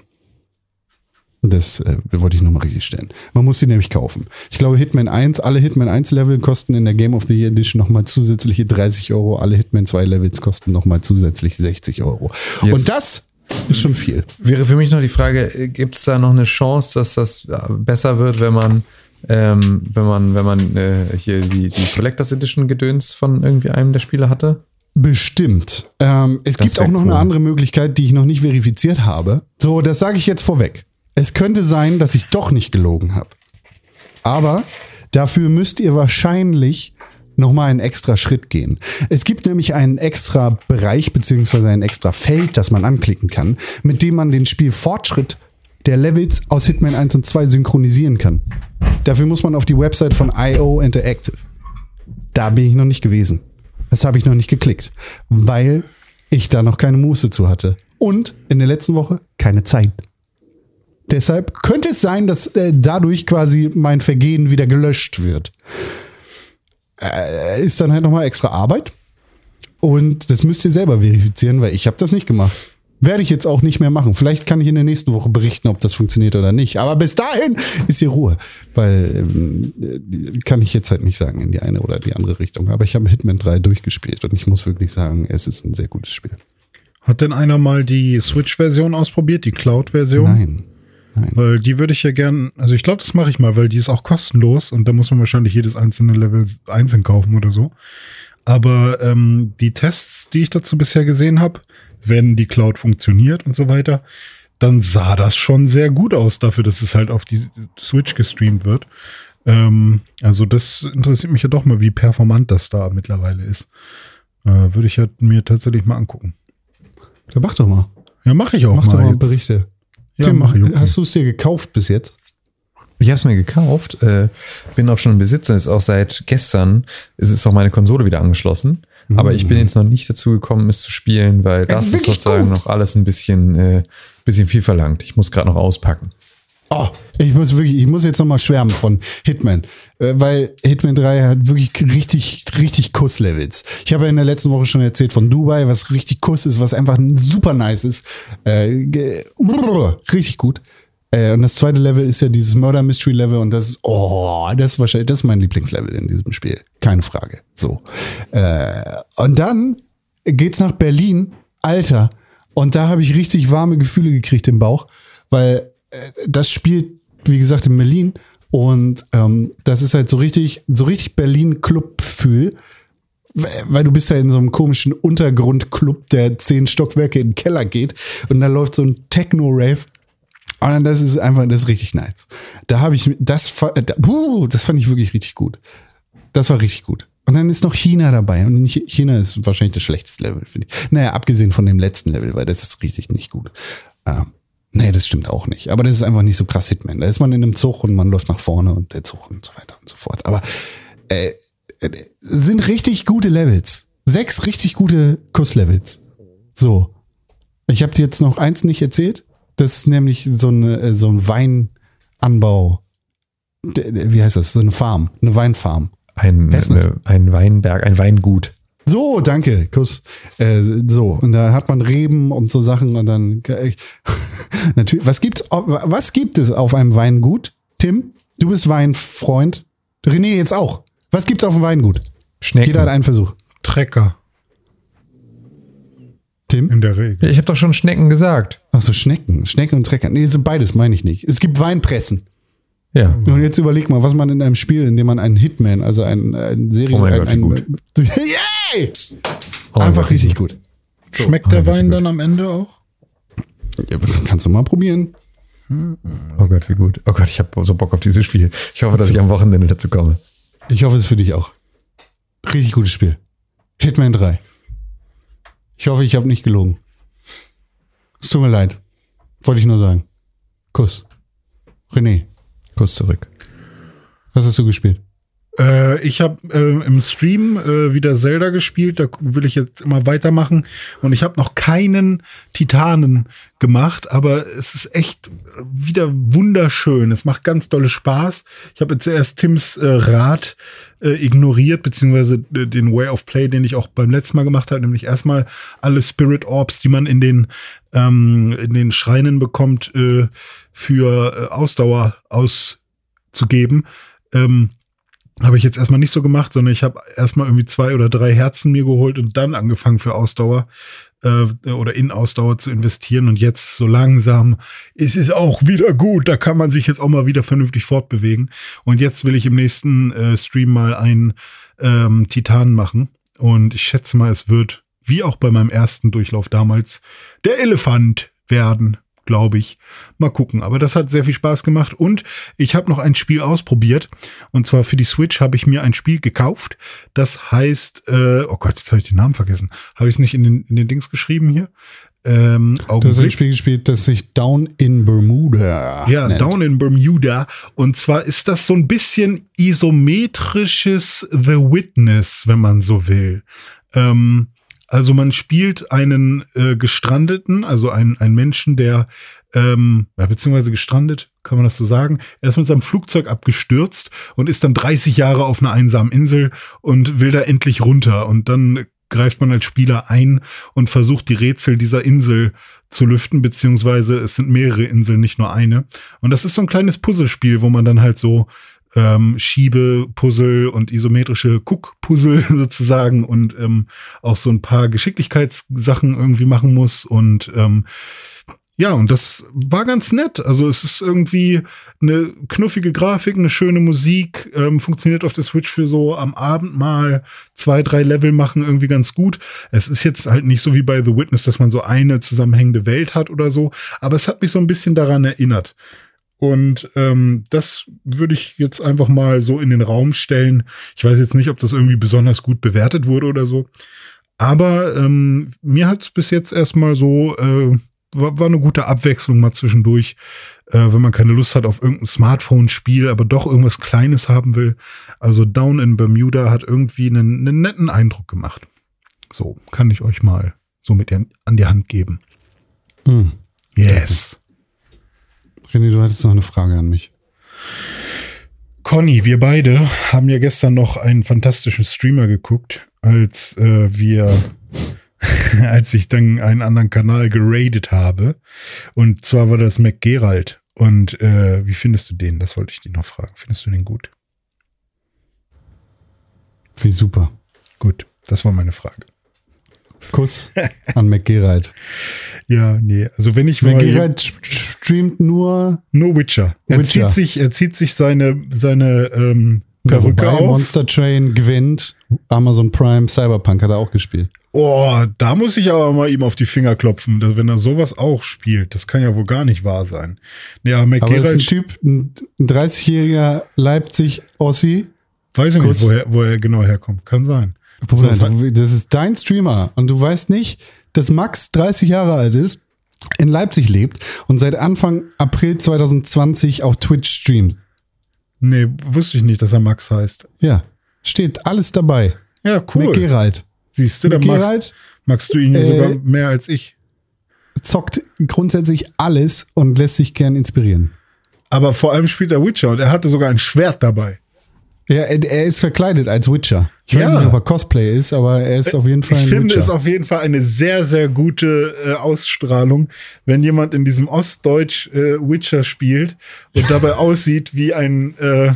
Das äh, wollte ich nochmal richtig stellen. Man muss sie nämlich kaufen. Ich glaube, Hitman 1, alle Hitman 1 Level kosten in der Game of the Year Edition nochmal zusätzliche 30 Euro. Alle Hitman 2 Levels kosten nochmal zusätzlich 60 Euro. Jetzt- Und das ist schon viel. Wäre für mich noch die Frage, gibt es da noch eine Chance, dass das äh, besser wird, wenn man, ähm, wenn man, wenn man äh, hier die, die Collectors Edition Gedöns von irgendwie einem der Spiele hatte? Bestimmt. Ähm, es Das gibt auch noch cool. eine andere Möglichkeit, die ich noch nicht verifiziert habe. So, das sage ich jetzt vorweg. Es könnte sein, dass ich doch nicht gelogen habe. Aber dafür müsst ihr wahrscheinlich noch mal einen extra Schritt gehen. Es gibt nämlich einen extra Bereich beziehungsweise ein extra Feld, das man anklicken kann, mit dem man den Spielfortschritt der Levels aus Hitman 1 und 2 synchronisieren kann. Dafür muss man auf die Website von IO Interactive. Da bin ich noch nicht gewesen. Das habe ich noch nicht geklickt, weil ich da noch keine Muße zu hatte. Und in der letzten Woche keine Zeit. Deshalb könnte es sein, dass äh, dadurch quasi mein Vergehen wieder gelöscht wird. Äh, ist dann halt nochmal extra Arbeit. Und das müsst ihr selber verifizieren, weil ich habe das nicht gemacht. Werde ich jetzt auch nicht mehr machen. Vielleicht kann ich in der nächsten Woche berichten, ob das funktioniert oder nicht. Aber bis dahin ist hier Ruhe. Weil äh, kann ich jetzt halt nicht sagen in die eine oder die andere Richtung. Aber ich habe Hitman 3 durchgespielt und ich muss wirklich sagen, es ist ein sehr gutes Spiel. Hat denn einer mal die Switch-Version ausprobiert, die Cloud-Version? Nein. Nein. Weil die würde ich ja gern, also ich glaube, das mache ich mal, weil die ist auch kostenlos und da muss man wahrscheinlich jedes einzelne Level einzeln kaufen oder so. Aber ähm, die Tests, die ich dazu bisher gesehen habe, wenn die Cloud funktioniert und so weiter, dann sah das schon sehr gut aus dafür, dass es halt auf die Switch gestreamt wird. Ähm, also das interessiert mich ja doch mal, wie performant das da mittlerweile ist. Äh, würde ich ja mir tatsächlich mal angucken. Ja, mach doch mal. Ja, mache ich auch Mach doch mal. mal jetzt. Berichte. Ja, Tim, mach ich. Okay. hast du es dir gekauft bis jetzt? Ich habe es mir gekauft, äh, bin auch schon im Besitzer, ist auch seit gestern, es ist auch meine Konsole wieder angeschlossen. Aber ich bin jetzt noch nicht dazu gekommen, es zu spielen, weil das ist ist, wirklich sozusagen gut. noch alles ein bisschen, äh, bisschen viel verlangt. Ich muss gerade noch auspacken. Oh, ich muss wirklich, ich muss jetzt nochmal schwärmen von Hitman, äh, weil Hitman 3 hat wirklich richtig, richtig Kusslevels. Ich habe ja in der letzten Woche schon erzählt von Dubai, was richtig Kuss ist, was einfach super nice ist. Äh, richtig gut. Äh, und das zweite Level ist ja dieses Murder Mystery Level und das ist, oh, das ist wahrscheinlich, das ist mein Lieblingslevel in diesem Spiel. Keine Frage. So. Äh, und dann geht's nach Berlin. Alter. Und da habe ich richtig warme Gefühle gekriegt im Bauch, weil äh, das spielt, wie gesagt, in Berlin. Und ähm, das ist halt so richtig, so richtig Berlin-Club-Gefühl. Weil du bist ja in so einem komischen Untergrundclub, der zehn Stockwerke in den Keller geht. Und da läuft so ein Techno-Rave. Und das ist einfach, das ist richtig nice. Da habe ich, das, puh, das fand ich wirklich richtig gut. Das war richtig gut. Und dann ist noch China dabei. Und in Chi- China ist wahrscheinlich das schlechteste Level, finde ich. Naja, abgesehen von dem letzten Level, weil das ist richtig nicht gut. Ähm, nee, das stimmt auch nicht. Aber das ist einfach nicht so krass Hitman. Da ist man in einem Zug und man läuft nach vorne und der Zug und so weiter und so fort. Aber äh, äh, sind richtig gute Levels. Sechs richtig gute Kusslevels. So. Ich habe dir jetzt noch eins nicht erzählt. Das ist nämlich so, eine, äh, so ein Weinanbau. Wie heißt das? So eine Farm. Eine Weinfarm. Ein, äh, ein Weinberg, ein Weingut. So, danke, Kuss. Äh, so, und da hat man Reben und so Sachen und dann (laughs) natürlich. Was gibt's? Was gibt es auf einem Weingut? Tim, du bist Weinfreund. René jetzt auch. Was gibt's auf dem Weingut? Schnecken. Jeder hat einen Versuch. Trecker Tim? in der Regel. ich habe doch schon Schnecken gesagt. Ach so, Schnecken. Schnecken und Trecker. Nee, sind beides meine ich nicht. Es gibt Weinpressen. Ja. Und jetzt überleg mal, was man in einem Spiel, in dem man einen Hitman, also einen, einen Serie, Oh mein ein, Gott, wie ein, gut. (laughs) Yay! Oh Einfach Gott, richtig gut. Schmeckt der Wein dann am Ende auch? Ja, kannst du mal probieren. Oh Gott, wie gut. Oh Gott, ich habe so Bock auf dieses Spiel. Ich hoffe, dass ich am Wochenende dazu komme. Ich hoffe, es ist für dich auch. Richtig gutes Spiel. Hitman 3. Ich hoffe, ich habe nicht gelogen. Es tut mir leid. Wollte ich nur sagen. Kuss. René, Kuss zurück. was hast du gespielt? Äh, ich habe äh, im Stream äh, wieder Zelda gespielt, da will ich jetzt immer weitermachen. Und ich habe noch keinen Titanen gemacht, aber es ist echt wieder wunderschön. Es macht ganz dolle Spaß. Ich habe jetzt zuerst Tims äh, Rat äh, ignoriert, beziehungsweise äh, den Way of Play, den ich auch beim letzten Mal gemacht habe, nämlich erstmal alle Spirit Orbs, die man in den, ähm, in den Schreinen bekommt, für Ausdauer auszugeben. Ähm, habe ich jetzt erstmal nicht so gemacht, sondern ich habe erstmal irgendwie zwei oder drei Herzen mir geholt und dann angefangen für Ausdauer äh, oder in Ausdauer zu investieren. Und jetzt so langsam ist es auch wieder gut. Da kann man sich jetzt auch mal wieder vernünftig fortbewegen. Und jetzt will ich im nächsten äh, Stream mal einen ähm, Titan machen. Und ich schätze mal, es wird, wie auch bei meinem ersten Durchlauf damals, der Elefant werden glaube ich. Mal gucken. Aber das hat sehr viel Spaß gemacht. Und ich habe noch ein Spiel ausprobiert. Und zwar für die Switch habe ich mir ein Spiel gekauft. Das heißt, äh, oh Gott, jetzt habe ich den Namen vergessen. Habe ich es nicht in den, in den Dings geschrieben hier? Ähm, Du hast ein. Spiel gespielt, das sich Down in Bermuda Ja, nennt. Down in Bermuda. Und zwar ist das so ein bisschen isometrisches The Witness, wenn man so will. Ähm, also man spielt einen äh, Gestrandeten, also einen, einen Menschen, der, ähm, ja, beziehungsweise gestrandet, kann man das so sagen. Er ist mit seinem Flugzeug abgestürzt und ist dann 30 Jahre auf einer einsamen Insel und will da endlich runter. Und dann greift man als Spieler ein und versucht die Rätsel dieser Insel zu lüften, beziehungsweise es sind mehrere Inseln, nicht nur eine. Und das ist so ein kleines Puzzlespiel, wo man dann halt so ähm, Schiebe-Puzzle und isometrische Cook-Puzzle (laughs) sozusagen und ähm, auch so ein paar Geschicklichkeitssachen irgendwie machen muss und ähm, ja, und das war ganz nett. Also es ist irgendwie eine knuffige Grafik, eine schöne Musik, ähm, funktioniert auf der Switch für so am Abend mal zwei, drei Level machen irgendwie ganz gut. Es ist jetzt halt nicht so wie bei The Witness, dass man so eine zusammenhängende Welt hat oder so, aber es hat mich so ein bisschen daran erinnert. Und ähm, das würde ich jetzt einfach mal so in den Raum stellen. Ich weiß jetzt nicht, ob das irgendwie besonders gut bewertet wurde oder so. Aber ähm, mir hat es bis jetzt erstmal so, äh, war, war eine gute Abwechslung mal zwischendurch, äh, wenn man keine Lust hat auf irgendein Smartphone-Spiel, aber doch irgendwas Kleines haben will. Also Down in Bermuda hat irgendwie einen, einen netten Eindruck gemacht. So, kann ich euch mal so mit an die Hand geben. Hm. Yes. René, du hattest noch eine Frage an mich. Conny, wir beide haben ja gestern noch einen fantastischen Streamer geguckt, als äh, wir, (laughs) als ich dann einen anderen Kanal geradet habe. Und zwar war das McGerald. Und äh, wie findest du den? Das wollte ich dich noch fragen. Findest du den gut? Wie super. Gut, das war meine Frage. Kuss (laughs) an McGerald. Ja, nee. Also wenn ich McGerald st- streamt nur nur Witcher. Er Witcher. zieht sich, er zieht sich seine seine ähm, Perücke wobei auf. Monster Train gewinnt. Amazon Prime Cyberpunk hat er auch gespielt. Oh, da muss ich aber mal ihm auf die Finger klopfen, dass, wenn er sowas auch spielt. Das kann ja wohl gar nicht wahr sein. Ja, Aber es ist ein McGerald, Typ, ein ein 30-jähriger Leipzig-Ossi. weiß ich Kurz. nicht, woher, wo er genau herkommt. Kann sein. Bruder, du, das ist dein Streamer und du weißt nicht, dass Max 30 Jahre alt ist, in Leipzig lebt und seit Anfang April 2020 auf Twitch streamt. Nee, wusste ich nicht, dass er Max heißt. Ja, steht alles dabei. Ja, cool. McGerald. Siehst du, dann magst, magst du ihn ja Äh, sogar mehr als ich. zockt grundsätzlich alles und lässt sich gern inspirieren. Aber vor allem spielt er Witcher und er hatte sogar ein Schwert dabei. Ja, er, ist verkleidet als Witcher. Ich weiß Ja. nicht, ob er Cosplay ist, aber er ist auf jeden Fall Ich ein finde Witcher. es auf jeden Fall eine sehr, sehr gute äh, Ausstrahlung, wenn jemand in diesem Ostdeutsch äh, Witcher spielt und (laughs) dabei aussieht wie ein äh, ja,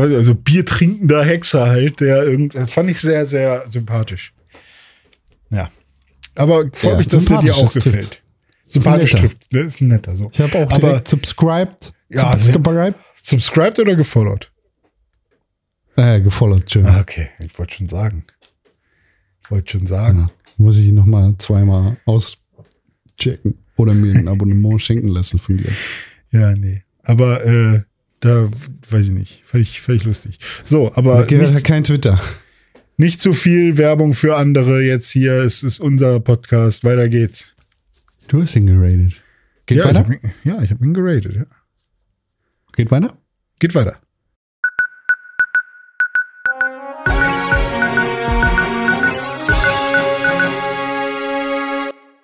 weiß ich, also biertrinkender Hexer halt, der irgendwie fand ich sehr, sehr sympathisch. Ja. Aber freut Ja, mich, dass er dir sympathisch, auch das gefällt. Sympathisch trifft, ne? Ist ein netter so. ich habe auch Aber direkt subscribed. Ja, subscribed. subscribed oder gefollowt? Äh, gefollowt, schön. Ah, okay, ich wollte schon sagen. Ich wollte schon sagen. Ja, muss ich noch mal zweimal auschecken oder mir ein Abonnement (laughs) schenken lassen von dir. Ja, nee. Aber äh, da weiß ich nicht. Ich, fand ich lustig. So, aber hat nicht, kein Twitter. nicht zu viel Werbung für andere jetzt hier. Es ist unser Podcast. Weiter geht's. Du hast ihn geradet. Geht ja, ich weiter? hab ihn, ja, ich habe ihn geratet. Ja. Geht weiter? Geht weiter.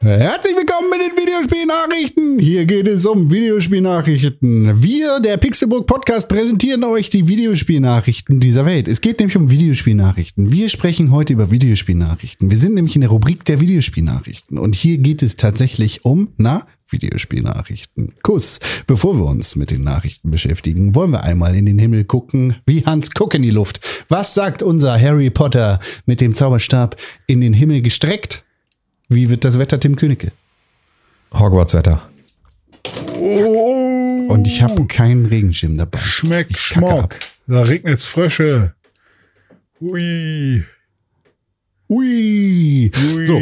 Herzlich willkommen mit den Videospielnachrichten. Hier geht es um Videospielnachrichten. Wir, der Pixelburg Podcast, präsentieren euch die Videospielnachrichten dieser Welt. Es geht nämlich um Videospielnachrichten. Wir sprechen heute über Videospielnachrichten. Wir sind nämlich in der Rubrik der Videospielnachrichten. Und hier geht es tatsächlich um, na, Videospielnachrichten. Kuss. Bevor wir uns mit den Nachrichten beschäftigen, wollen wir einmal in den Himmel gucken, wie Hans Guck in die Luft. Was sagt unser Harry Potter mit dem Zauberstab in den Himmel gestreckt? Wie wird das Wetter, Tim Königke? Hogwarts-Wetter. Und ich habe keinen Regenschirm dabei. Schmeck, Ich Schmock. ab. Da regnet's Frösche. Ui. Ui. Ui. So,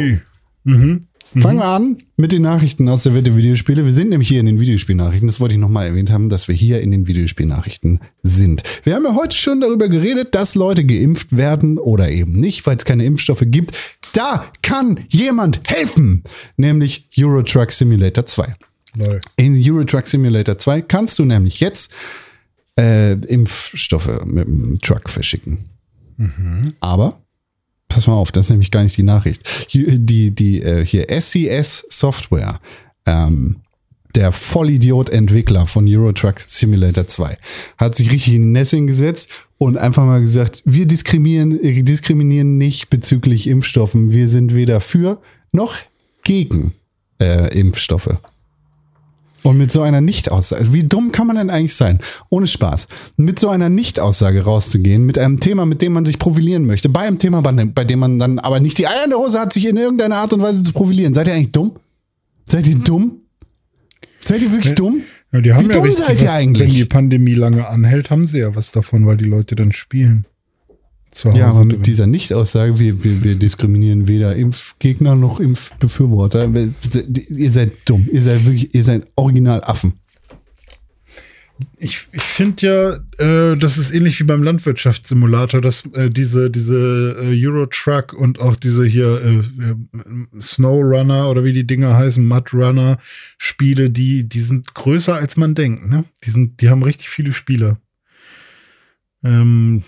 Mhm. fangen wir an mit den Nachrichten aus der Welt der Videospiele. Wir sind nämlich hier in den Videospielnachrichten. Das wollte ich nochmal erwähnt haben, dass wir hier in den Videospielnachrichten sind. Wir haben ja heute schon darüber geredet, dass Leute geimpft werden oder eben nicht, weil es keine Impfstoffe gibt. Da kann jemand helfen, nämlich Euro Truck Simulator 2. Lol. In Euro Truck Simulator 2 kannst du nämlich jetzt äh, Impfstoffe mit dem Truck verschicken. Aber, pass mal auf, das ist nämlich gar nicht die Nachricht. Die, die, äh, hier SCS Software, ähm, der Vollidiot-Entwickler von Euro Truck Simulator 2, hat sich richtig in Nessing gesetzt und einfach mal gesagt, wir diskriminieren, äh, diskriminieren nicht bezüglich Impfstoffen. Wir sind weder für noch gegen äh, Impfstoffe. Und mit so einer Nicht-Aussage, wie dumm kann man denn eigentlich sein? Ohne Spaß. Mit so einer Nicht-Aussage rauszugehen, mit einem Thema, mit dem man sich profilieren möchte, bei einem Thema, bei dem- man dann aber nicht die Eier in der Hose hat, sich in irgendeiner Art und Weise zu profilieren. Seid ihr eigentlich dumm? Seid ihr dumm? Seid ihr wirklich dumm? Ja, die haben Wie ja dumm seid ihr eigentlich? Wenn die Pandemie lange anhält, haben sie ja was davon, weil die Leute dann spielen. Ja, aber drin. mit dieser Nicht-Aussage, wir, wir, wir diskriminieren weder Impfgegner noch Impfbefürworter. Ihr seid dumm. Ihr seid wirklich, ihr seid original Affen. Ich, ich finde ja, äh, das ist ähnlich wie beim Landwirtschaftssimulator, dass äh, diese, diese äh, Eurotruck und auch diese hier äh, äh, Snowrunner oder wie die Dinger heißen, Mudrunner Spiele, die, die sind größer als man denkt. Ne? Die, sind, die haben richtig viele Spieler. Ähm,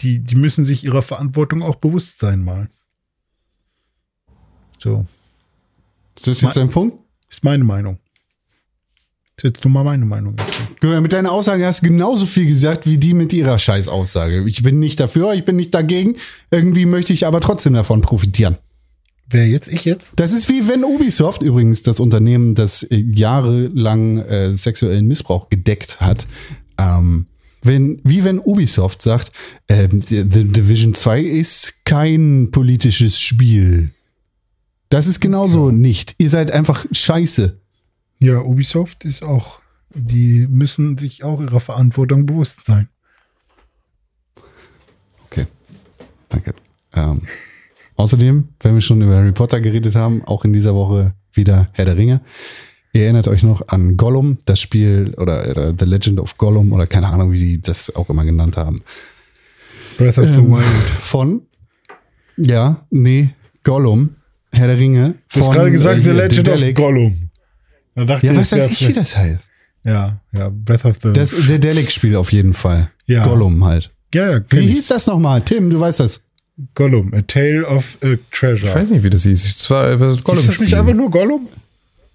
die, die müssen sich ihrer Verantwortung auch bewusst sein mal. So, Ist das jetzt ein Punkt? ist meine Meinung. Ist jetzt nur mal meine Meinung. Mit deiner Aussage hast du genauso viel gesagt wie die mit ihrer Scheißaussage. Ich bin nicht dafür, ich bin nicht dagegen. Irgendwie möchte ich aber trotzdem davon profitieren. Wer jetzt? Ich jetzt? Das ist wie wenn Ubisoft übrigens das Unternehmen, das äh, jahrelang äh, sexuellen Missbrauch gedeckt hat, ähm, wenn, wie wenn Ubisoft sagt, ähm, The Division 2 ist kein politisches Spiel. Das ist genauso nicht. Ihr seid einfach scheiße. Ja, Ubisoft ist auch, die müssen sich auch ihrer Verantwortung bewusst sein. Okay, danke. Ähm, außerdem, wenn wir schon über Harry Potter geredet haben, auch in dieser Woche wieder Herr der Ringe. Ihr erinnert euch noch an Gollum, das Spiel oder, oder The Legend of Gollum oder keine Ahnung, wie die das auch immer genannt haben. Breath of the Ähm, Wild. Von, ja, nee, Gollum, Herr der Ringe. Du hast gerade gesagt, äh, The Legend of. Gollum. Da dachte Ja, ich, was das weiß ich, wie das heißt. Ja, ja, Breath of the Das ist der Delic-Spiel auf jeden Fall. Ja. Gollum halt. Ja, ja, Wie ich. hieß das nochmal? Tim, du weißt das. Gollum, A Tale of a Treasure. Ich weiß nicht, wie das hieß. Es war das ist das nicht einfach nur Gollum?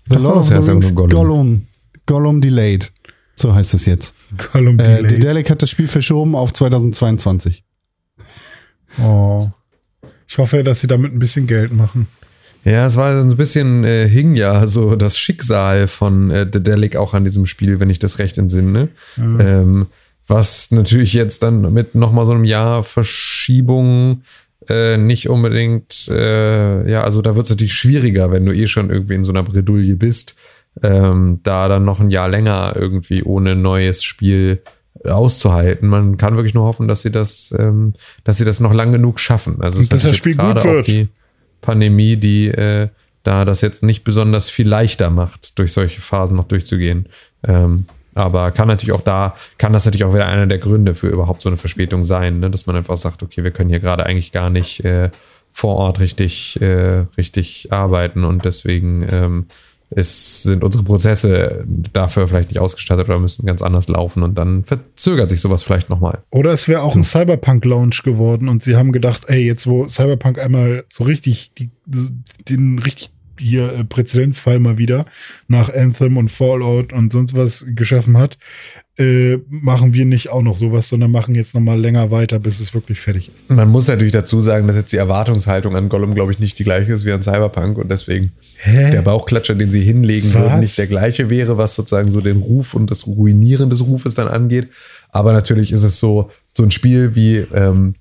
The so, Lord of das the Rings, Gollum. Gollum. Gollum Delayed. So heißt es jetzt. Gollum Äh, Delay. Dedelic hat das Spiel verschoben auf 2022. oh. Ich hoffe, dass sie damit ein bisschen Geld machen. Ja, es war so ein bisschen, äh, hing ja so das Schicksal von äh, Dedelic auch an diesem Spiel, wenn ich das recht entsinne. Ähm, was natürlich jetzt dann mit nochmal so einem Jahr Verschiebung äh, nicht unbedingt, äh, ja, also da wird es natürlich schwieriger, wenn du eh schon irgendwie in so einer Bredouille bist, ähm, da dann noch ein Jahr länger irgendwie ohne neues Spiel auszuhalten. Man kann wirklich nur hoffen, dass sie das, ähm, dass sie das noch lang genug schaffen. Also es dass das Spiel gut wird. die Pandemie, die äh, da das jetzt nicht besonders viel leichter macht, durch solche Phasen noch durchzugehen. Ähm, aber kann natürlich auch da, kann das natürlich auch wieder einer der Gründe für überhaupt so eine Verspätung sein, ne? dass man einfach sagt, okay, wir können hier gerade eigentlich gar nicht äh, vor Ort richtig, äh, richtig arbeiten und deswegen ähm, ist, sind unsere Prozesse dafür vielleicht nicht ausgestattet oder müssen ganz anders laufen und dann verzögert sich sowas vielleicht nochmal. Oder es wäre auch ein Cyberpunk-Lounge geworden und sie haben gedacht, ey, jetzt wo Cyberpunk einmal so richtig, die, den richtig hier äh, Präzedenzfall mal wieder nach Anthem und Fallout und sonst was geschaffen hat, äh, machen wir nicht auch noch sowas, sondern machen jetzt noch mal länger weiter, bis es wirklich fertig ist. Man muss natürlich dazu sagen, dass jetzt die Erwartungshaltung an Gollum, glaube ich, nicht die gleiche ist wie an Cyberpunk und deswegen der Bauchklatscher, den sie hinlegen Was? würden, nicht der gleiche wäre, was sozusagen so den Ruf und das Ruinieren des Rufes dann angeht. Aber natürlich ist es so, so ein Spiel wie, ähm,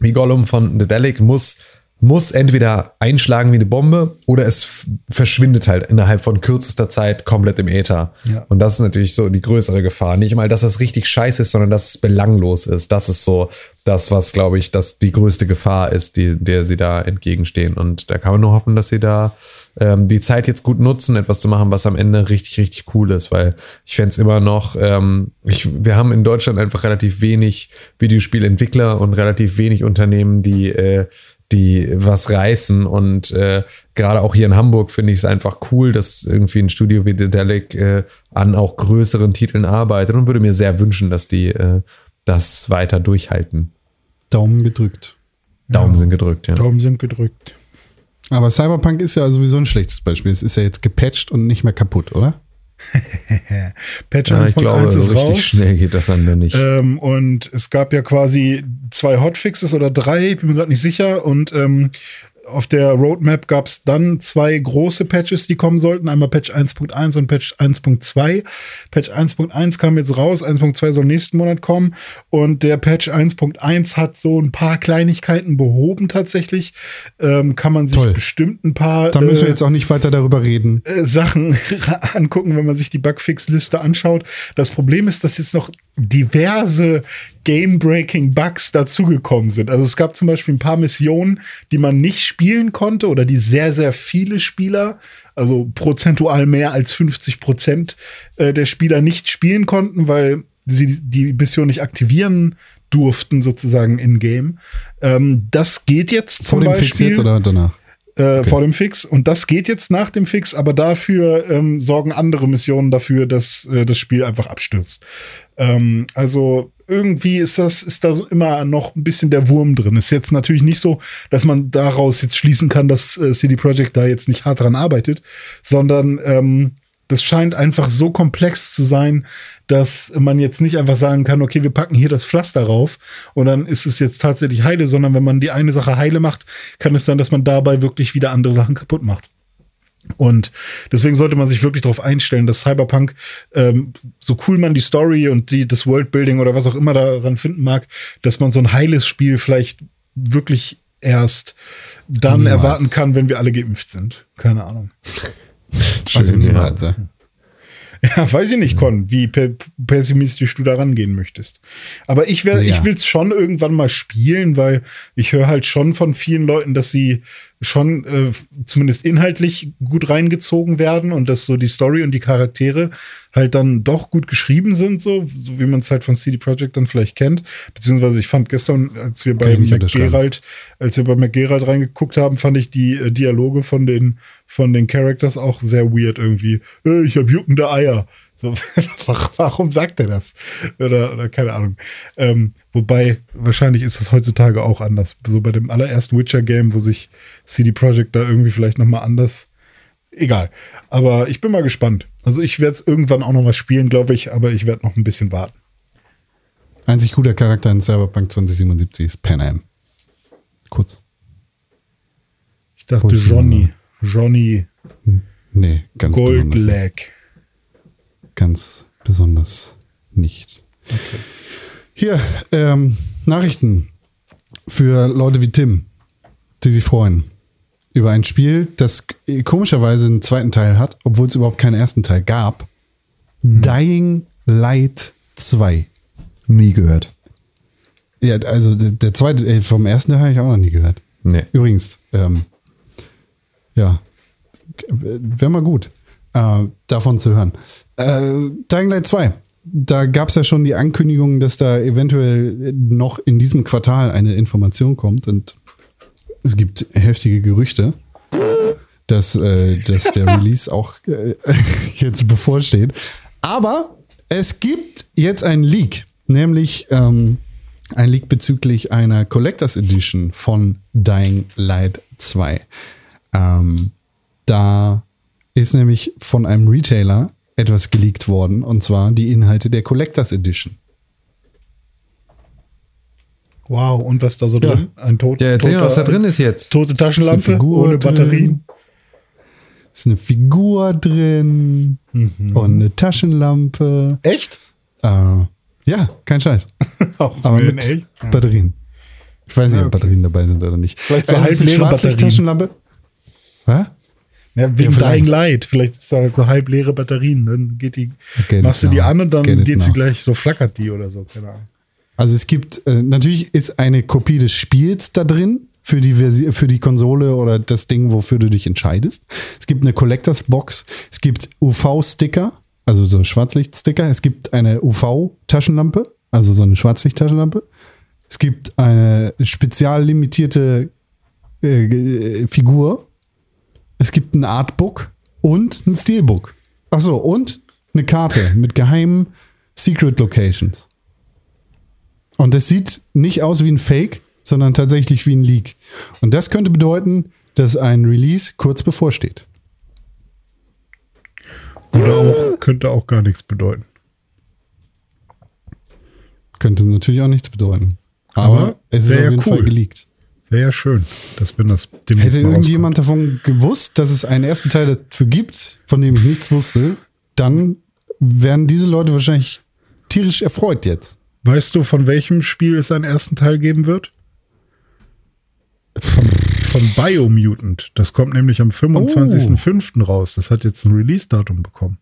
wie Gollum von The Delic muss, muss entweder einschlagen wie eine Bombe oder es verschwindet halt innerhalb von kürzester Zeit komplett im Äther. Ja. Und das ist natürlich so die größere Gefahr. Nicht mal, dass das richtig scheiße ist, sondern dass es belanglos ist. Das ist so das, was, glaube ich, das die größte Gefahr ist, die, der sie da entgegenstehen. Und da kann man nur hoffen, dass sie da ähm, die Zeit jetzt gut nutzen, etwas zu machen, was am Ende richtig, richtig cool ist. Weil ich fände es immer noch, ähm, ich, wir haben in Deutschland einfach relativ wenig Videospielentwickler und relativ wenig Unternehmen, die äh, die was reißen und äh, gerade auch hier in Hamburg finde ich es einfach cool, dass irgendwie ein Studio wie Dedelic äh, an auch größeren Titeln arbeitet und würde mir sehr wünschen, dass die äh, das weiter durchhalten. Daumen gedrückt. Daumen sind gedrückt, ja. Daumen sind gedrückt. Aber Cyberpunk ist ja sowieso ein schlechtes Beispiel. Es ist ja jetzt gepatcht und nicht mehr kaputt, oder? (laughs) Patch ja ich 1.1 glaube, ist richtig raus. schnell geht das dann nicht. Ähm, und es gab ja quasi zwei Hotfixes oder drei, ich bin mir gerade nicht sicher. Und ähm, auf der Roadmap gab es dann zwei große Patches, die kommen sollten. Einmal Patch 1.1 und Patch 1.2. Patch 1.1 kam jetzt raus, 1.2 soll nächsten Monat kommen. Und der Patch 1.1 hat so ein paar Kleinigkeiten behoben tatsächlich. Ähm, kann man sich Toll. bestimmt ein paar Da müssen wir äh, jetzt auch nicht weiter darüber reden. äh, Sachen (laughs) angucken, wenn man sich die Bugfix-Liste anschaut. Das Problem ist, dass jetzt noch diverse Game-Breaking-Bugs dazugekommen sind. Also es gab zum Beispiel ein paar Missionen, die man nicht spielen konnte oder die sehr, sehr viele Spieler, also prozentual mehr als 50 Prozent äh, der Spieler nicht spielen konnten, weil sie die Mission nicht aktivieren durften, sozusagen in-game. Ähm, das geht jetzt zum Vor dem Fix jetzt oder danach? äh, vor dem Fix. Und das geht jetzt nach dem Fix, aber dafür ähm, sorgen andere Missionen dafür, dass äh, das Spiel einfach abstürzt. Ähm, also irgendwie ist das, ist da so immer noch ein bisschen der Wurm drin. Ist jetzt natürlich nicht so, dass man daraus jetzt schließen kann, dass äh, CD Projekt da jetzt nicht hart dran arbeitet, sondern ähm, das scheint einfach so komplex zu sein, dass man jetzt nicht einfach sagen kann, okay, wir packen hier das Pflaster rauf und dann ist es jetzt tatsächlich heile, sondern wenn man die eine Sache heile macht, kann es sein, dass man dabei wirklich wieder andere Sachen kaputt macht. Und deswegen sollte man sich wirklich darauf einstellen, dass Cyberpunk, ähm, so cool man die Story und die, das Worldbuilding oder was auch immer daran finden mag, dass man so ein heiles Spiel vielleicht wirklich erst dann Niemals. erwarten kann, wenn wir alle geimpft sind. Keine Ahnung. (laughs) also Schön, ja. niemals. Ja. Ja, weiß ich nicht, Con, wie pe pessimistisch du da rangehen möchtest. Aber ich, wär, Ja. ich will es schon irgendwann mal spielen, weil ich höre halt schon von vielen Leuten, dass sie schon äh, zumindest inhaltlich gut reingezogen werden und dass so die Story und die Charaktere halt dann doch gut geschrieben sind, so, so wie man es halt von CD Projekt dann vielleicht kennt. Beziehungsweise ich fand gestern, als wir bei. McGerald, als wir bei McGerald reingeguckt haben, fand ich die äh, Dialoge von den von den Characters auch sehr weird irgendwie. Äh, ich habe juckende Eier. So, (laughs) warum sagt er das? Oder, oder keine Ahnung. Ähm, wobei, wahrscheinlich ist das heutzutage auch anders. So bei dem allerersten Witcher-Game, wo sich CD Projekt da irgendwie vielleicht nochmal anders. Egal. Aber ich bin mal gespannt. Also ich werde es irgendwann auch noch mal spielen, glaube ich, aber ich werde noch ein bisschen warten. Einzig guter Charakter in Cyberpunk 2077 ist Pan Am. Kurz. Ich dachte Johnny. Johnny Nee, ganz. Goldleg. Ganz besonders nicht. Hier, ähm, Nachrichten für Leute wie Tim, die sich freuen über ein Spiel, das komischerweise einen zweiten Teil hat, obwohl es überhaupt keinen ersten Teil gab. Dying Light 2. Nie gehört. Ja, also der, der zweite, äh, vom ersten Teil habe ich auch noch nie gehört. Nee. Übrigens, ähm, ja, wäre mal gut, äh, davon zu hören. Äh, Dying Light 2. Da gab es ja schon die Ankündigung, dass da eventuell noch in diesem Quartal eine Information kommt und es gibt heftige Gerüchte, dass, äh, dass der (laughs) Release auch äh, (laughs) jetzt bevorsteht. Aber es gibt jetzt einen Leak, nämlich ähm, ein Leak bezüglich einer Collectors Edition von Dying Light 2. Ähm, Da ist nämlich von einem Retailer etwas geleakt worden, und zwar die Inhalte der Collectors Edition. Wow, und was da so Ja. drin? Ein tot, Ja, erzähl mal, toter- was da drin ist jetzt. Tote Taschenlampe Figur ohne drin. Batterien. Ist eine Figur drin Mhm. und eine Taschenlampe. Echt? Äh, ja, kein Scheiß. (laughs) Auch Aber mit echt? Batterien. Ich weiß nicht, Ja, ob okay. Batterien dabei sind oder nicht. Vielleicht so ist eine halbleere Schwarzlicht-Taschenlampe. Was? Ja, wegen vielleicht. Dying Light. Vielleicht ist da so halb leere Batterien. Dann geht die, Okay, machst du die an und dann Get it geht sie now. gleich, so flackert die oder so. Keine Ahnung. Also es gibt, äh, natürlich ist eine Kopie des Spiels da drin für die, Versi für die Konsole oder das Ding, wofür du dich entscheidest. Es gibt eine Collectors Box, es gibt UV-Sticker, also so Schwarzlicht-Sticker, es gibt eine UV-Taschenlampe, also so eine Schwarzlicht-Taschenlampe. Es gibt eine spezial limitierte äh, Figur. Es gibt ein Artbook und ein Steelbook. Achso, und eine Karte mit geheimen Secret Locations. Und das sieht nicht aus wie ein Fake, sondern tatsächlich wie ein Leak. Und das könnte bedeuten, dass ein Release kurz bevorsteht. Oder auch, könnte auch gar nichts bedeuten. Könnte natürlich auch nichts bedeuten. Aber, Aber es ist auf ja jeden cool. Fall geleakt. Wäre ja schön, dass wenn das demnächst Hätte irgendjemand davon gewusst, dass es einen ersten Teil dafür gibt, von dem ich nichts wusste, dann wären diese Leute wahrscheinlich tierisch erfreut jetzt. Weißt du, von welchem Spiel es einen ersten Teil geben wird? Von, von Biomutant. Das kommt nämlich am 25.05. raus. Das hat jetzt ein Release-Datum bekommen.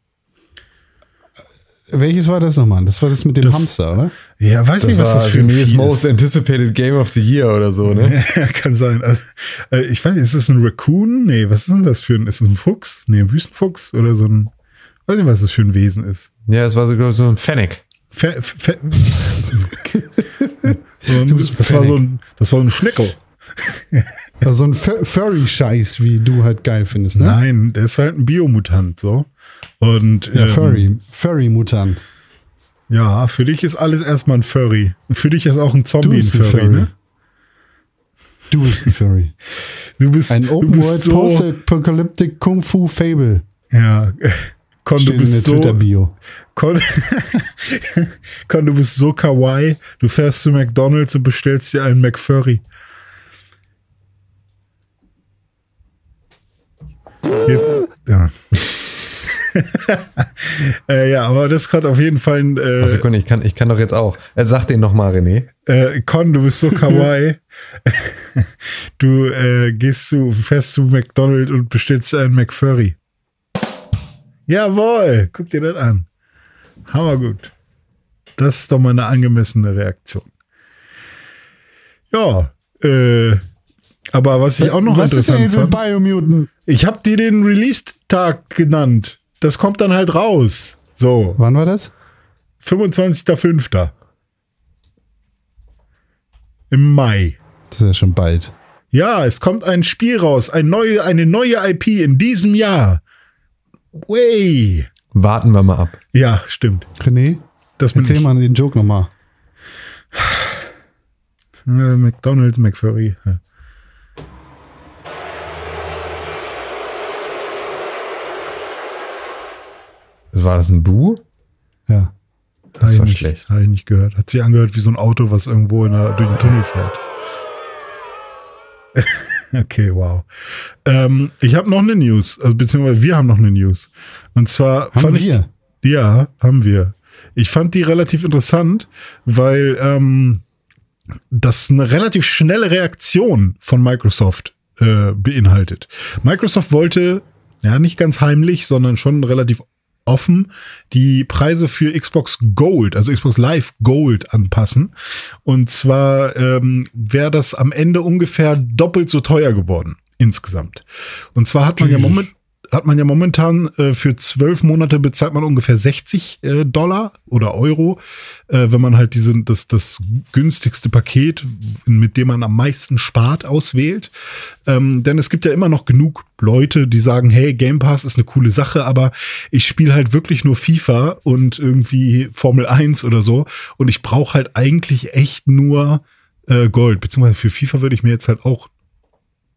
Welches war das nochmal? Das war das mit dem Das- Hamster, oder? Ja, weiß nicht, was das für ein Vieh Most ist. Anticipated Game of the Year oder so, ne? (laughs) Ja, kann sein. Also, äh, ich weiß nicht, ist es ein Raccoon? Nee, was ist denn das für ein? Ist es ein Fuchs? Nee, ein Wüstenfuchs oder so ein. Weiß nicht, was das für ein Wesen ist. Ja, es war so, glaub ich, so ein Fennec. Fe, fe, (laughs) so ein, das, war Fennec. so ein, das war ein Schneckel. (laughs) So ein Fur- Furry-Scheiß, wie du halt geil findest, ne? Nein, der ist halt ein Biomutant, so. Und Ja, ähm, Furry. Furry-Mutant. Ja, für dich ist alles erstmal ein Furry. Für dich ist auch ein Zombie ein Furry, Furry. ne? Du bist ein Furry. (laughs) Du bist, Ein Open bist World so, Post-Apocalyptic Kung Fu Fable. Ja, (laughs) Con, du Steht bist so, Twitter-Bio. Con, Con, (laughs) du bist so kawaii. Du fährst zu McDonalds und bestellst dir einen McFurry. Hier- Ja. (laughs) äh, ja, aber das hat auf jeden Fall ein. Äh, Sekunde, ich kann, ich kann doch jetzt auch. Äh, sag den nochmal, René. äh, Con, du bist so (laughs) kawaii. (laughs) du äh, gehst zu, fährst zu McDonald's und bestellst einen McFurry. Jawohl, guck dir das an. Hammergut. Das ist doch mal eine angemessene Reaktion. Ja, äh, aber was ich auch noch Was ist denn interessant jetzt mit Biomutant? ich habe dir den Release-Tag genannt. Das kommt dann halt raus. So, Wann war das? 25.05. Im Mai. Das ist ja schon bald. Ja, es kommt ein Spiel raus, ein neue, eine neue IP in diesem Jahr. Way. Warten wir mal ab. Ja, stimmt. René, Das erzähl mal den Joke nochmal. Äh, McDonald's, McFurry. War das ein Bu? Ja. Ich war nicht, schlecht. Habe ich nicht gehört. Hat sich angehört wie so ein Auto, was irgendwo in der, durch den Tunnel fährt. (laughs) okay, wow. Ähm, ich habe noch eine News, also beziehungsweise wir haben noch eine News. Und zwar Haben wir? Ich, ja, haben wir. Ich fand die relativ interessant, weil ähm, das eine relativ schnelle Reaktion von Microsoft äh, beinhaltet. Microsoft wollte, ja, nicht ganz heimlich, sondern schon relativ offen die Preise für Xbox Gold, also Xbox Live Gold anpassen. Und zwar ähm, wäre das am Ende ungefähr doppelt so teuer geworden insgesamt. Und zwar hat man ja moment, hat man ja momentan äh, für zwölf Monate bezahlt man ungefähr 60 äh, Dollar oder Euro, äh, wenn man halt diese, das, das günstigste Paket, mit dem man am meisten spart, auswählt. Ähm, denn es gibt ja immer noch genug Leute, die sagen, hey, Game Pass ist eine coole Sache, aber ich spiele halt wirklich nur FIFA und irgendwie Formel 1 oder so und ich brauche halt eigentlich echt nur äh, Gold. Beziehungsweise für FIFA würde ich mir jetzt halt auch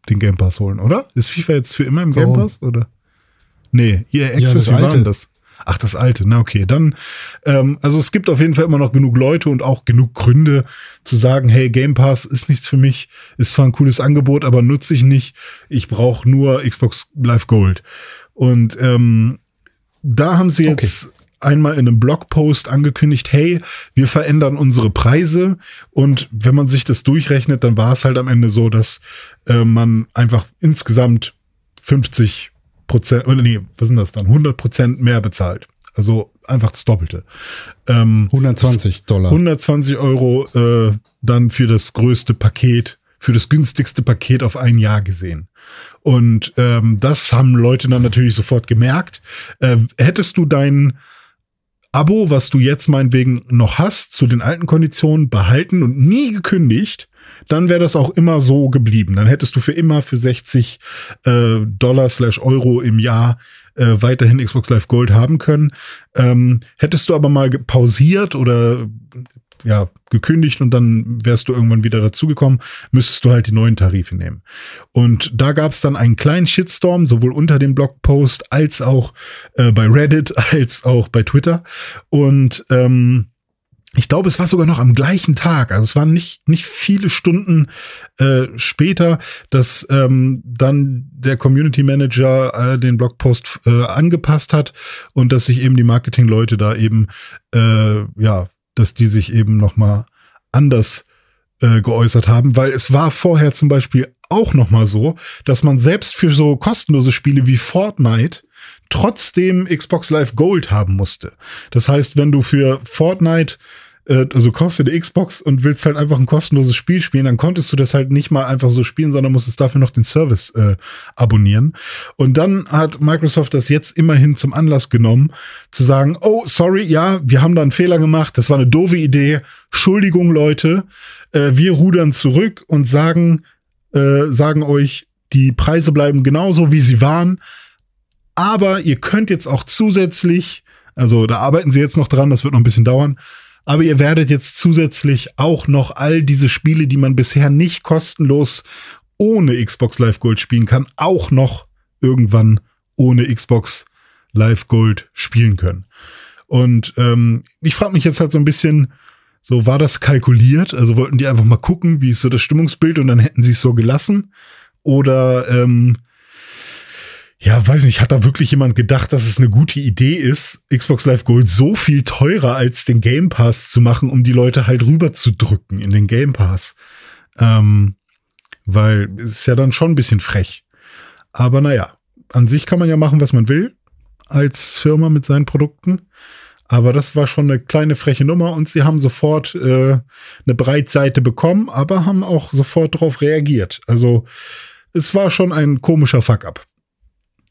den Game Pass holen, oder? Ist FIFA jetzt für immer im Game Warum? Pass, oder? Nee, EA Ja, Access, das wie war denn das? Ach, das alte, na okay. Dann, ähm, also es gibt auf jeden Fall immer noch genug Leute und auch genug Gründe zu sagen, hey, Game Pass ist nichts für mich, ist zwar ein cooles Angebot, aber nutze ich nicht. Ich brauche nur Xbox Live Gold. Und ähm, da haben sie jetzt einmal in einem Blogpost angekündigt, hey, wir verändern unsere Preise. Und wenn man sich das durchrechnet, dann war es halt am Ende so, dass äh, man einfach insgesamt 50 Prozent, oder nee, was sind das dann? 100 Prozent mehr bezahlt. Also einfach das Doppelte. Ähm, 120 Dollar. 120 Euro äh, dann für das größte Paket, für das günstigste Paket auf ein Jahr gesehen. Und ähm, das haben Leute dann natürlich sofort gemerkt. Äh, hättest du dein Abo, was du jetzt meinetwegen noch hast, zu den alten Konditionen behalten und nie gekündigt, dann wäre das auch immer so geblieben. Dann hättest du für immer für 60 äh, Dollar slash Euro im Jahr äh, weiterhin Xbox Live Gold haben können. Ähm, hättest du aber mal pausiert oder ja, gekündigt und dann wärst du irgendwann wieder dazugekommen, müsstest du halt die neuen Tarife nehmen. Und da gab es dann einen kleinen Shitstorm, sowohl unter dem Blogpost als auch äh, bei Reddit, (laughs) als auch bei Twitter. Und ähm, ich glaube, es war sogar noch am gleichen Tag. Also es waren nicht, nicht viele Stunden äh, später, dass ähm, dann der Community Manager äh, den Blogpost äh, angepasst hat und dass sich eben die Marketingleute da eben, äh, ja, dass die sich eben noch mal anders äh, geäußert haben, weil es war vorher zum Beispiel auch noch mal so, dass man selbst für so kostenlose Spiele wie Fortnite trotzdem Xbox Live Gold haben musste. Das heißt, wenn du für Fortnite äh, also kaufst du die Xbox und willst halt einfach ein kostenloses Spiel spielen, dann konntest du das halt nicht mal einfach so spielen, sondern musstest dafür noch den Service äh, abonnieren. Und dann hat Microsoft das jetzt immerhin zum Anlass genommen, zu sagen, oh, sorry, ja, wir haben da einen Fehler gemacht, das war eine doofe Idee, Entschuldigung, Leute, äh, wir rudern zurück und sagen, äh, sagen euch, die Preise bleiben genauso, wie sie waren, aber ihr könnt jetzt auch zusätzlich, also da arbeiten sie jetzt noch dran, das wird noch ein bisschen dauern, aber ihr werdet jetzt zusätzlich auch noch all diese Spiele, die man bisher nicht kostenlos ohne Xbox Live Gold spielen kann, auch noch irgendwann ohne Xbox Live Gold spielen können. Und ähm, ich frage mich jetzt halt so ein bisschen, so war das kalkuliert? Also wollten die einfach mal gucken, wie ist so das Stimmungsbild und dann hätten sie es so gelassen? Oder ähm, ja, weiß nicht, hat da wirklich jemand gedacht, dass es eine gute Idee ist, Xbox Live Gold so viel teurer als den Game Pass zu machen, um die Leute halt rüber zu drücken in den Game Pass? Ähm, weil ist ja dann schon ein bisschen frech. Aber naja, an sich kann man ja machen, was man will als Firma mit seinen Produkten. Aber das war schon eine kleine freche Nummer und sie haben sofort äh, eine Breitseite bekommen, aber haben auch sofort darauf reagiert. Also es war schon ein komischer Fuck-up.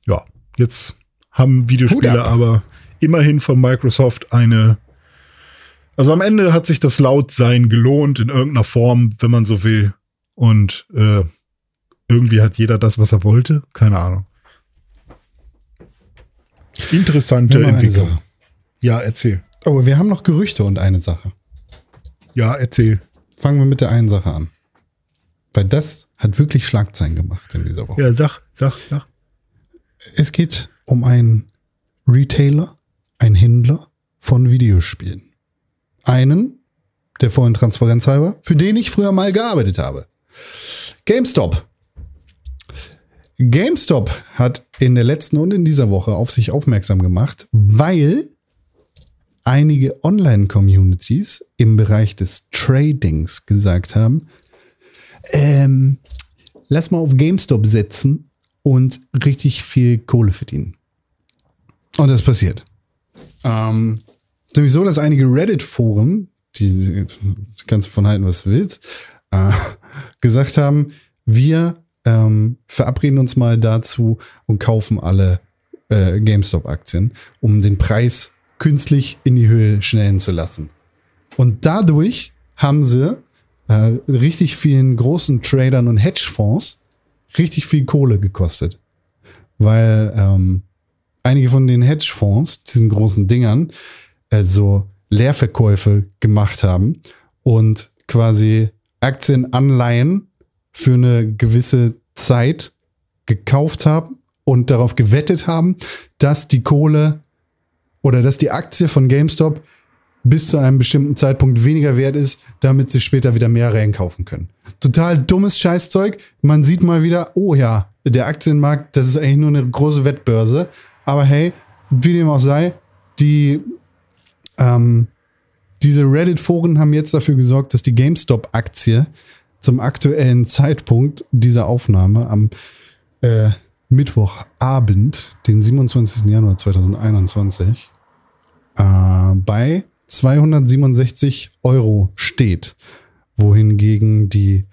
Ja, jetzt haben Videospiele aber immerhin von Microsoft eine. Also am Ende hat sich das Lautsein gelohnt in irgendeiner Form, wenn man so will. Und äh, irgendwie hat jeder das, was er wollte. Keine Ahnung. Interessante Entwicklung. Sache. Ja, erzähl. Oh, wir haben noch Gerüchte und eine Sache. Ja, erzähl. Fangen wir mit der einen Sache an. Weil das hat wirklich Schlagzeilen gemacht in dieser Woche. Ja, sag, sag, sag. Es geht um einen Retailer, einen Händler von Videospielen. Einen, der vorhin transparenzhalber, für den ich früher mal gearbeitet habe. GameStop. GameStop hat in der letzten und in dieser Woche auf sich aufmerksam gemacht, weil einige Online-Communities im Bereich des Tradings gesagt haben, ähm, lass mal auf GameStop setzen und richtig viel Kohle verdienen. Und das passiert. Ähm, ist nämlich so, dass einige Reddit-Foren, die, die kannst du von halten, was du willst, äh, (laughs) gesagt haben, wir ähm, verabreden uns mal dazu und kaufen alle äh, GameStop-Aktien, um den Preis künstlich in die Höhe schnellen zu lassen. Und dadurch haben sie äh, richtig vielen großen Tradern und Hedgefonds richtig viel Kohle gekostet. Weil ähm, einige von den Hedgefonds, diesen großen Dingern, also Leerverkäufe gemacht haben und quasi Aktienanleihen für eine gewisse Zeit gekauft haben und darauf gewettet haben, dass die Kohle oder dass die Aktie von GameStop bis zu einem bestimmten Zeitpunkt weniger wert ist, damit sie später wieder mehr reinkaufen können. Total dummes Scheißzeug. Man sieht mal wieder, oh ja, der Aktienmarkt, das ist eigentlich nur eine große Wettbörse. Aber hey, wie dem auch sei, die ähm, diese Reddit-Foren haben jetzt dafür gesorgt, dass die GameStop-Aktie zum aktuellen Zeitpunkt dieser Aufnahme am äh, Mittwochabend, den 27. Januar 2021, äh, bei 267 Euro steht, wohingegen die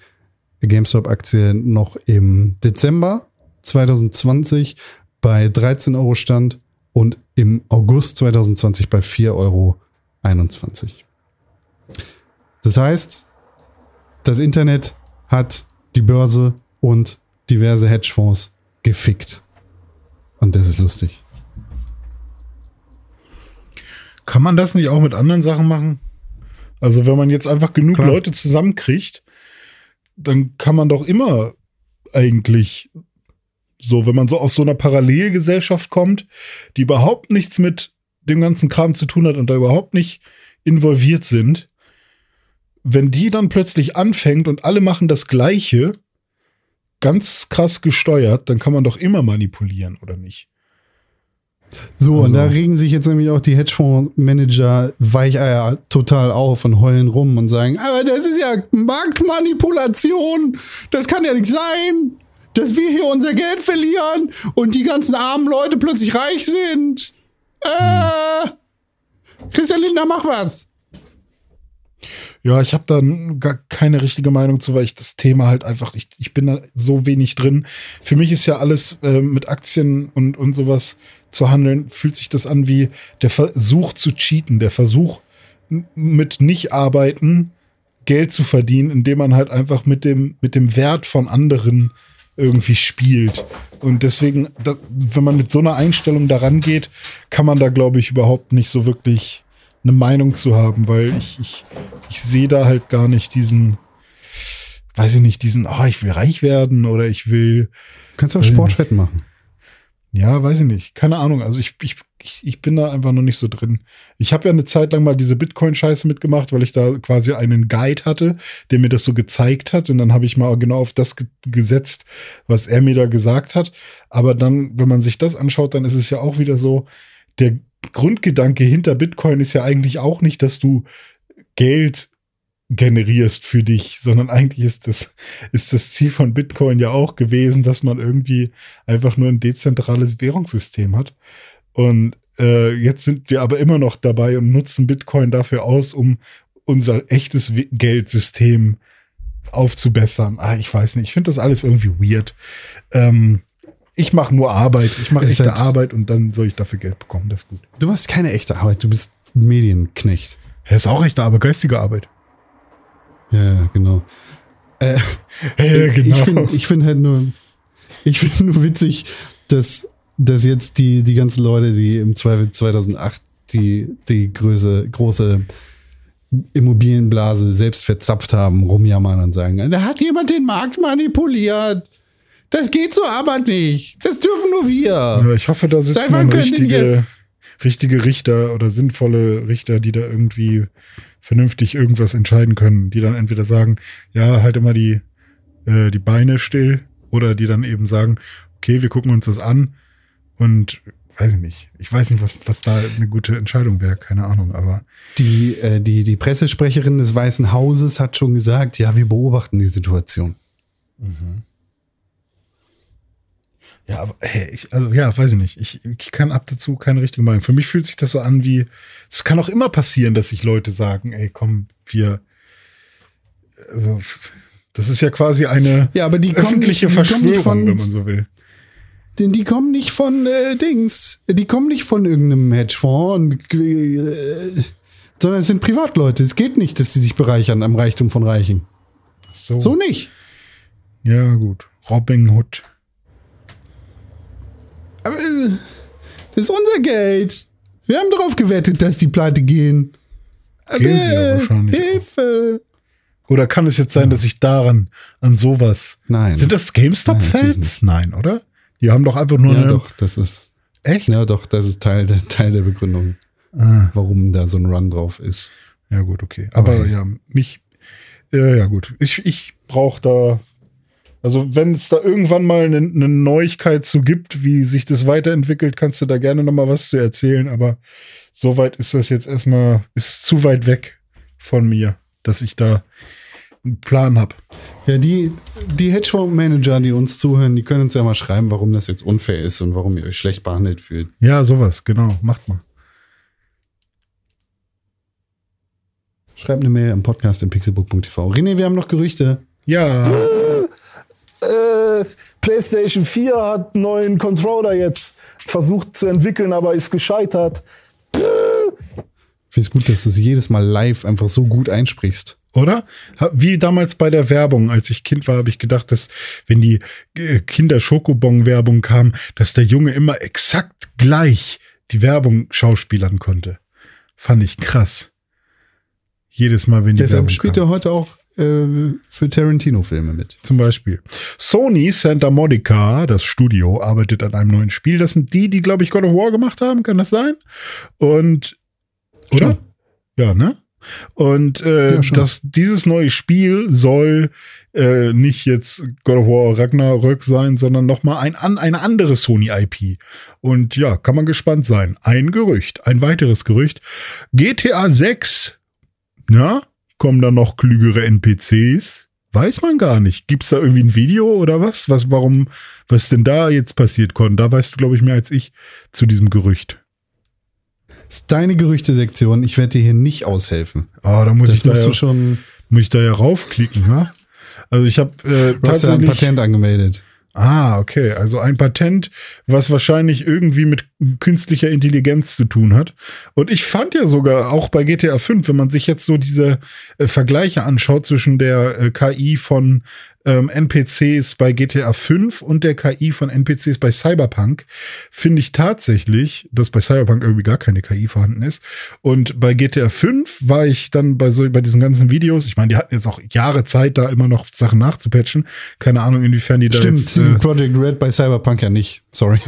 GameStop-Aktie noch im Dezember 2020 bei 13 Euro stand und im August 2020 bei 4,21 Euro. Das heißt, das Internet hat die Börse und diverse Hedgefonds gefickt. Und das ist lustig. Kann man das nicht auch mit anderen Sachen machen? Also, wenn man jetzt einfach genug Klar. Leute zusammenkriegt, dann kann man doch immer eigentlich so, wenn man so aus so einer Parallelgesellschaft kommt, die überhaupt nichts mit dem ganzen Kram zu tun hat und da überhaupt nicht involviert sind, wenn die dann plötzlich anfängt und alle machen das Gleiche, ganz krass gesteuert, dann kann man doch immer manipulieren, oder nicht? So, und Also- da regen sich jetzt nämlich auch die Hedgefondsmanager Weicheier total auf und heulen rum und sagen, aber das ist ja Marktmanipulation. Das kann ja nicht sein, dass wir hier unser Geld verlieren und die ganzen armen Leute plötzlich reich sind. Äh, Christian Lindner, mach was. Ja, ich habe da gar keine richtige Meinung zu, weil ich das Thema halt einfach, ich, ich bin da so wenig drin. Für mich ist ja alles äh, mit Aktien und, und sowas zu handeln, fühlt sich das an wie der Versuch zu cheaten, der Versuch mit Nicht-Arbeiten Geld zu verdienen, indem man halt einfach mit dem, mit dem Wert von anderen irgendwie spielt. Und deswegen, das, wenn man mit so einer Einstellung daran geht, kann man da, glaube ich, überhaupt nicht so wirklich eine Meinung zu haben, weil ich, ich, ich sehe da halt gar nicht diesen, weiß ich nicht, diesen, ah, ich will reich werden oder ich will, Du kannst auch Sportwetten machen. Ja, weiß ich nicht, keine Ahnung. Also ich, ich, ich, bin da einfach noch nicht so drin. Ich habe ja eine Zeit lang mal diese Bitcoin-Scheiße mitgemacht, weil ich da quasi einen Guide hatte, der mir das so gezeigt hat. Und dann habe ich mal genau auf das ge gesetzt, was er mir da gesagt hat. Aber dann, wenn man sich das anschaut, dann ist es ja auch wieder so, der Grundgedanke hinter Bitcoin ist ja eigentlich auch nicht, dass du Geld generierst für dich, sondern eigentlich ist das, ist das Ziel von Bitcoin ja auch gewesen, dass man irgendwie einfach nur ein dezentrales Währungssystem hat. Und äh, jetzt sind wir aber immer noch dabei und nutzen Bitcoin dafür aus, um unser echtes Geldsystem aufzubessern. Ah, ich weiß nicht, ich finde das alles irgendwie weird. Ähm, ich mache nur Arbeit, ich mache echte halt- Arbeit und dann soll ich dafür Geld bekommen, das ist gut. Du machst keine echte Arbeit, du bist Medienknecht. Ja, ist auch echte Arbeit, geistige Arbeit. Ja, genau. Ja, Ich finde ich find halt nur, ich finde nur witzig, dass, dass jetzt die, die ganzen Leute, die im Zweifel 2008 die, die Größe, große Immobilienblase selbst verzapft haben, rumjammern und sagen, da hat jemand den Markt manipuliert. Das geht so aber nicht. Das dürfen nur wir. Ja, ich hoffe, da sitzen dann richtige, richtige Richter oder sinnvolle Richter, die da irgendwie vernünftig irgendwas entscheiden können, die dann entweder sagen, ja, halt immer die, äh, die Beine still oder die dann eben sagen, okay, wir gucken uns das an und weiß ich nicht. Ich weiß nicht, was, was da eine gute Entscheidung wäre, keine Ahnung, aber Die, äh, die, die Pressesprecherin des Weißen Hauses hat schon gesagt, ja, wir beobachten die Situation. Ja, aber hey, ich, also ja, weiß ich nicht. Ich, ich kann ab dazu keine richtige Meinung. Für mich fühlt sich das so an wie, es kann auch immer passieren, dass sich Leute sagen, ey, komm, wir, also, das ist ja quasi eine Ja, aber die kommen öffentliche nicht- die Verschwörung, von- wenn man so will. Denn die kommen nicht von äh, Dings. Die kommen nicht von irgendeinem Hedgefonds, und, äh, sondern es sind Privatleute. Es geht nicht, dass sie sich bereichern am Reichtum von Reichen. So, So nicht. ja, gut. Robin Hood. Aber äh, das ist unser Geld. Wir haben darauf gewettet, dass die pleite gehen. Gehen sie ja wahrscheinlich auch. Hilfe. Oder kann es jetzt sein, dass ich daran, an sowas. Nein. Sind das Nein, GameStop-Fans? nicht. Nein, oder? Die haben doch einfach nur Ja, eine. doch, das ist. Echt? Ja, doch, das ist Teil der, Teil der Begründung, Ah, warum da so ein Run drauf ist. ja, gut, okay. Aber Okay. ja, mich. Ja, ja, gut. Ich, ich brauche da. Also, wenn es da irgendwann mal eine, eine Neuigkeit zu gibt, wie sich das weiterentwickelt, kannst du da gerne noch mal was zu erzählen. Aber soweit ist das jetzt erstmal, ist zu weit weg von mir, dass ich da einen Plan habe. Ja, die, die Hedgefonds-Manager, die uns zuhören, die können uns ja mal schreiben, warum das jetzt unfair ist und warum ihr euch schlecht behandelt fühlt. Ja, sowas, genau. Macht mal. Schreibt eine Mail am Podcast in pixelbook.tv. René, wir haben noch Gerüchte. Ja, PlayStation 4 hat einen neuen Controller jetzt versucht zu entwickeln, aber ist gescheitert. Ich finde es gut, dass du es jedes Mal live einfach so gut einsprichst. oder? Wie damals bei der Werbung, als ich Kind war, habe ich gedacht, dass wenn die äh, Kinder-Schokobon-Werbung kam, dass der Junge immer exakt gleich die Werbung schauspielern konnte. Fand ich krass. Jedes Mal, wenn die Deshalb Werbung spielt kam. er heute auch für Tarantino-Filme mit. Zum Beispiel. Sony Santa Monica, das Studio, arbeitet an einem neuen Spiel. Das sind die, die, glaube ich, God of War gemacht haben. Kann das sein? Und, oder? Schon. Ja, ne? Und äh, Ja, das, dieses neue Spiel soll äh, nicht jetzt God of War Ragnarök sein, sondern nochmal ein, an, eine andere Sony-IP. Und ja, kann man gespannt sein. Ein Gerücht, ein weiteres Gerücht. GTA 6, na, kommen da noch klügere NPCs? Weiß man gar nicht. Gibt's da irgendwie ein Video oder was? Was, warum, was denn da jetzt passiert, Con? Da weißt du, glaube ich, mehr als ich zu diesem Gerücht. Das ist deine Gerüchte-Sektion. Ich werde dir hier nicht aushelfen. Ah, da muss Das ich da ja, schon. muss ich da ja raufklicken, ja? Also ich habe äh, ja ein tatsächlich. Patent angemeldet. Ah, okay. Also ein Patent, was wahrscheinlich irgendwie mit künstlicher Intelligenz zu tun hat. Und ich fand ja sogar auch bei GTA 5, wenn man sich jetzt so diese äh, Vergleiche anschaut zwischen der äh, KI von ähm, NPCs bei GTA 5 und der KI von NPCs bei Cyberpunk, finde ich tatsächlich, dass bei Cyberpunk irgendwie gar keine KI vorhanden ist. Und bei GTA 5 war ich dann bei so bei diesen ganzen Videos, ich meine, die hatten jetzt auch Jahre Zeit, da immer noch Sachen nachzupatchen. Keine Ahnung, inwiefern die da Stimmt, jetzt, äh, Project Red bei Cyberpunk ja nicht. Sorry.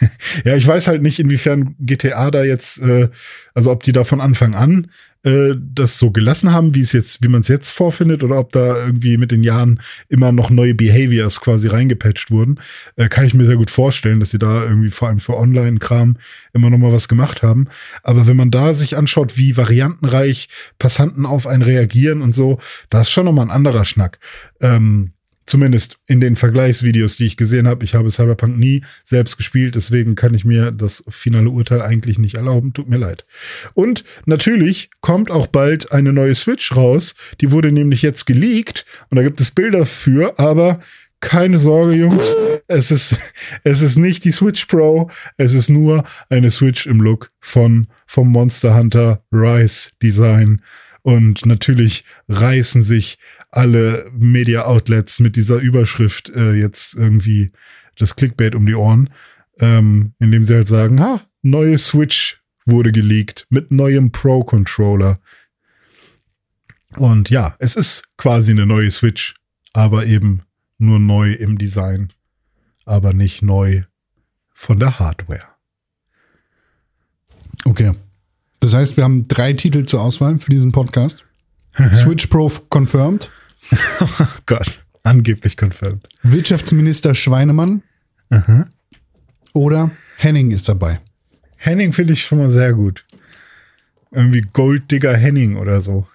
(laughs) ja, ich weiß halt nicht, inwiefern GTA da jetzt, äh, also ob die da von Anfang an äh, das so gelassen haben, wie es jetzt, wie man es jetzt vorfindet, oder ob da irgendwie mit den Jahren immer noch neue Behaviors quasi reingepatcht wurden, äh, kann ich mir sehr gut vorstellen, dass sie da irgendwie vor allem für Online-Kram immer noch mal was gemacht haben. Aber wenn man da sich anschaut, wie variantenreich Passanten auf einen reagieren und so, da ist schon noch mal ein anderer Schnack. Ähm, Zumindest in den Vergleichsvideos, die ich gesehen habe. Ich habe Cyberpunk nie selbst gespielt, deswegen kann ich mir das finale Urteil eigentlich nicht erlauben. Tut mir leid. Und natürlich kommt auch bald eine neue Switch raus. Die wurde nämlich jetzt geleakt und da gibt es Bilder für, aber keine Sorge, Jungs. Es ist, es ist nicht die Switch Pro. Es ist nur eine Switch im Look von, vom Monster Hunter Rise Design. Und natürlich reißen sich alle Media-Outlets mit dieser Überschrift äh, jetzt irgendwie das Clickbait um die Ohren, ähm, indem sie halt sagen, ha, neue Switch wurde geleakt mit neuem Pro-Controller. Und ja, es ist quasi eine neue Switch, aber eben nur neu im Design, aber nicht neu von der Hardware. Okay. Das heißt, wir haben drei Titel zur Auswahl für diesen Podcast. Switch Pro confirmed. (laughs) Gott, angeblich confirmed. Wirtschaftsminister Schweinemann. Oder Henning ist dabei. Henning finde ich schon mal sehr gut. Irgendwie Golddigger Henning oder so.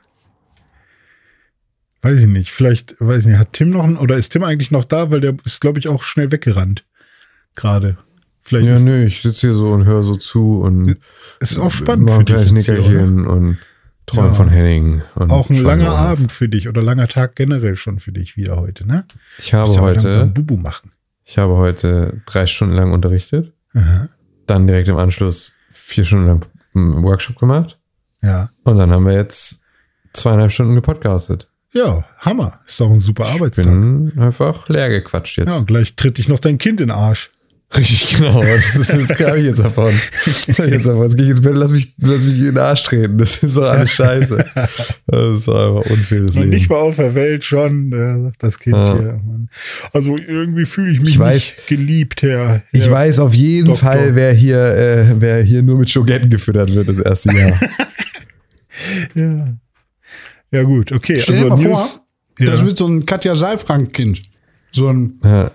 Weiß ich nicht. Vielleicht, weiß ich nicht, hat Tim noch, ein- oder ist Tim eigentlich noch da? Weil der ist, glaube ich, auch schnell weggerannt. Gerade. Vielleicht Ja, nö, ich sitze hier so und höre so zu und ist auch spannend für dich. jetzt hier, und träum Ja. von Henning. Auch ein langer Schweineohren. Abend für dich oder langer Tag generell schon für dich wieder heute, ne? Ich habe langsam heute, Bubu machen. ich habe heute drei Stunden lang unterrichtet, Aha. dann direkt im Anschluss vier Stunden lang einen Workshop gemacht Ja. und dann haben wir jetzt zweieinhalb Stunden gepodcastet. Ja, Hammer. Ist doch ein super Ich Arbeitstag. bin einfach leer gequatscht jetzt. Ja, und gleich tritt dich noch dein Kind in den Arsch. Richtig, genau. Das ist jetzt habe ich jetzt davon. Das habe ich jetzt davon. Jetzt gehe ich ins Bett, lass mich, lass mich in den Arsch treten. Das ist doch alles scheiße. Das ist doch einfach unfaires Und Leben. nicht mal auf der Welt schon, sagt das Kind Ja. hier. Mann. Also irgendwie fühle ich mich Ich weiß- nicht geliebt, Herr. Ich Herr weiß auf jeden Doktor. Fall, wer hier, äh, wer hier nur mit Schogetten gefüttert wird das erste Jahr. (laughs) Ja. ja, gut, okay. Stell dir mal News- vor, das ja. wird so ein Katja Saalfrank-Kind. So ein, ja.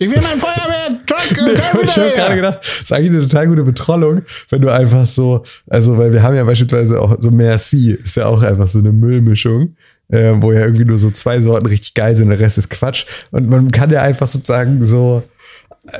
Ich will mein Feuerwehr-Truck, äh, ich habe gerade gedacht, das ist eigentlich eine total gute Betrollung, wenn du einfach so, also weil wir haben ja beispielsweise auch so Merci, ist ja auch einfach so eine Müllmischung, äh, wo ja irgendwie nur so zwei Sorten richtig geil sind, der Rest ist Quatsch. Und man kann ja einfach sozusagen so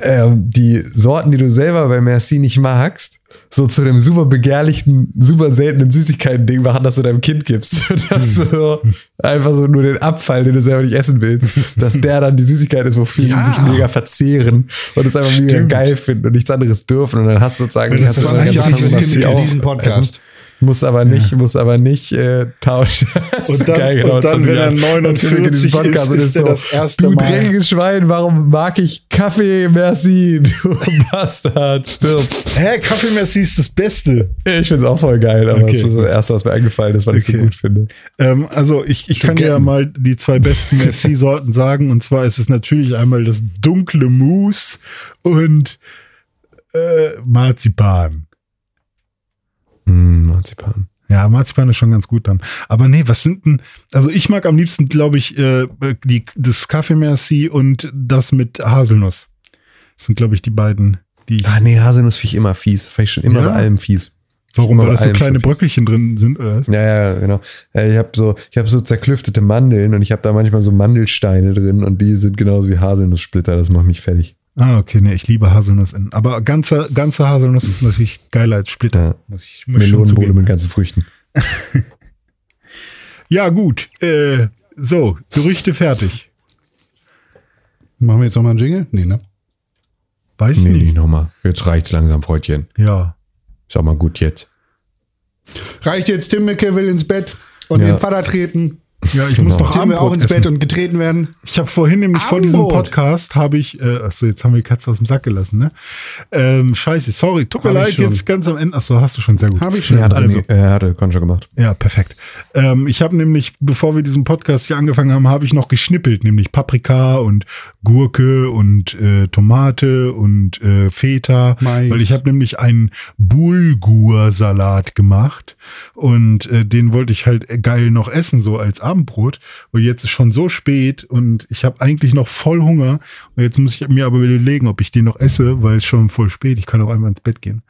ähm, die Sorten, die du selber bei Merci nicht magst, so zu dem super begehrlichen, super seltenen Süßigkeiten-Ding machen, dass du deinem Kind gibst. (laughs) dass du so einfach so nur den Abfall, den du selber nicht essen willst, dass der dann die Süßigkeit ist, wofür Ja. die sich mega verzehren und es einfach mega Stimmt. geil finden und nichts anderes dürfen. Und dann hast du sozusagen das kannst du 20 das Jahre ganze sind Merci Tim in diesem Podcast. essen. Muss aber nicht, muss aber nicht äh, tauschen. (laughs) Und ist dann- genau, und dann, 20 wenn er Jahre. 49 Und Podcast ist, ist er das erste Du Mal- dreckiges Schwein, warum mag ich Kaffee? Merci, (laughs) du Bastard, stirb. Hä, Kaffee Merci ist das Beste. Ich find's auch voll geil, aber Okay. das ist das Erste, was mir eingefallen ist, weil ich so Okay. gut finde. Ähm, also ich, ich kann dir ja mal die zwei besten Merci-Sorten sagen. Und zwar ist es natürlich einmal das dunkle Mousse und äh, Marzipan. Mm, Marzipan. Ja, Marzipan ist schon ganz gut dann. Aber nee, was sind denn, also ich mag am liebsten, glaube ich, äh, die, das Kaffee Merci und das mit Haselnuss. Das sind, glaube ich, die beiden, die Ah, nee, Haselnuss finde ich immer fies. Finde ich schon immer Ja? bei allem fies. warum, weil das so kleine. Bröckelchen drin sind, oder was? Ja, ja, genau. Äh, Ich habe so, ich habe so zerklüftete Mandeln und ich habe da manchmal so Mandelsteine drin und die sind genauso wie Haselnusssplitter. Das macht mich fertig. Ah, okay, nee, ich liebe Haselnuss. In, aber ganze, ganze Haselnuss ist natürlich geiler als Splitter. Ja. Muss ich, muss Melonenbowle mit ganzen Früchten. (laughs) Ja, gut. Äh, so, Gerüchte fertig. Machen wir jetzt nochmal einen Jingle? Nee, ne? Weiß ich Nee, nicht. nicht nochmal. Jetzt reicht's langsam, Freundchen. Ja. Ist auch mal gut jetzt. Reicht jetzt, Tim will ins Bett und Ja. den Vater treten. Ja, ich muss Genau. noch Tim will auch ins essen. Bett und getreten werden. Ich habe vorhin nämlich vor diesem. Podcast habe ich, äh, achso, jetzt haben wir die Katze aus dem Sack gelassen, ne? Ähm, scheiße, sorry, tut mir Hab leid, jetzt ganz am Ende. Achso, hast du schon sehr gut. Habe ich schon. Ja, hat also- äh, hatte Con schon gemacht. Ja, perfekt. Ähm, ich habe nämlich, bevor wir diesen Podcast hier angefangen haben, habe ich noch geschnippelt, nämlich Paprika und Gurke und äh, Tomate und äh, Feta. Mais. Weil ich habe nämlich einen Bulgur-Salat gemacht und äh, den wollte ich halt geil noch essen, so als Abendbrot. Und jetzt ist schon so spät und ich habe eigentlich noch voll Hunger. Und jetzt muss ich mir aber überlegen, ob ich den noch esse, weil es schon voll spät. Ich kann auch einmal ins Bett gehen.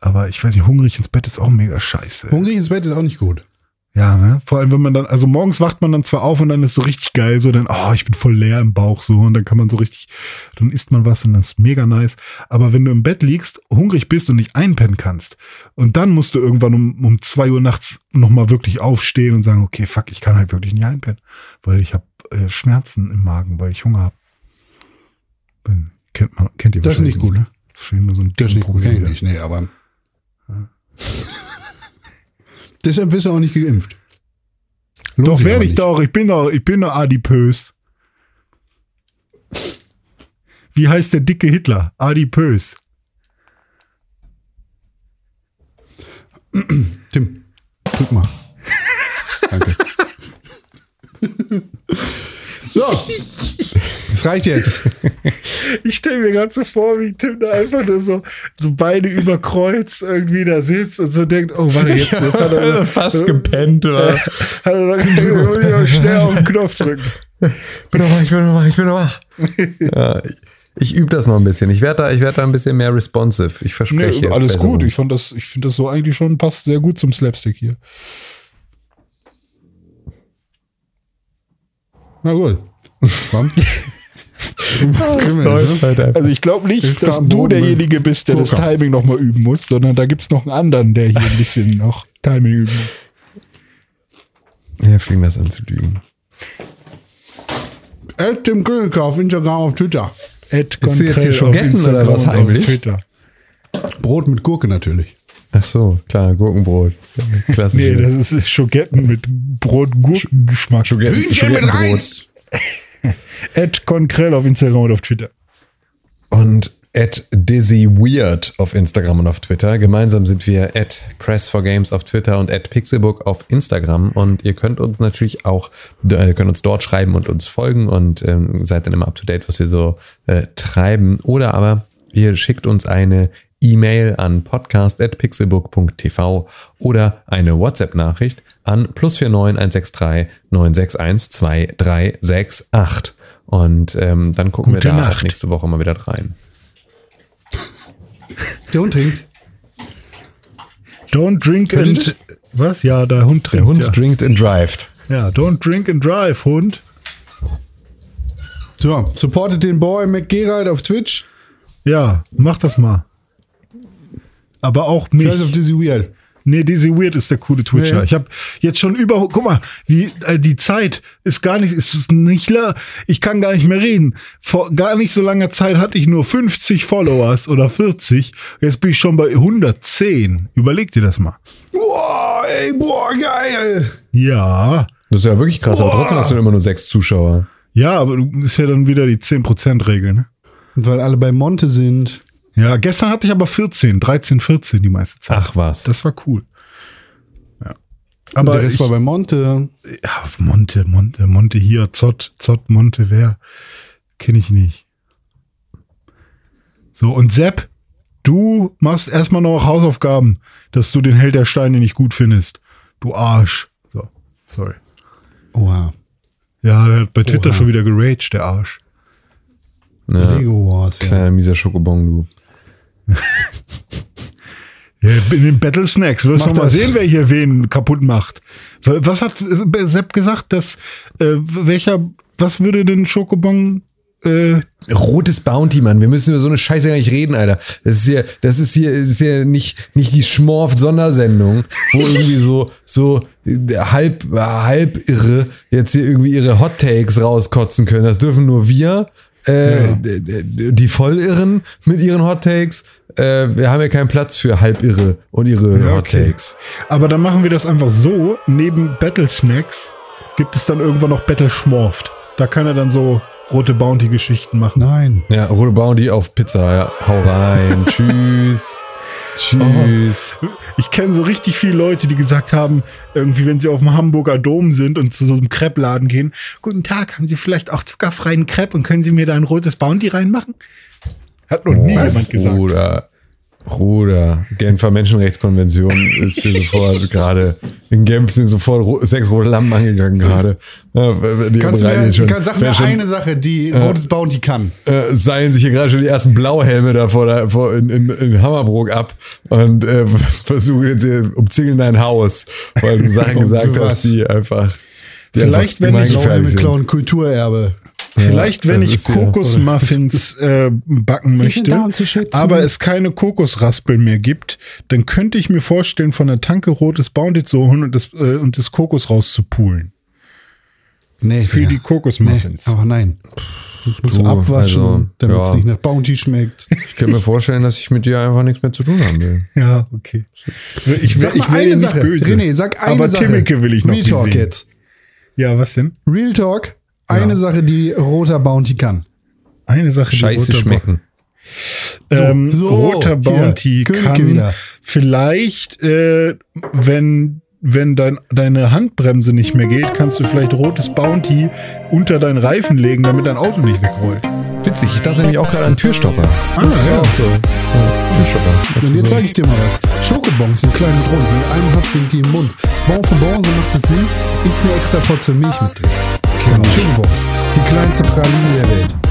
Aber ich weiß nicht, hungrig ins Bett ist auch mega scheiße. Hungrig ins Bett ist auch nicht gut. Ja, ne? Vor allem, wenn man dann, also morgens wacht man dann zwar auf und dann ist so richtig geil, so dann, oh, ich bin voll leer im Bauch, so, und dann kann man so richtig, dann isst man was und das ist mega nice. Aber wenn du im Bett liegst, hungrig bist und nicht einpennen kannst, und dann musst du irgendwann um, um zwei Uhr nachts nochmal wirklich aufstehen und sagen, okay, fuck, ich kann halt wirklich nicht einpennen, weil ich habe äh, Schmerzen im Magen, weil ich Hunger habe. Kennt, man, kennt ihr Das ist nicht gut. Ne? Das ist so ein Das ist nicht gut, Problem. kenn ich nicht. Nee, aber. (laughs) Deshalb wirst du auch nicht geimpft. Lohnt Doch, werde ich nicht. doch. Ich bin doch, ich bin doch adipös. Wie heißt der dicke Hitler? Adipös. Tim, drück mal. (laughs) Danke. (laughs) so. Das reicht jetzt. (laughs) Ich stelle mir gerade so vor, wie Tim da einfach nur so, so Beine über Kreuz irgendwie da sitzt und so denkt, oh, warte, jetzt, jetzt hat er Fast gepennt, oder? (laughs) Hat er noch, noch schnell auf den Knopf drücken. (laughs) bin noch wach, ich bin noch wach, ich bin noch wach. ja, ich, ich übe das noch ein bisschen. Ich werde da, ich werd da ein bisschen mehr responsive. Ich verspreche. Nee, alles gut. Ich fand das, ich finde das so eigentlich schon passt sehr gut zum Slapstick hier. Na gut. Komm. (laughs) läuft halt. Also ich glaube nicht, Ich dass du derjenige bist, der das. Timing nochmal üben muss, sondern da gibt's noch einen anderen, der hier ein bisschen noch Timing üben muss. Ja, fing das an zu lügen. At Tim Kölker auf Instagram, auf Twitter. Ed Ist du jetzt hier schon auf getten oder was heimlich? Twitter. Brot mit Gurke natürlich. Ach so, klar, Gurkenbrot. Klassisch. Nee, das ist Schogetten mit Brot-Gurkengeschmack. Hühnchen mit Reis. (laughs) Ed Conkrell auf Instagram und auf Twitter. und at dizzyweird auf Instagram und auf Twitter. Gemeinsam sind wir at press4games auf Twitter und at pixelbook auf Instagram. Und ihr könnt uns natürlich auch, äh, könnt uns dort schreiben und uns folgen und ähm, seid dann immer up to date, was wir so äh, treiben. Oder aber ihr schickt uns eine E-Mail an podcast.pixelbook.tv oder eine WhatsApp-Nachricht an plus 49 163 961 2368. Und ähm, dann gucken Gute wir da Nacht. nächste Woche mal wieder rein. Der Hund trinkt. Don't drink and. Was? Ja, der Hund trinkt. Der Hund ja. drinkt and drived. ja, don't drink and drive, Hund. So, supportet den Boy McGerald auf Twitch. Ja, mach das mal. Aber auch mich. Guys of Dizzy Weird. Nee, Dizzy Weird ist der coole Twitcher. Ja. Ich habe jetzt schon über, guck mal, wie äh, die Zeit ist gar nicht, ist es nicht la, ich kann gar nicht mehr reden. Vor gar nicht so langer Zeit hatte ich nur 50 Followers oder 40. Jetzt bin ich schon bei 110. Überleg dir das mal. Boah, ey, boah, geil. Ja, Das ist ja wirklich krass, aber trotzdem hast du immer nur sechs Zuschauer. ja, aber du- ist ja dann wieder die 10%-Regel, ne? Und weil alle bei Monte sind. Ja, gestern hatte ich aber 14, 13, 14 die meiste Zeit. Ach was. Das war cool. Ja. Aber Aber der Rest ich, war bei Monte. Ja, auf Monte, Monte, Monte hier, Zott, Zott, Monte, wer? Kenne ich nicht. So, und Sepp, du machst erstmal noch Hausaufgaben, dass du den Held der Steine nicht gut findest. Du Arsch. So, sorry. Oha. Ja, der hat bei Twitter Oha. schon wieder geraged, der Arsch. Ja. Lego Wars, ja. Kleiner mieser Schokobon, du. In den Battle Snacks wirst du mal sehen, wer hier wen kaputt macht. Was hat Sepp gesagt, dass äh, welcher, was würde denn Schokobon äh, Rotes Bounty, Mann. Wir müssen über so eine Scheiße gar nicht reden, Alter. Das ist hier, das ist hier, das ist hier nicht, nicht die Schmorft-Sondersendung, wo irgendwie so, so äh, halb, halb irre jetzt hier irgendwie ihre Hot Takes rauskotzen können. Das dürfen nur wir. Äh, d- Die Vollirren mit ihren Hot Takes. Äh, wir haben ja keinen Platz für Halbirre und ihre Ja, Hot okay. Takes. Aber dann machen wir das einfach so. Neben Battle Snacks gibt es dann irgendwann noch Battle Schmorft. Da kann er dann so rote Bounty-Geschichten machen. Nein. Ja, rote Bounty auf Pizza. Ja, hau rein. (laughs) Tschüss. Tschüss. Ich kenne so richtig viele Leute, die gesagt haben, irgendwie, wenn sie auf dem Hamburger Dom sind und zu so einem Crepe-Laden gehen, guten Tag, haben Sie vielleicht auch zuckerfreien Crepe und können Sie mir da ein rotes Bounty reinmachen? Hat noch nie jemand gesagt. Bruder, Bruder, Genfer Menschenrechtskonvention ist hier sofort gerade, in Genf sind sofort sechs rote Lampen angegangen gerade. Ja, die Kannst du mir, schon- kann, sag mir werden schon, eine Sache, die Rotes Bounty kann. Äh, seilen sich hier gerade schon die ersten Blauhelme da vor, der, vor in, in, in Hammerbrook ab und äh, (laughs) versuchen jetzt hier, umzingeln dein Haus, weil du Sachen (laughs) gesagt hast, die einfach, die Vielleicht, ich- gemeingefährlich Blauhelme klauen Kulturerbe. Vielleicht, wenn das ich ist ja- Kokosmuffins äh, backen möchte, da, zu schützen. aber es keine Kokosraspeln mehr gibt, dann könnte ich mir vorstellen, von der Tanke rotes Bounty zu holen und das, äh, und das Kokos rauszupulen. Nee, Für Digga. die Kokosmuffins. Nee, aber nein. Du, abwaschen, also, damit es ja. nicht nach Bounty schmeckt. Ich kann mir vorstellen, dass ich mit dir einfach nichts mehr zu tun haben will. (laughs) Ja, okay. Ich, Sag ich mal wär eine dir nicht Sache. böse. René, sag eine aber Sache. Timmeke will ich noch Real Talk sehen. jetzt. Ja, was denn? Real Talk. Eine Sache, die roter Bounty kann. Eine Sache, die Scheiße roter schmecken. ähm, So, roter hier, Bounty Königke kann wieder. vielleicht, äh, wenn, wenn dein, deine Handbremse nicht mehr geht, kannst du vielleicht rotes Bounty unter deinen Reifen legen, damit dein Auto nicht wegrollt. Witzig, ich dachte nämlich auch gerade an Türstopper. Ah, Das ja. auch so. Ja, Türstopper. Und jetzt zeige ich dir mal was. Schokobons sind klein und rund. Wenn du einen hast, sind die im Mund. Bon für Bon, so macht es Sinn. Ist eine extra Portion Milch mit drin. Schokobons. Die kleinste Praline der Welt.